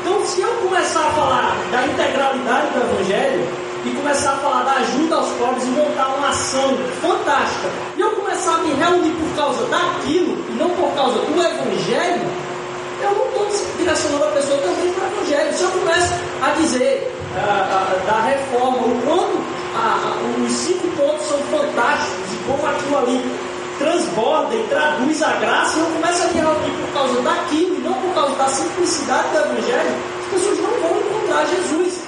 Então, se eu começar a falar da integralidade do Evangelho, e começar a falar da ajuda aos pobres e montar uma ação fantástica, e eu começar a me reunir por causa daquilo e não por causa do Evangelho, eu não estou direcionando a pessoa também para o Evangelho. Se eu começo a dizer da reforma, o quanto os cinco pontos são fantásticos e como aquilo ali transborda e traduz a graça, e eu começo a me reunir por causa daquilo e não por causa da simplicidade do Evangelho, as pessoas não vão encontrar Jesus.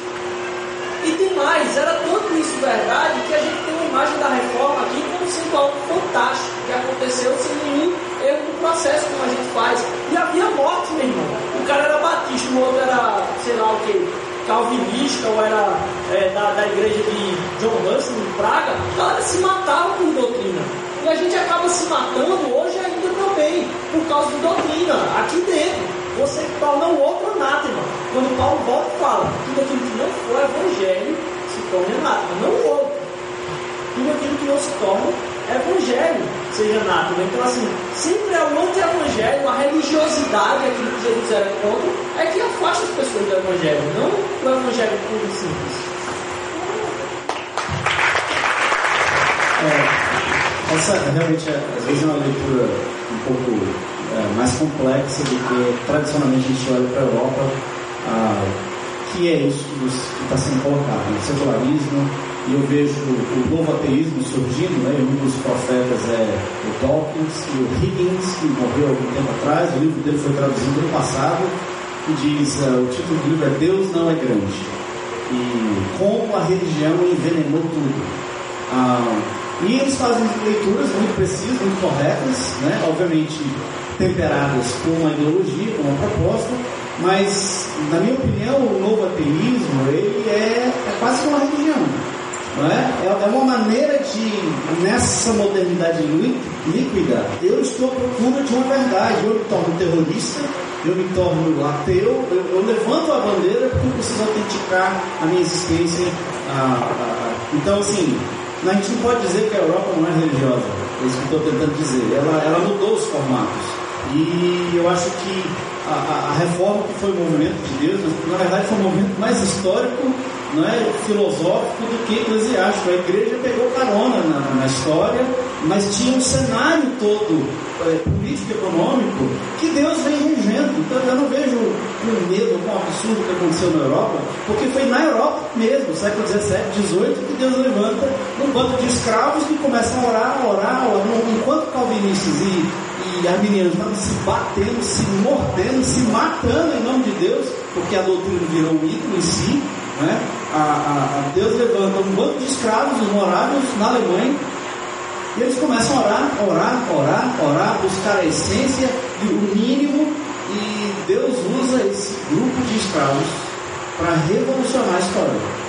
E tem mais, era tanto isso verdade que a gente tem uma imagem da reforma aqui como sendo algo fantástico que aconteceu sem nenhum erro no processo como a gente faz. E havia morte, meu irmão. O cara era batista, o outro era, sei lá o que, calvinista ou era é, da, da igreja de John Russell em Praga. A galera se matava por doutrina. E a gente acaba se matando hoje ainda também, por causa de doutrina, aqui dentro. Você torna o outro anátema. Quando Paulo volta e fala, tudo aquilo que não for evangelho se torna anátema, não outro. Tudo aquilo que não se torna evangelho seja anátema. Então, assim, sempre é o anti-evangelho, a religiosidade, aquilo que Jesus era contra, é que afasta as pessoas do evangelho, não o evangelho puro e simples. É. Essa realmente, é, às vezes, é uma leitura um pouco é, mais complexa do que tradicionalmente a gente olha para a Europa, ah, que é isso que está sendo colocado, né? secularismo, e eu vejo o novo ateísmo surgindo, né? um dos profetas é o Dawkins e o Higgins, que morreu algum tempo atrás, o livro dele foi traduzido no passado, e diz, uh, o título do livro é Deus não é grande, e como a religião envenenou tudo. Ah, e eles fazem leituras muito precisas, muito corretas, né? obviamente temperadas com uma ideologia, com uma proposta, mas, na minha opinião, o novo ateísmo ele é, é quase uma religião. É? é? é uma maneira de, nessa modernidade líquida, eu estou à procura de uma verdade. Eu me torno terrorista, eu me torno ateu, eu, eu levanto a bandeira porque eu preciso autenticar a minha existência. então, assim, a gente não pode dizer que a Europa não é religiosa, é isso que estou tentando dizer. Ela, ela mudou os formatos. E eu acho que a, a, a, reforma que foi o movimento de Deus, na verdade foi um movimento mais histórico, não é filosófico do que eclesiástico. A igreja pegou carona na, na história, mas tinha um cenário todo é, político econômico que Deus vem regendo. Então eu não vejo com medo, com um absurdo que aconteceu na Europa, porque foi na Europa mesmo, século XVII, XVIII, que Deus levanta um bando de escravos que começam a orar, a orar, a orar. enquanto calvinistas e, e arminianos estavam se batendo, se mordendo, se matando em nome de Deus, porque a doutrina virou um ídolo em si, né? a, a, a Deus levanta um bando de escravos, os moráveis, na Alemanha, e eles começam a orar, orar, orar, orar, buscar a essência e o mínimo, e Deus usa esse grupo de escravos para revolucionar a história.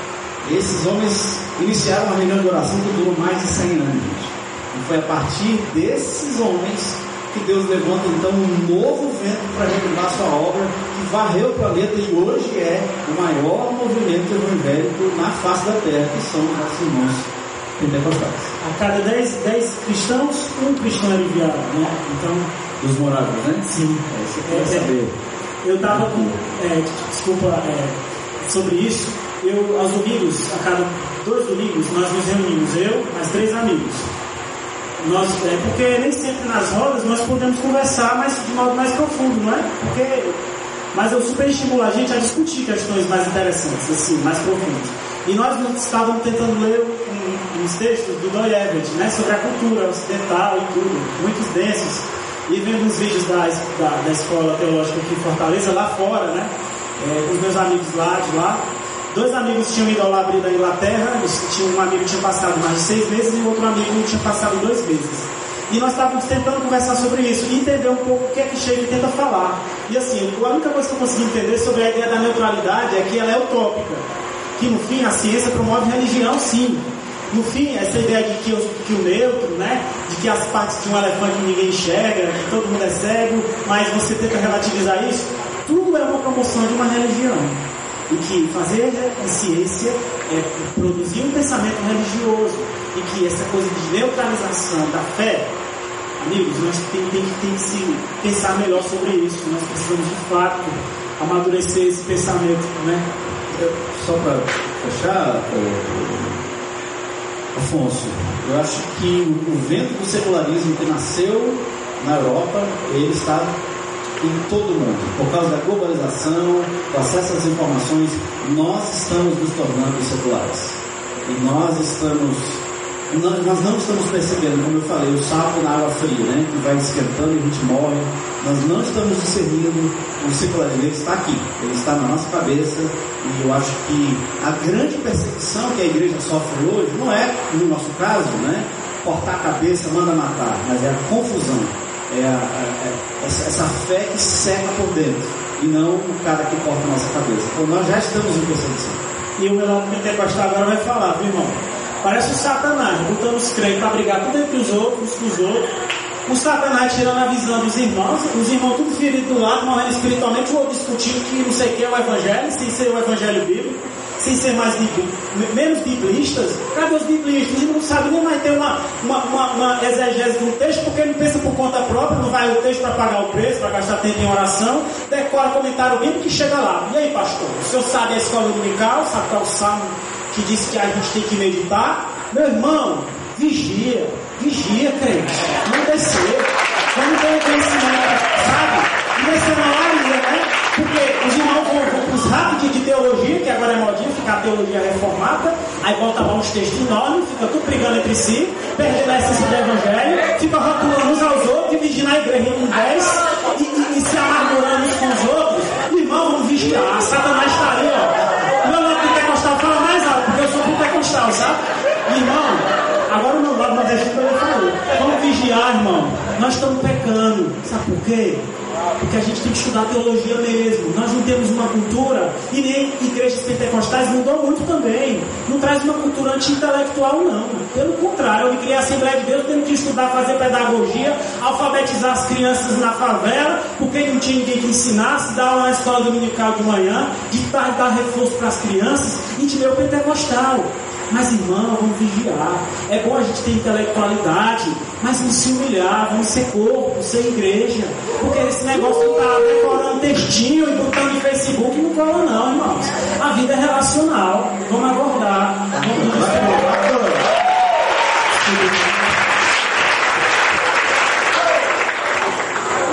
Esses homens iniciaram uma reunião de oração que durou mais de 100 anos. E foi a partir desses homens que Deus levanta então um novo vento para retomar sua obra, varreu o planeta e hoje é o maior movimento evangélico na face da terra, que são os nossos irmãos pentecostais. A cada 10, cristãos, um cristão é enviado, né? Então. Dos moradores, né? Sim. É, isso eu é, saber. Eu estava com. É, desculpa, é, sobre isso. Eu, aos domingos, a cada dois domingos, nós nos reunimos, eu, mais três amigos. Nós, é, porque nem sempre nas rodas nós podemos conversar mas de modo mais profundo, não é? Porque, mas eu super estimulo a gente a discutir questões mais interessantes, assim, mais profundas. E nós estávamos tentando ler uns textos do Doyle Everett, né, sobre a cultura ocidental e tudo, muitos densos. E vendo uns vídeos da, da, da escola teológica aqui em Fortaleza, lá fora, né, é, com os meus amigos lá de lá. Dois amigos tinham ido ao Labri da Inglaterra, um amigo tinha passado mais de seis meses e outro amigo tinha passado dois meses. E nós estávamos tentando conversar sobre isso e entender um pouco o que é que Sheila tenta falar. E assim, a única coisa que eu consegui entender sobre a ideia da neutralidade é que ela é utópica que no fim a ciência promove religião sim. No fim, essa ideia de que, que o neutro, né, de que as partes de um elefante ninguém enxerga, que todo mundo é cego, mas você tenta relativizar isso, tudo é uma promoção de uma religião. E que fazer ciência é produzir um pensamento religioso. E que essa coisa de neutralização da fé, amigos, nós temos tem, tem, que se pensar melhor sobre isso. Nós precisamos de fato amadurecer esse pensamento, né? só para fechar, eh, Afonso, eu acho que o vento do secularismo que nasceu na Europa, ele está em todo mundo. Por causa da globalização, do acesso às informações, nós estamos nos tornando seculares. E nós estamos nós, não estamos percebendo, como eu falei, o sapo na água fria, né? Que vai esquentando e a gente morre. Nós não estamos discernindo o secularismo, ele está aqui, ele está na nossa cabeça. E eu acho que a grande perseguição que a igreja sofre hoje não é, no nosso caso, né? Cortar a cabeça, manda matar, mas é a confusão. É, a, é essa, fé que seca por dentro e não o cara que corta a nossa cabeça. Então nós já estamos em perseguição. E o melhor pentecostal agora vai falar, viu irmão? Parece o Satanás, botando os crentes para brigar tudo entre os outros, com os outros. O Satanás tirando a visão dos irmãos, os irmãos tudo feridos do lado, morrendo espiritualmente, o outro discutindo que não sei o que é o evangelho, sem ser o evangelho bíblico, sem ser mais menos biblistas. Cadê os biblistas? Irmãos não sabem nem mais ter uma, uma, uma, uma exegese do texto, porque não pensa por conta própria, não vai o texto para pagar o preço, para gastar tempo em oração, decora comentário bíblico que chega lá. E aí, pastor? O senhor sabe a escola dominical, sabe qual é o salmo que disse que a gente tem que meditar. Meu irmão, vigia, vigia, crente. Não descer. Vamos ter conhecimento, sabe? E descer na laria, né? Porque os irmãos vão, os rápidos de teologia, que agora é modinha, ficar a teologia reformada, aí volta lá uns textos enormes, fica tudo brigando entre si, perdendo a essência do evangelho, fica rotulando uns aos outros, dividindo a igreja em dez e, e, e se amargurando uns com os outros. Irmão, vamos vigiar. Satanás está ali, ó. Pentecostal, sabe? Irmão, agora o meu lado nordestino também falou. Vamos vigiar, irmão. Nós estamos pecando. Sabe por quê? Porque a gente tem que estudar teologia mesmo. Nós não temos uma cultura, e nem igrejas pentecostais mudou muito também. Não traz uma cultura anti-intelectual, não. Pelo contrário, eu criei a Assembleia de Deus tendo que estudar, fazer pedagogia, alfabetizar as crianças na favela, porque não tinha ninguém que ensinasse, dar uma escola dominical de manhã, de tarde dar reforço para as crianças, e de meu pentecostal. Mas irmão, vamos vigiar. É bom a gente ter intelectualidade, mas não se humilhar, vamos ser corpo, ser igreja. Porque esse negócio de estar decorando textinho e botando em Facebook não cola não, irmãos. A vida é relacional. Vamos abordar. Vamos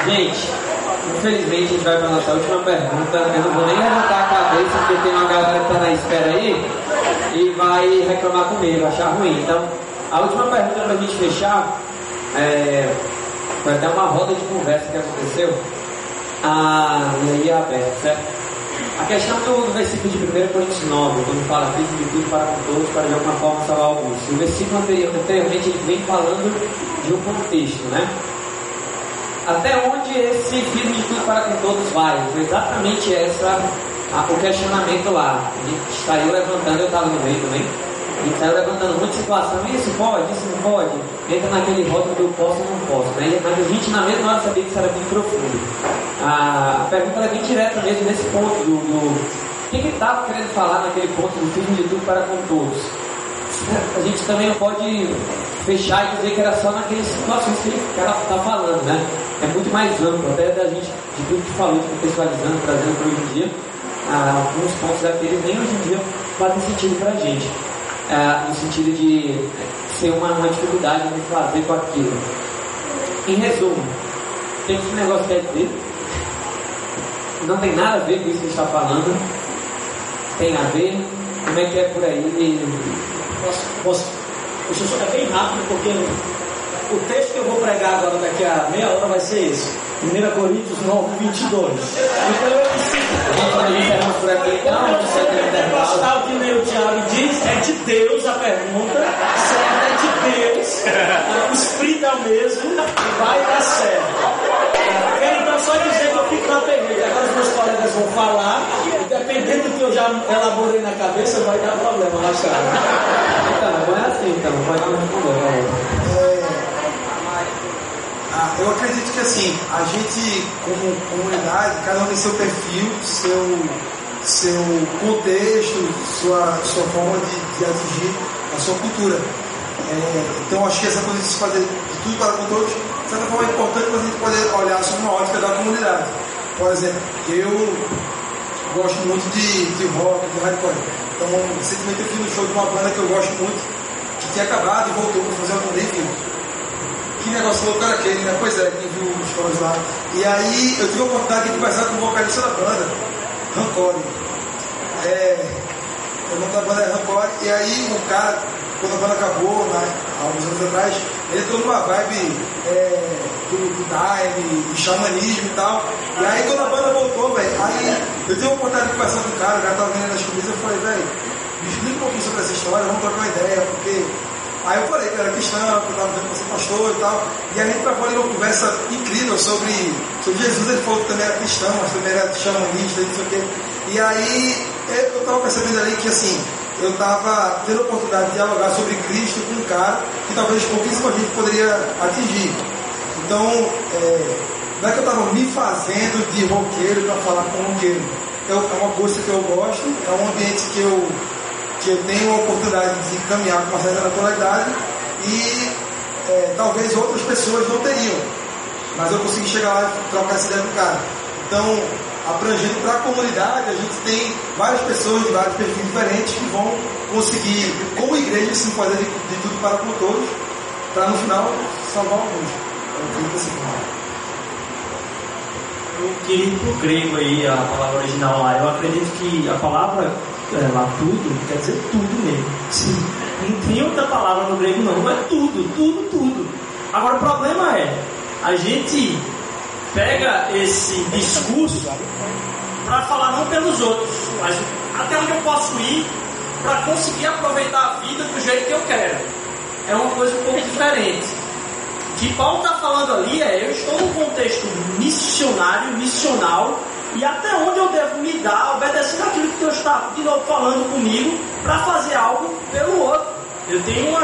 Gente, infelizmente a gente vai para a nossa última pergunta. Eu não vou nem levantar a cabeça porque tem uma galera que está na espera aí e vai reclamar comigo, achar ruim. Então, a última pergunta para a gente fechar é, foi até uma roda de conversa que aconteceu. Aí é aberto, certo? A questão do, do versículo de 1 Coríntios 9, quando fala fiz de tudo para com todos, para de alguma forma salvar alguns. O versículo anterior, anteriormente ele vem falando de um contexto, né? Até onde esse fiz de tudo para com todos vai? Foi exatamente essa a, o questionamento lá. Gente saiu levantando, eu estava no meio também. Gente saiu levantando muita situação, isso pode, isso não pode. Entra naquele rótulo do posso ou não posso, né? Mas a gente na mesma hora sabia que isso era muito profundo. A, a pergunta é bem direta mesmo nesse ponto do. do o que ele estava querendo falar naquele ponto do filme de tudo para com todos? A gente também não pode fechar e dizer que era só naquelas situações que ele está falando, né? É muito mais amplo, até da gente, de tudo que falou, contextualizando, trazendo para hoje em dia ah, alguns pontos daqueles nem hoje em dia fazem sentido para a gente. Ah, no sentido de ser uma, uma dificuldade de fazer com aquilo. Em resumo, o que esse negócio quer dizer? Não tem nada a ver com isso que está falando. Tem a ver? Como é que é por aí? Posso, posso, só, é bem rápido, porque o texto que eu vou pregar agora daqui a meia hora vai ser esse. 1 Coríntios 9, 22. Então eu preciso. Que nem o Tiago diz, é de Deus a pergunta, certo? É de Deus. O Espírito é o mesmo vai dar certo. Quero então só dizer que eu fico na pergunta. Agora os meus colegas vão falar, e dependendo do que eu já elaborei na cabeça, vai dar problema mais tarde. Então, não é assim, então, pode responder. Ah, eu acredito que assim, a gente como comunidade, cada um tem seu perfil, seu, seu contexto, sua, sua forma de, de atingir a sua cultura. É, então acho que essa coisa de se fazer de tudo para com todos, de certa forma é importante para a gente poder olhar sobre uma ótica da comunidade. Por exemplo, eu gosto muito de, de rock, de hardcore. Então, recentemente eu fui no show de uma banda que eu gosto muito, que tinha acabado e voltou para fazer nem viu. Que negócio louco era aquele, né? Pois é, quem viu os shows lá. E aí eu tive a oportunidade de conversar com o vocalista da banda, Rancore. É, o nome da banda é Rancore. E aí o cara, quando a banda acabou, né, há alguns anos atrás, ele entrou numa vibe é, do, Daime, do xamanismo e tal. E aí quando a banda voltou, velho, aí eu tive a oportunidade de conversar com o cara, o cara tava vendendo as comidas, eu falei, velho, me explica um pouquinho sobre essa história, vamos trocar uma ideia, porque Aí eu falei que era cristão, que eu estava para ser pastor e tal. E a gente gravou ali uma conversa incrível sobre, sobre Jesus. Ele falou que também era cristão, mas também era xamanista e não sei o quê. E aí eu estava percebendo ali que assim, eu estava tendo a oportunidade de dialogar sobre Cristo com um cara que talvez pouquíssima gente poderia atingir. Então, é, não é que eu estava me fazendo de roqueiro para falar com roqueiro. É uma coisa que eu gosto, é um ambiente que eu que eu tenho a oportunidade de caminhar com uma certa naturalidade e é, talvez outras pessoas não teriam. Mas eu consegui chegar lá e trocar essa ideia com o cara. Então, abrangendo para a comunidade, a gente tem várias pessoas de vários perfis diferentes que vão conseguir, como igreja, se fazer de, de tudo para com todos, para no final salvar alguns. É assim. Eu queria ir para o grego aí, a palavra original lá. Eu acredito que a palavra é, lá tudo quer dizer tudo mesmo. Sim. Não tem outra palavra no grego não, é tudo, tudo, tudo. Agora o problema é, a gente pega esse discurso para falar não pelos outros, mas até onde eu posso ir para conseguir aproveitar a vida do jeito que eu quero. É uma coisa um pouco diferente. Que Paulo está falando ali é, eu estou num contexto missionário, missional, e até onde eu devo me dar, obedecendo aquilo que Deus está de novo falando comigo, para fazer algo pelo outro. Eu tenho uma,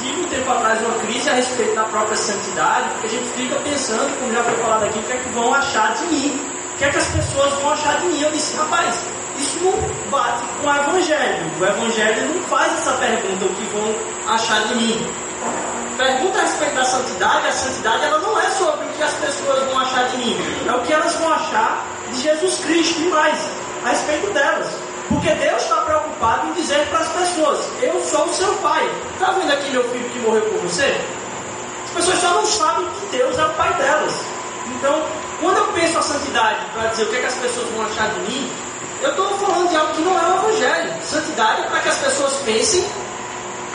tive um tempo atrás uma crise a respeito da própria santidade, porque a gente fica pensando, como já foi falado aqui, o que é que vão achar de mim? O que é que as pessoas vão achar de mim? Eu disse, rapaz, isso não bate com o Evangelho. O Evangelho não faz essa pergunta, o que vão achar de mim. Pergunta a respeito da santidade, a santidade ela não é sobre o que as pessoas vão achar de mim, é o que elas vão achar de Jesus Cristo e mais, a respeito delas. Porque Deus está preocupado em dizer para as pessoas: Eu sou o seu pai. Está vendo aqui meu filho que morreu por você? As pessoas só não sabem que Deus é o pai delas. Então, quando eu penso a santidade para dizer o que, é que as pessoas vão achar de mim, eu estou falando de algo que não é o Evangelho. Santidade é para que as pessoas pensem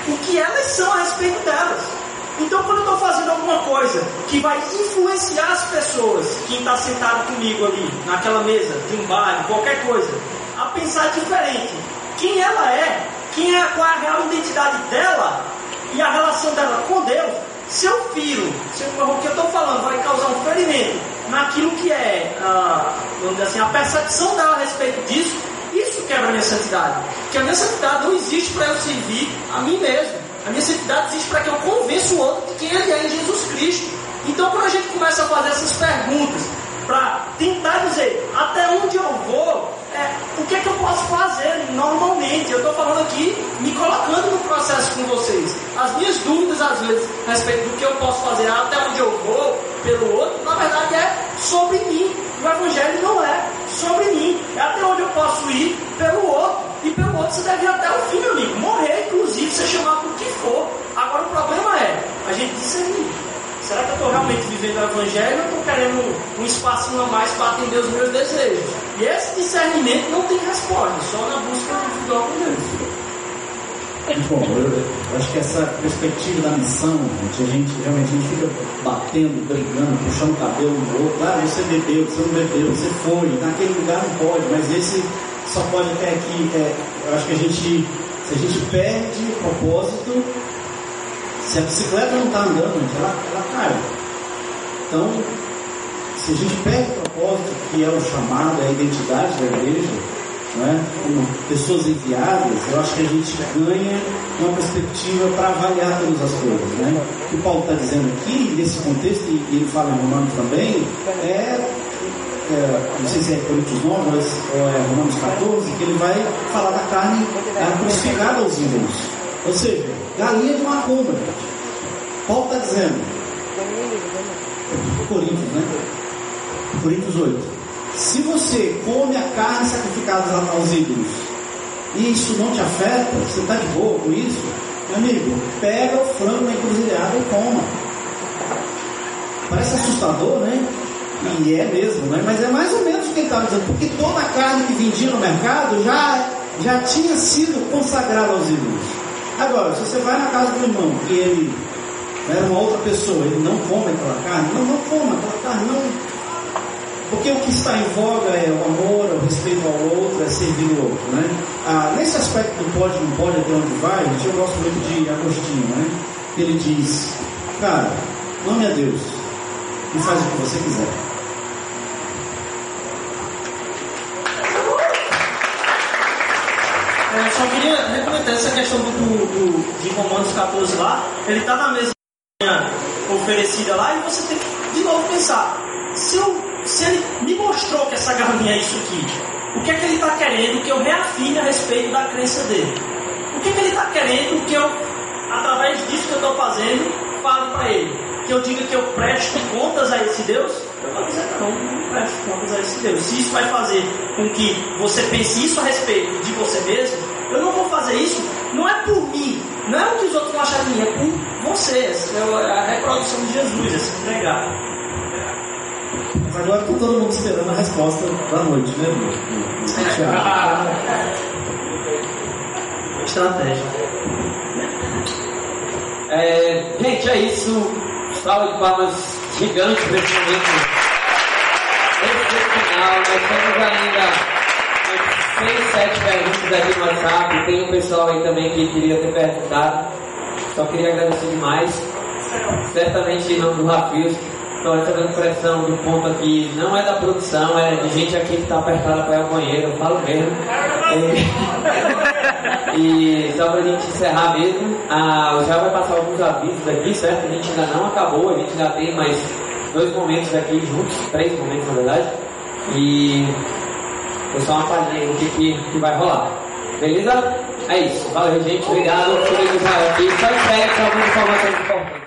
o que elas são a respeito delas. Então, quando eu estou fazendo alguma coisa que vai influenciar as pessoas, quem está sentado comigo ali, naquela mesa, de um bar, qualquer coisa, a pensar diferente, quem ela é, quem é, qual é a real identidade dela e a relação dela com Deus, se eu firo, se eu, o que eu estou falando vai causar um ferimento naquilo que é, ah, vamos dizer assim, a percepção dela a respeito disso, isso quebra a minha santidade. Porque a minha santidade não existe para eu servir a mim mesmo. A minha santidade existe para que eu convença o outro de quem ele é em Jesus Cristo. Então, quando a gente começa a fazer essas perguntas, para tentar dizer até onde eu vou, é, o que é que eu posso fazer normalmente? Eu estou falando aqui, me colocando no processo com vocês. As minhas dúvidas, às vezes, a respeito do que eu posso fazer até onde eu vou pelo outro, na verdade é sobre mim. O Evangelho não é sobre mim, é até onde eu posso ir pelo outro. E pelo outro você deve ir até o fim, meu amigo. Morrer, inclusive, ser chamado por que for. Agora o problema é a gente discernir. Será que eu estou realmente vivendo o Evangelho ou estou querendo um espacinho a mais para atender os meus desejos? E esse discernimento não tem resposta, só na busca individual com Deus. Bom, eu, eu, acho que essa perspectiva da missão, gente, a gente realmente a gente fica batendo, brigando, puxando o cabelo no outro. Ah, você bebeu, você não bebeu, você foi, naquele lugar não pode, mas esse só pode até aqui. É, eu acho que a gente, se a gente perde o propósito, se a bicicleta não está andando, ela, ela cai. Então, se a gente perde o propósito, que é o chamado, a identidade da igreja, né, como pessoas enviadas, eu acho que a gente ganha uma perspectiva para avaliar todas as coisas. Né? O que o Paulo está dizendo aqui, nesse contexto, e ele fala em Romanos também, é, é, não sei se é Coríntios 9, mas é Romanos 14, que ele vai falar da carne é, crucificada aos ídolos. Ou seja, galinha de macumba. Paulo está dizendo, Coríntios, né? Coríntios 8. Se você come a carne sacrificada aos ídolos, e isso não te afeta, você está de boa com isso, meu amigo, pega o frango na encruzilhada e coma. Parece assustador, né? E é mesmo, né? Mas é mais ou menos o que ele estava dizendo, porque toda a carne que vendia no mercado já, já tinha sido consagrada aos ídolos. Agora, se você vai na casa do irmão e ele era uma outra pessoa, ele não come aquela carne, não, não coma aquela carne, não. Porque o que está em voga é o amor, o respeito ao outro, é servir o outro, né? Ah, nesse aspecto do pode, não pode, até onde vai, eu gosto muito de Agostinho, né? Ele diz, cara, nome a Deus e faz o que você quiser. Eu só queria recomendar essa questão do, do, de Romanos 14 lá. Ele está na mesa oferecida lá e você tem que de novo pensar. Se, eu, se ele me mostrou que essa galinha é isso aqui, o que é que ele está querendo que eu reafine a respeito da crença dele? O que é que ele está querendo que eu, através disso que eu estou fazendo, fale para ele? Que eu diga que eu presto contas a esse Deus? Eu vou dizer não, não presto contas a esse Deus. Se isso vai fazer com que você pense isso a respeito de você mesmo, eu não vou fazer isso, não é por mim, não é o que os outros vão achar de mim, é por vocês. É a reprodução de Jesus, esse entregar. Mas agora está todo mundo esperando a resposta da noite, né, Bruno? Estratégia. É, gente, é isso. Salve de palmas gigantes para esse momento excepcional. Nós temos ainda umas seis, sete perguntas aqui no WhatsApp. Tem um pessoal aí também que queria ter perguntado. Só queria agradecer demais. Certamente em nome do Rafios. Estou recebendo pressão do ponto aqui, não é da produção, é de gente aqui que está apertada para ir ao banheiro, eu falo mesmo. E, (laughs) e só para a gente encerrar mesmo, a, já vai passar alguns avisos aqui, certo? A gente ainda não acabou, a gente ainda tem mais dois momentos aqui juntos, três momentos na verdade. E foi só uma palhinha do que, que, que vai rolar. Beleza? É isso. Valeu, gente. Obrigado. Feliz Israel aqui. Só espere para algumas.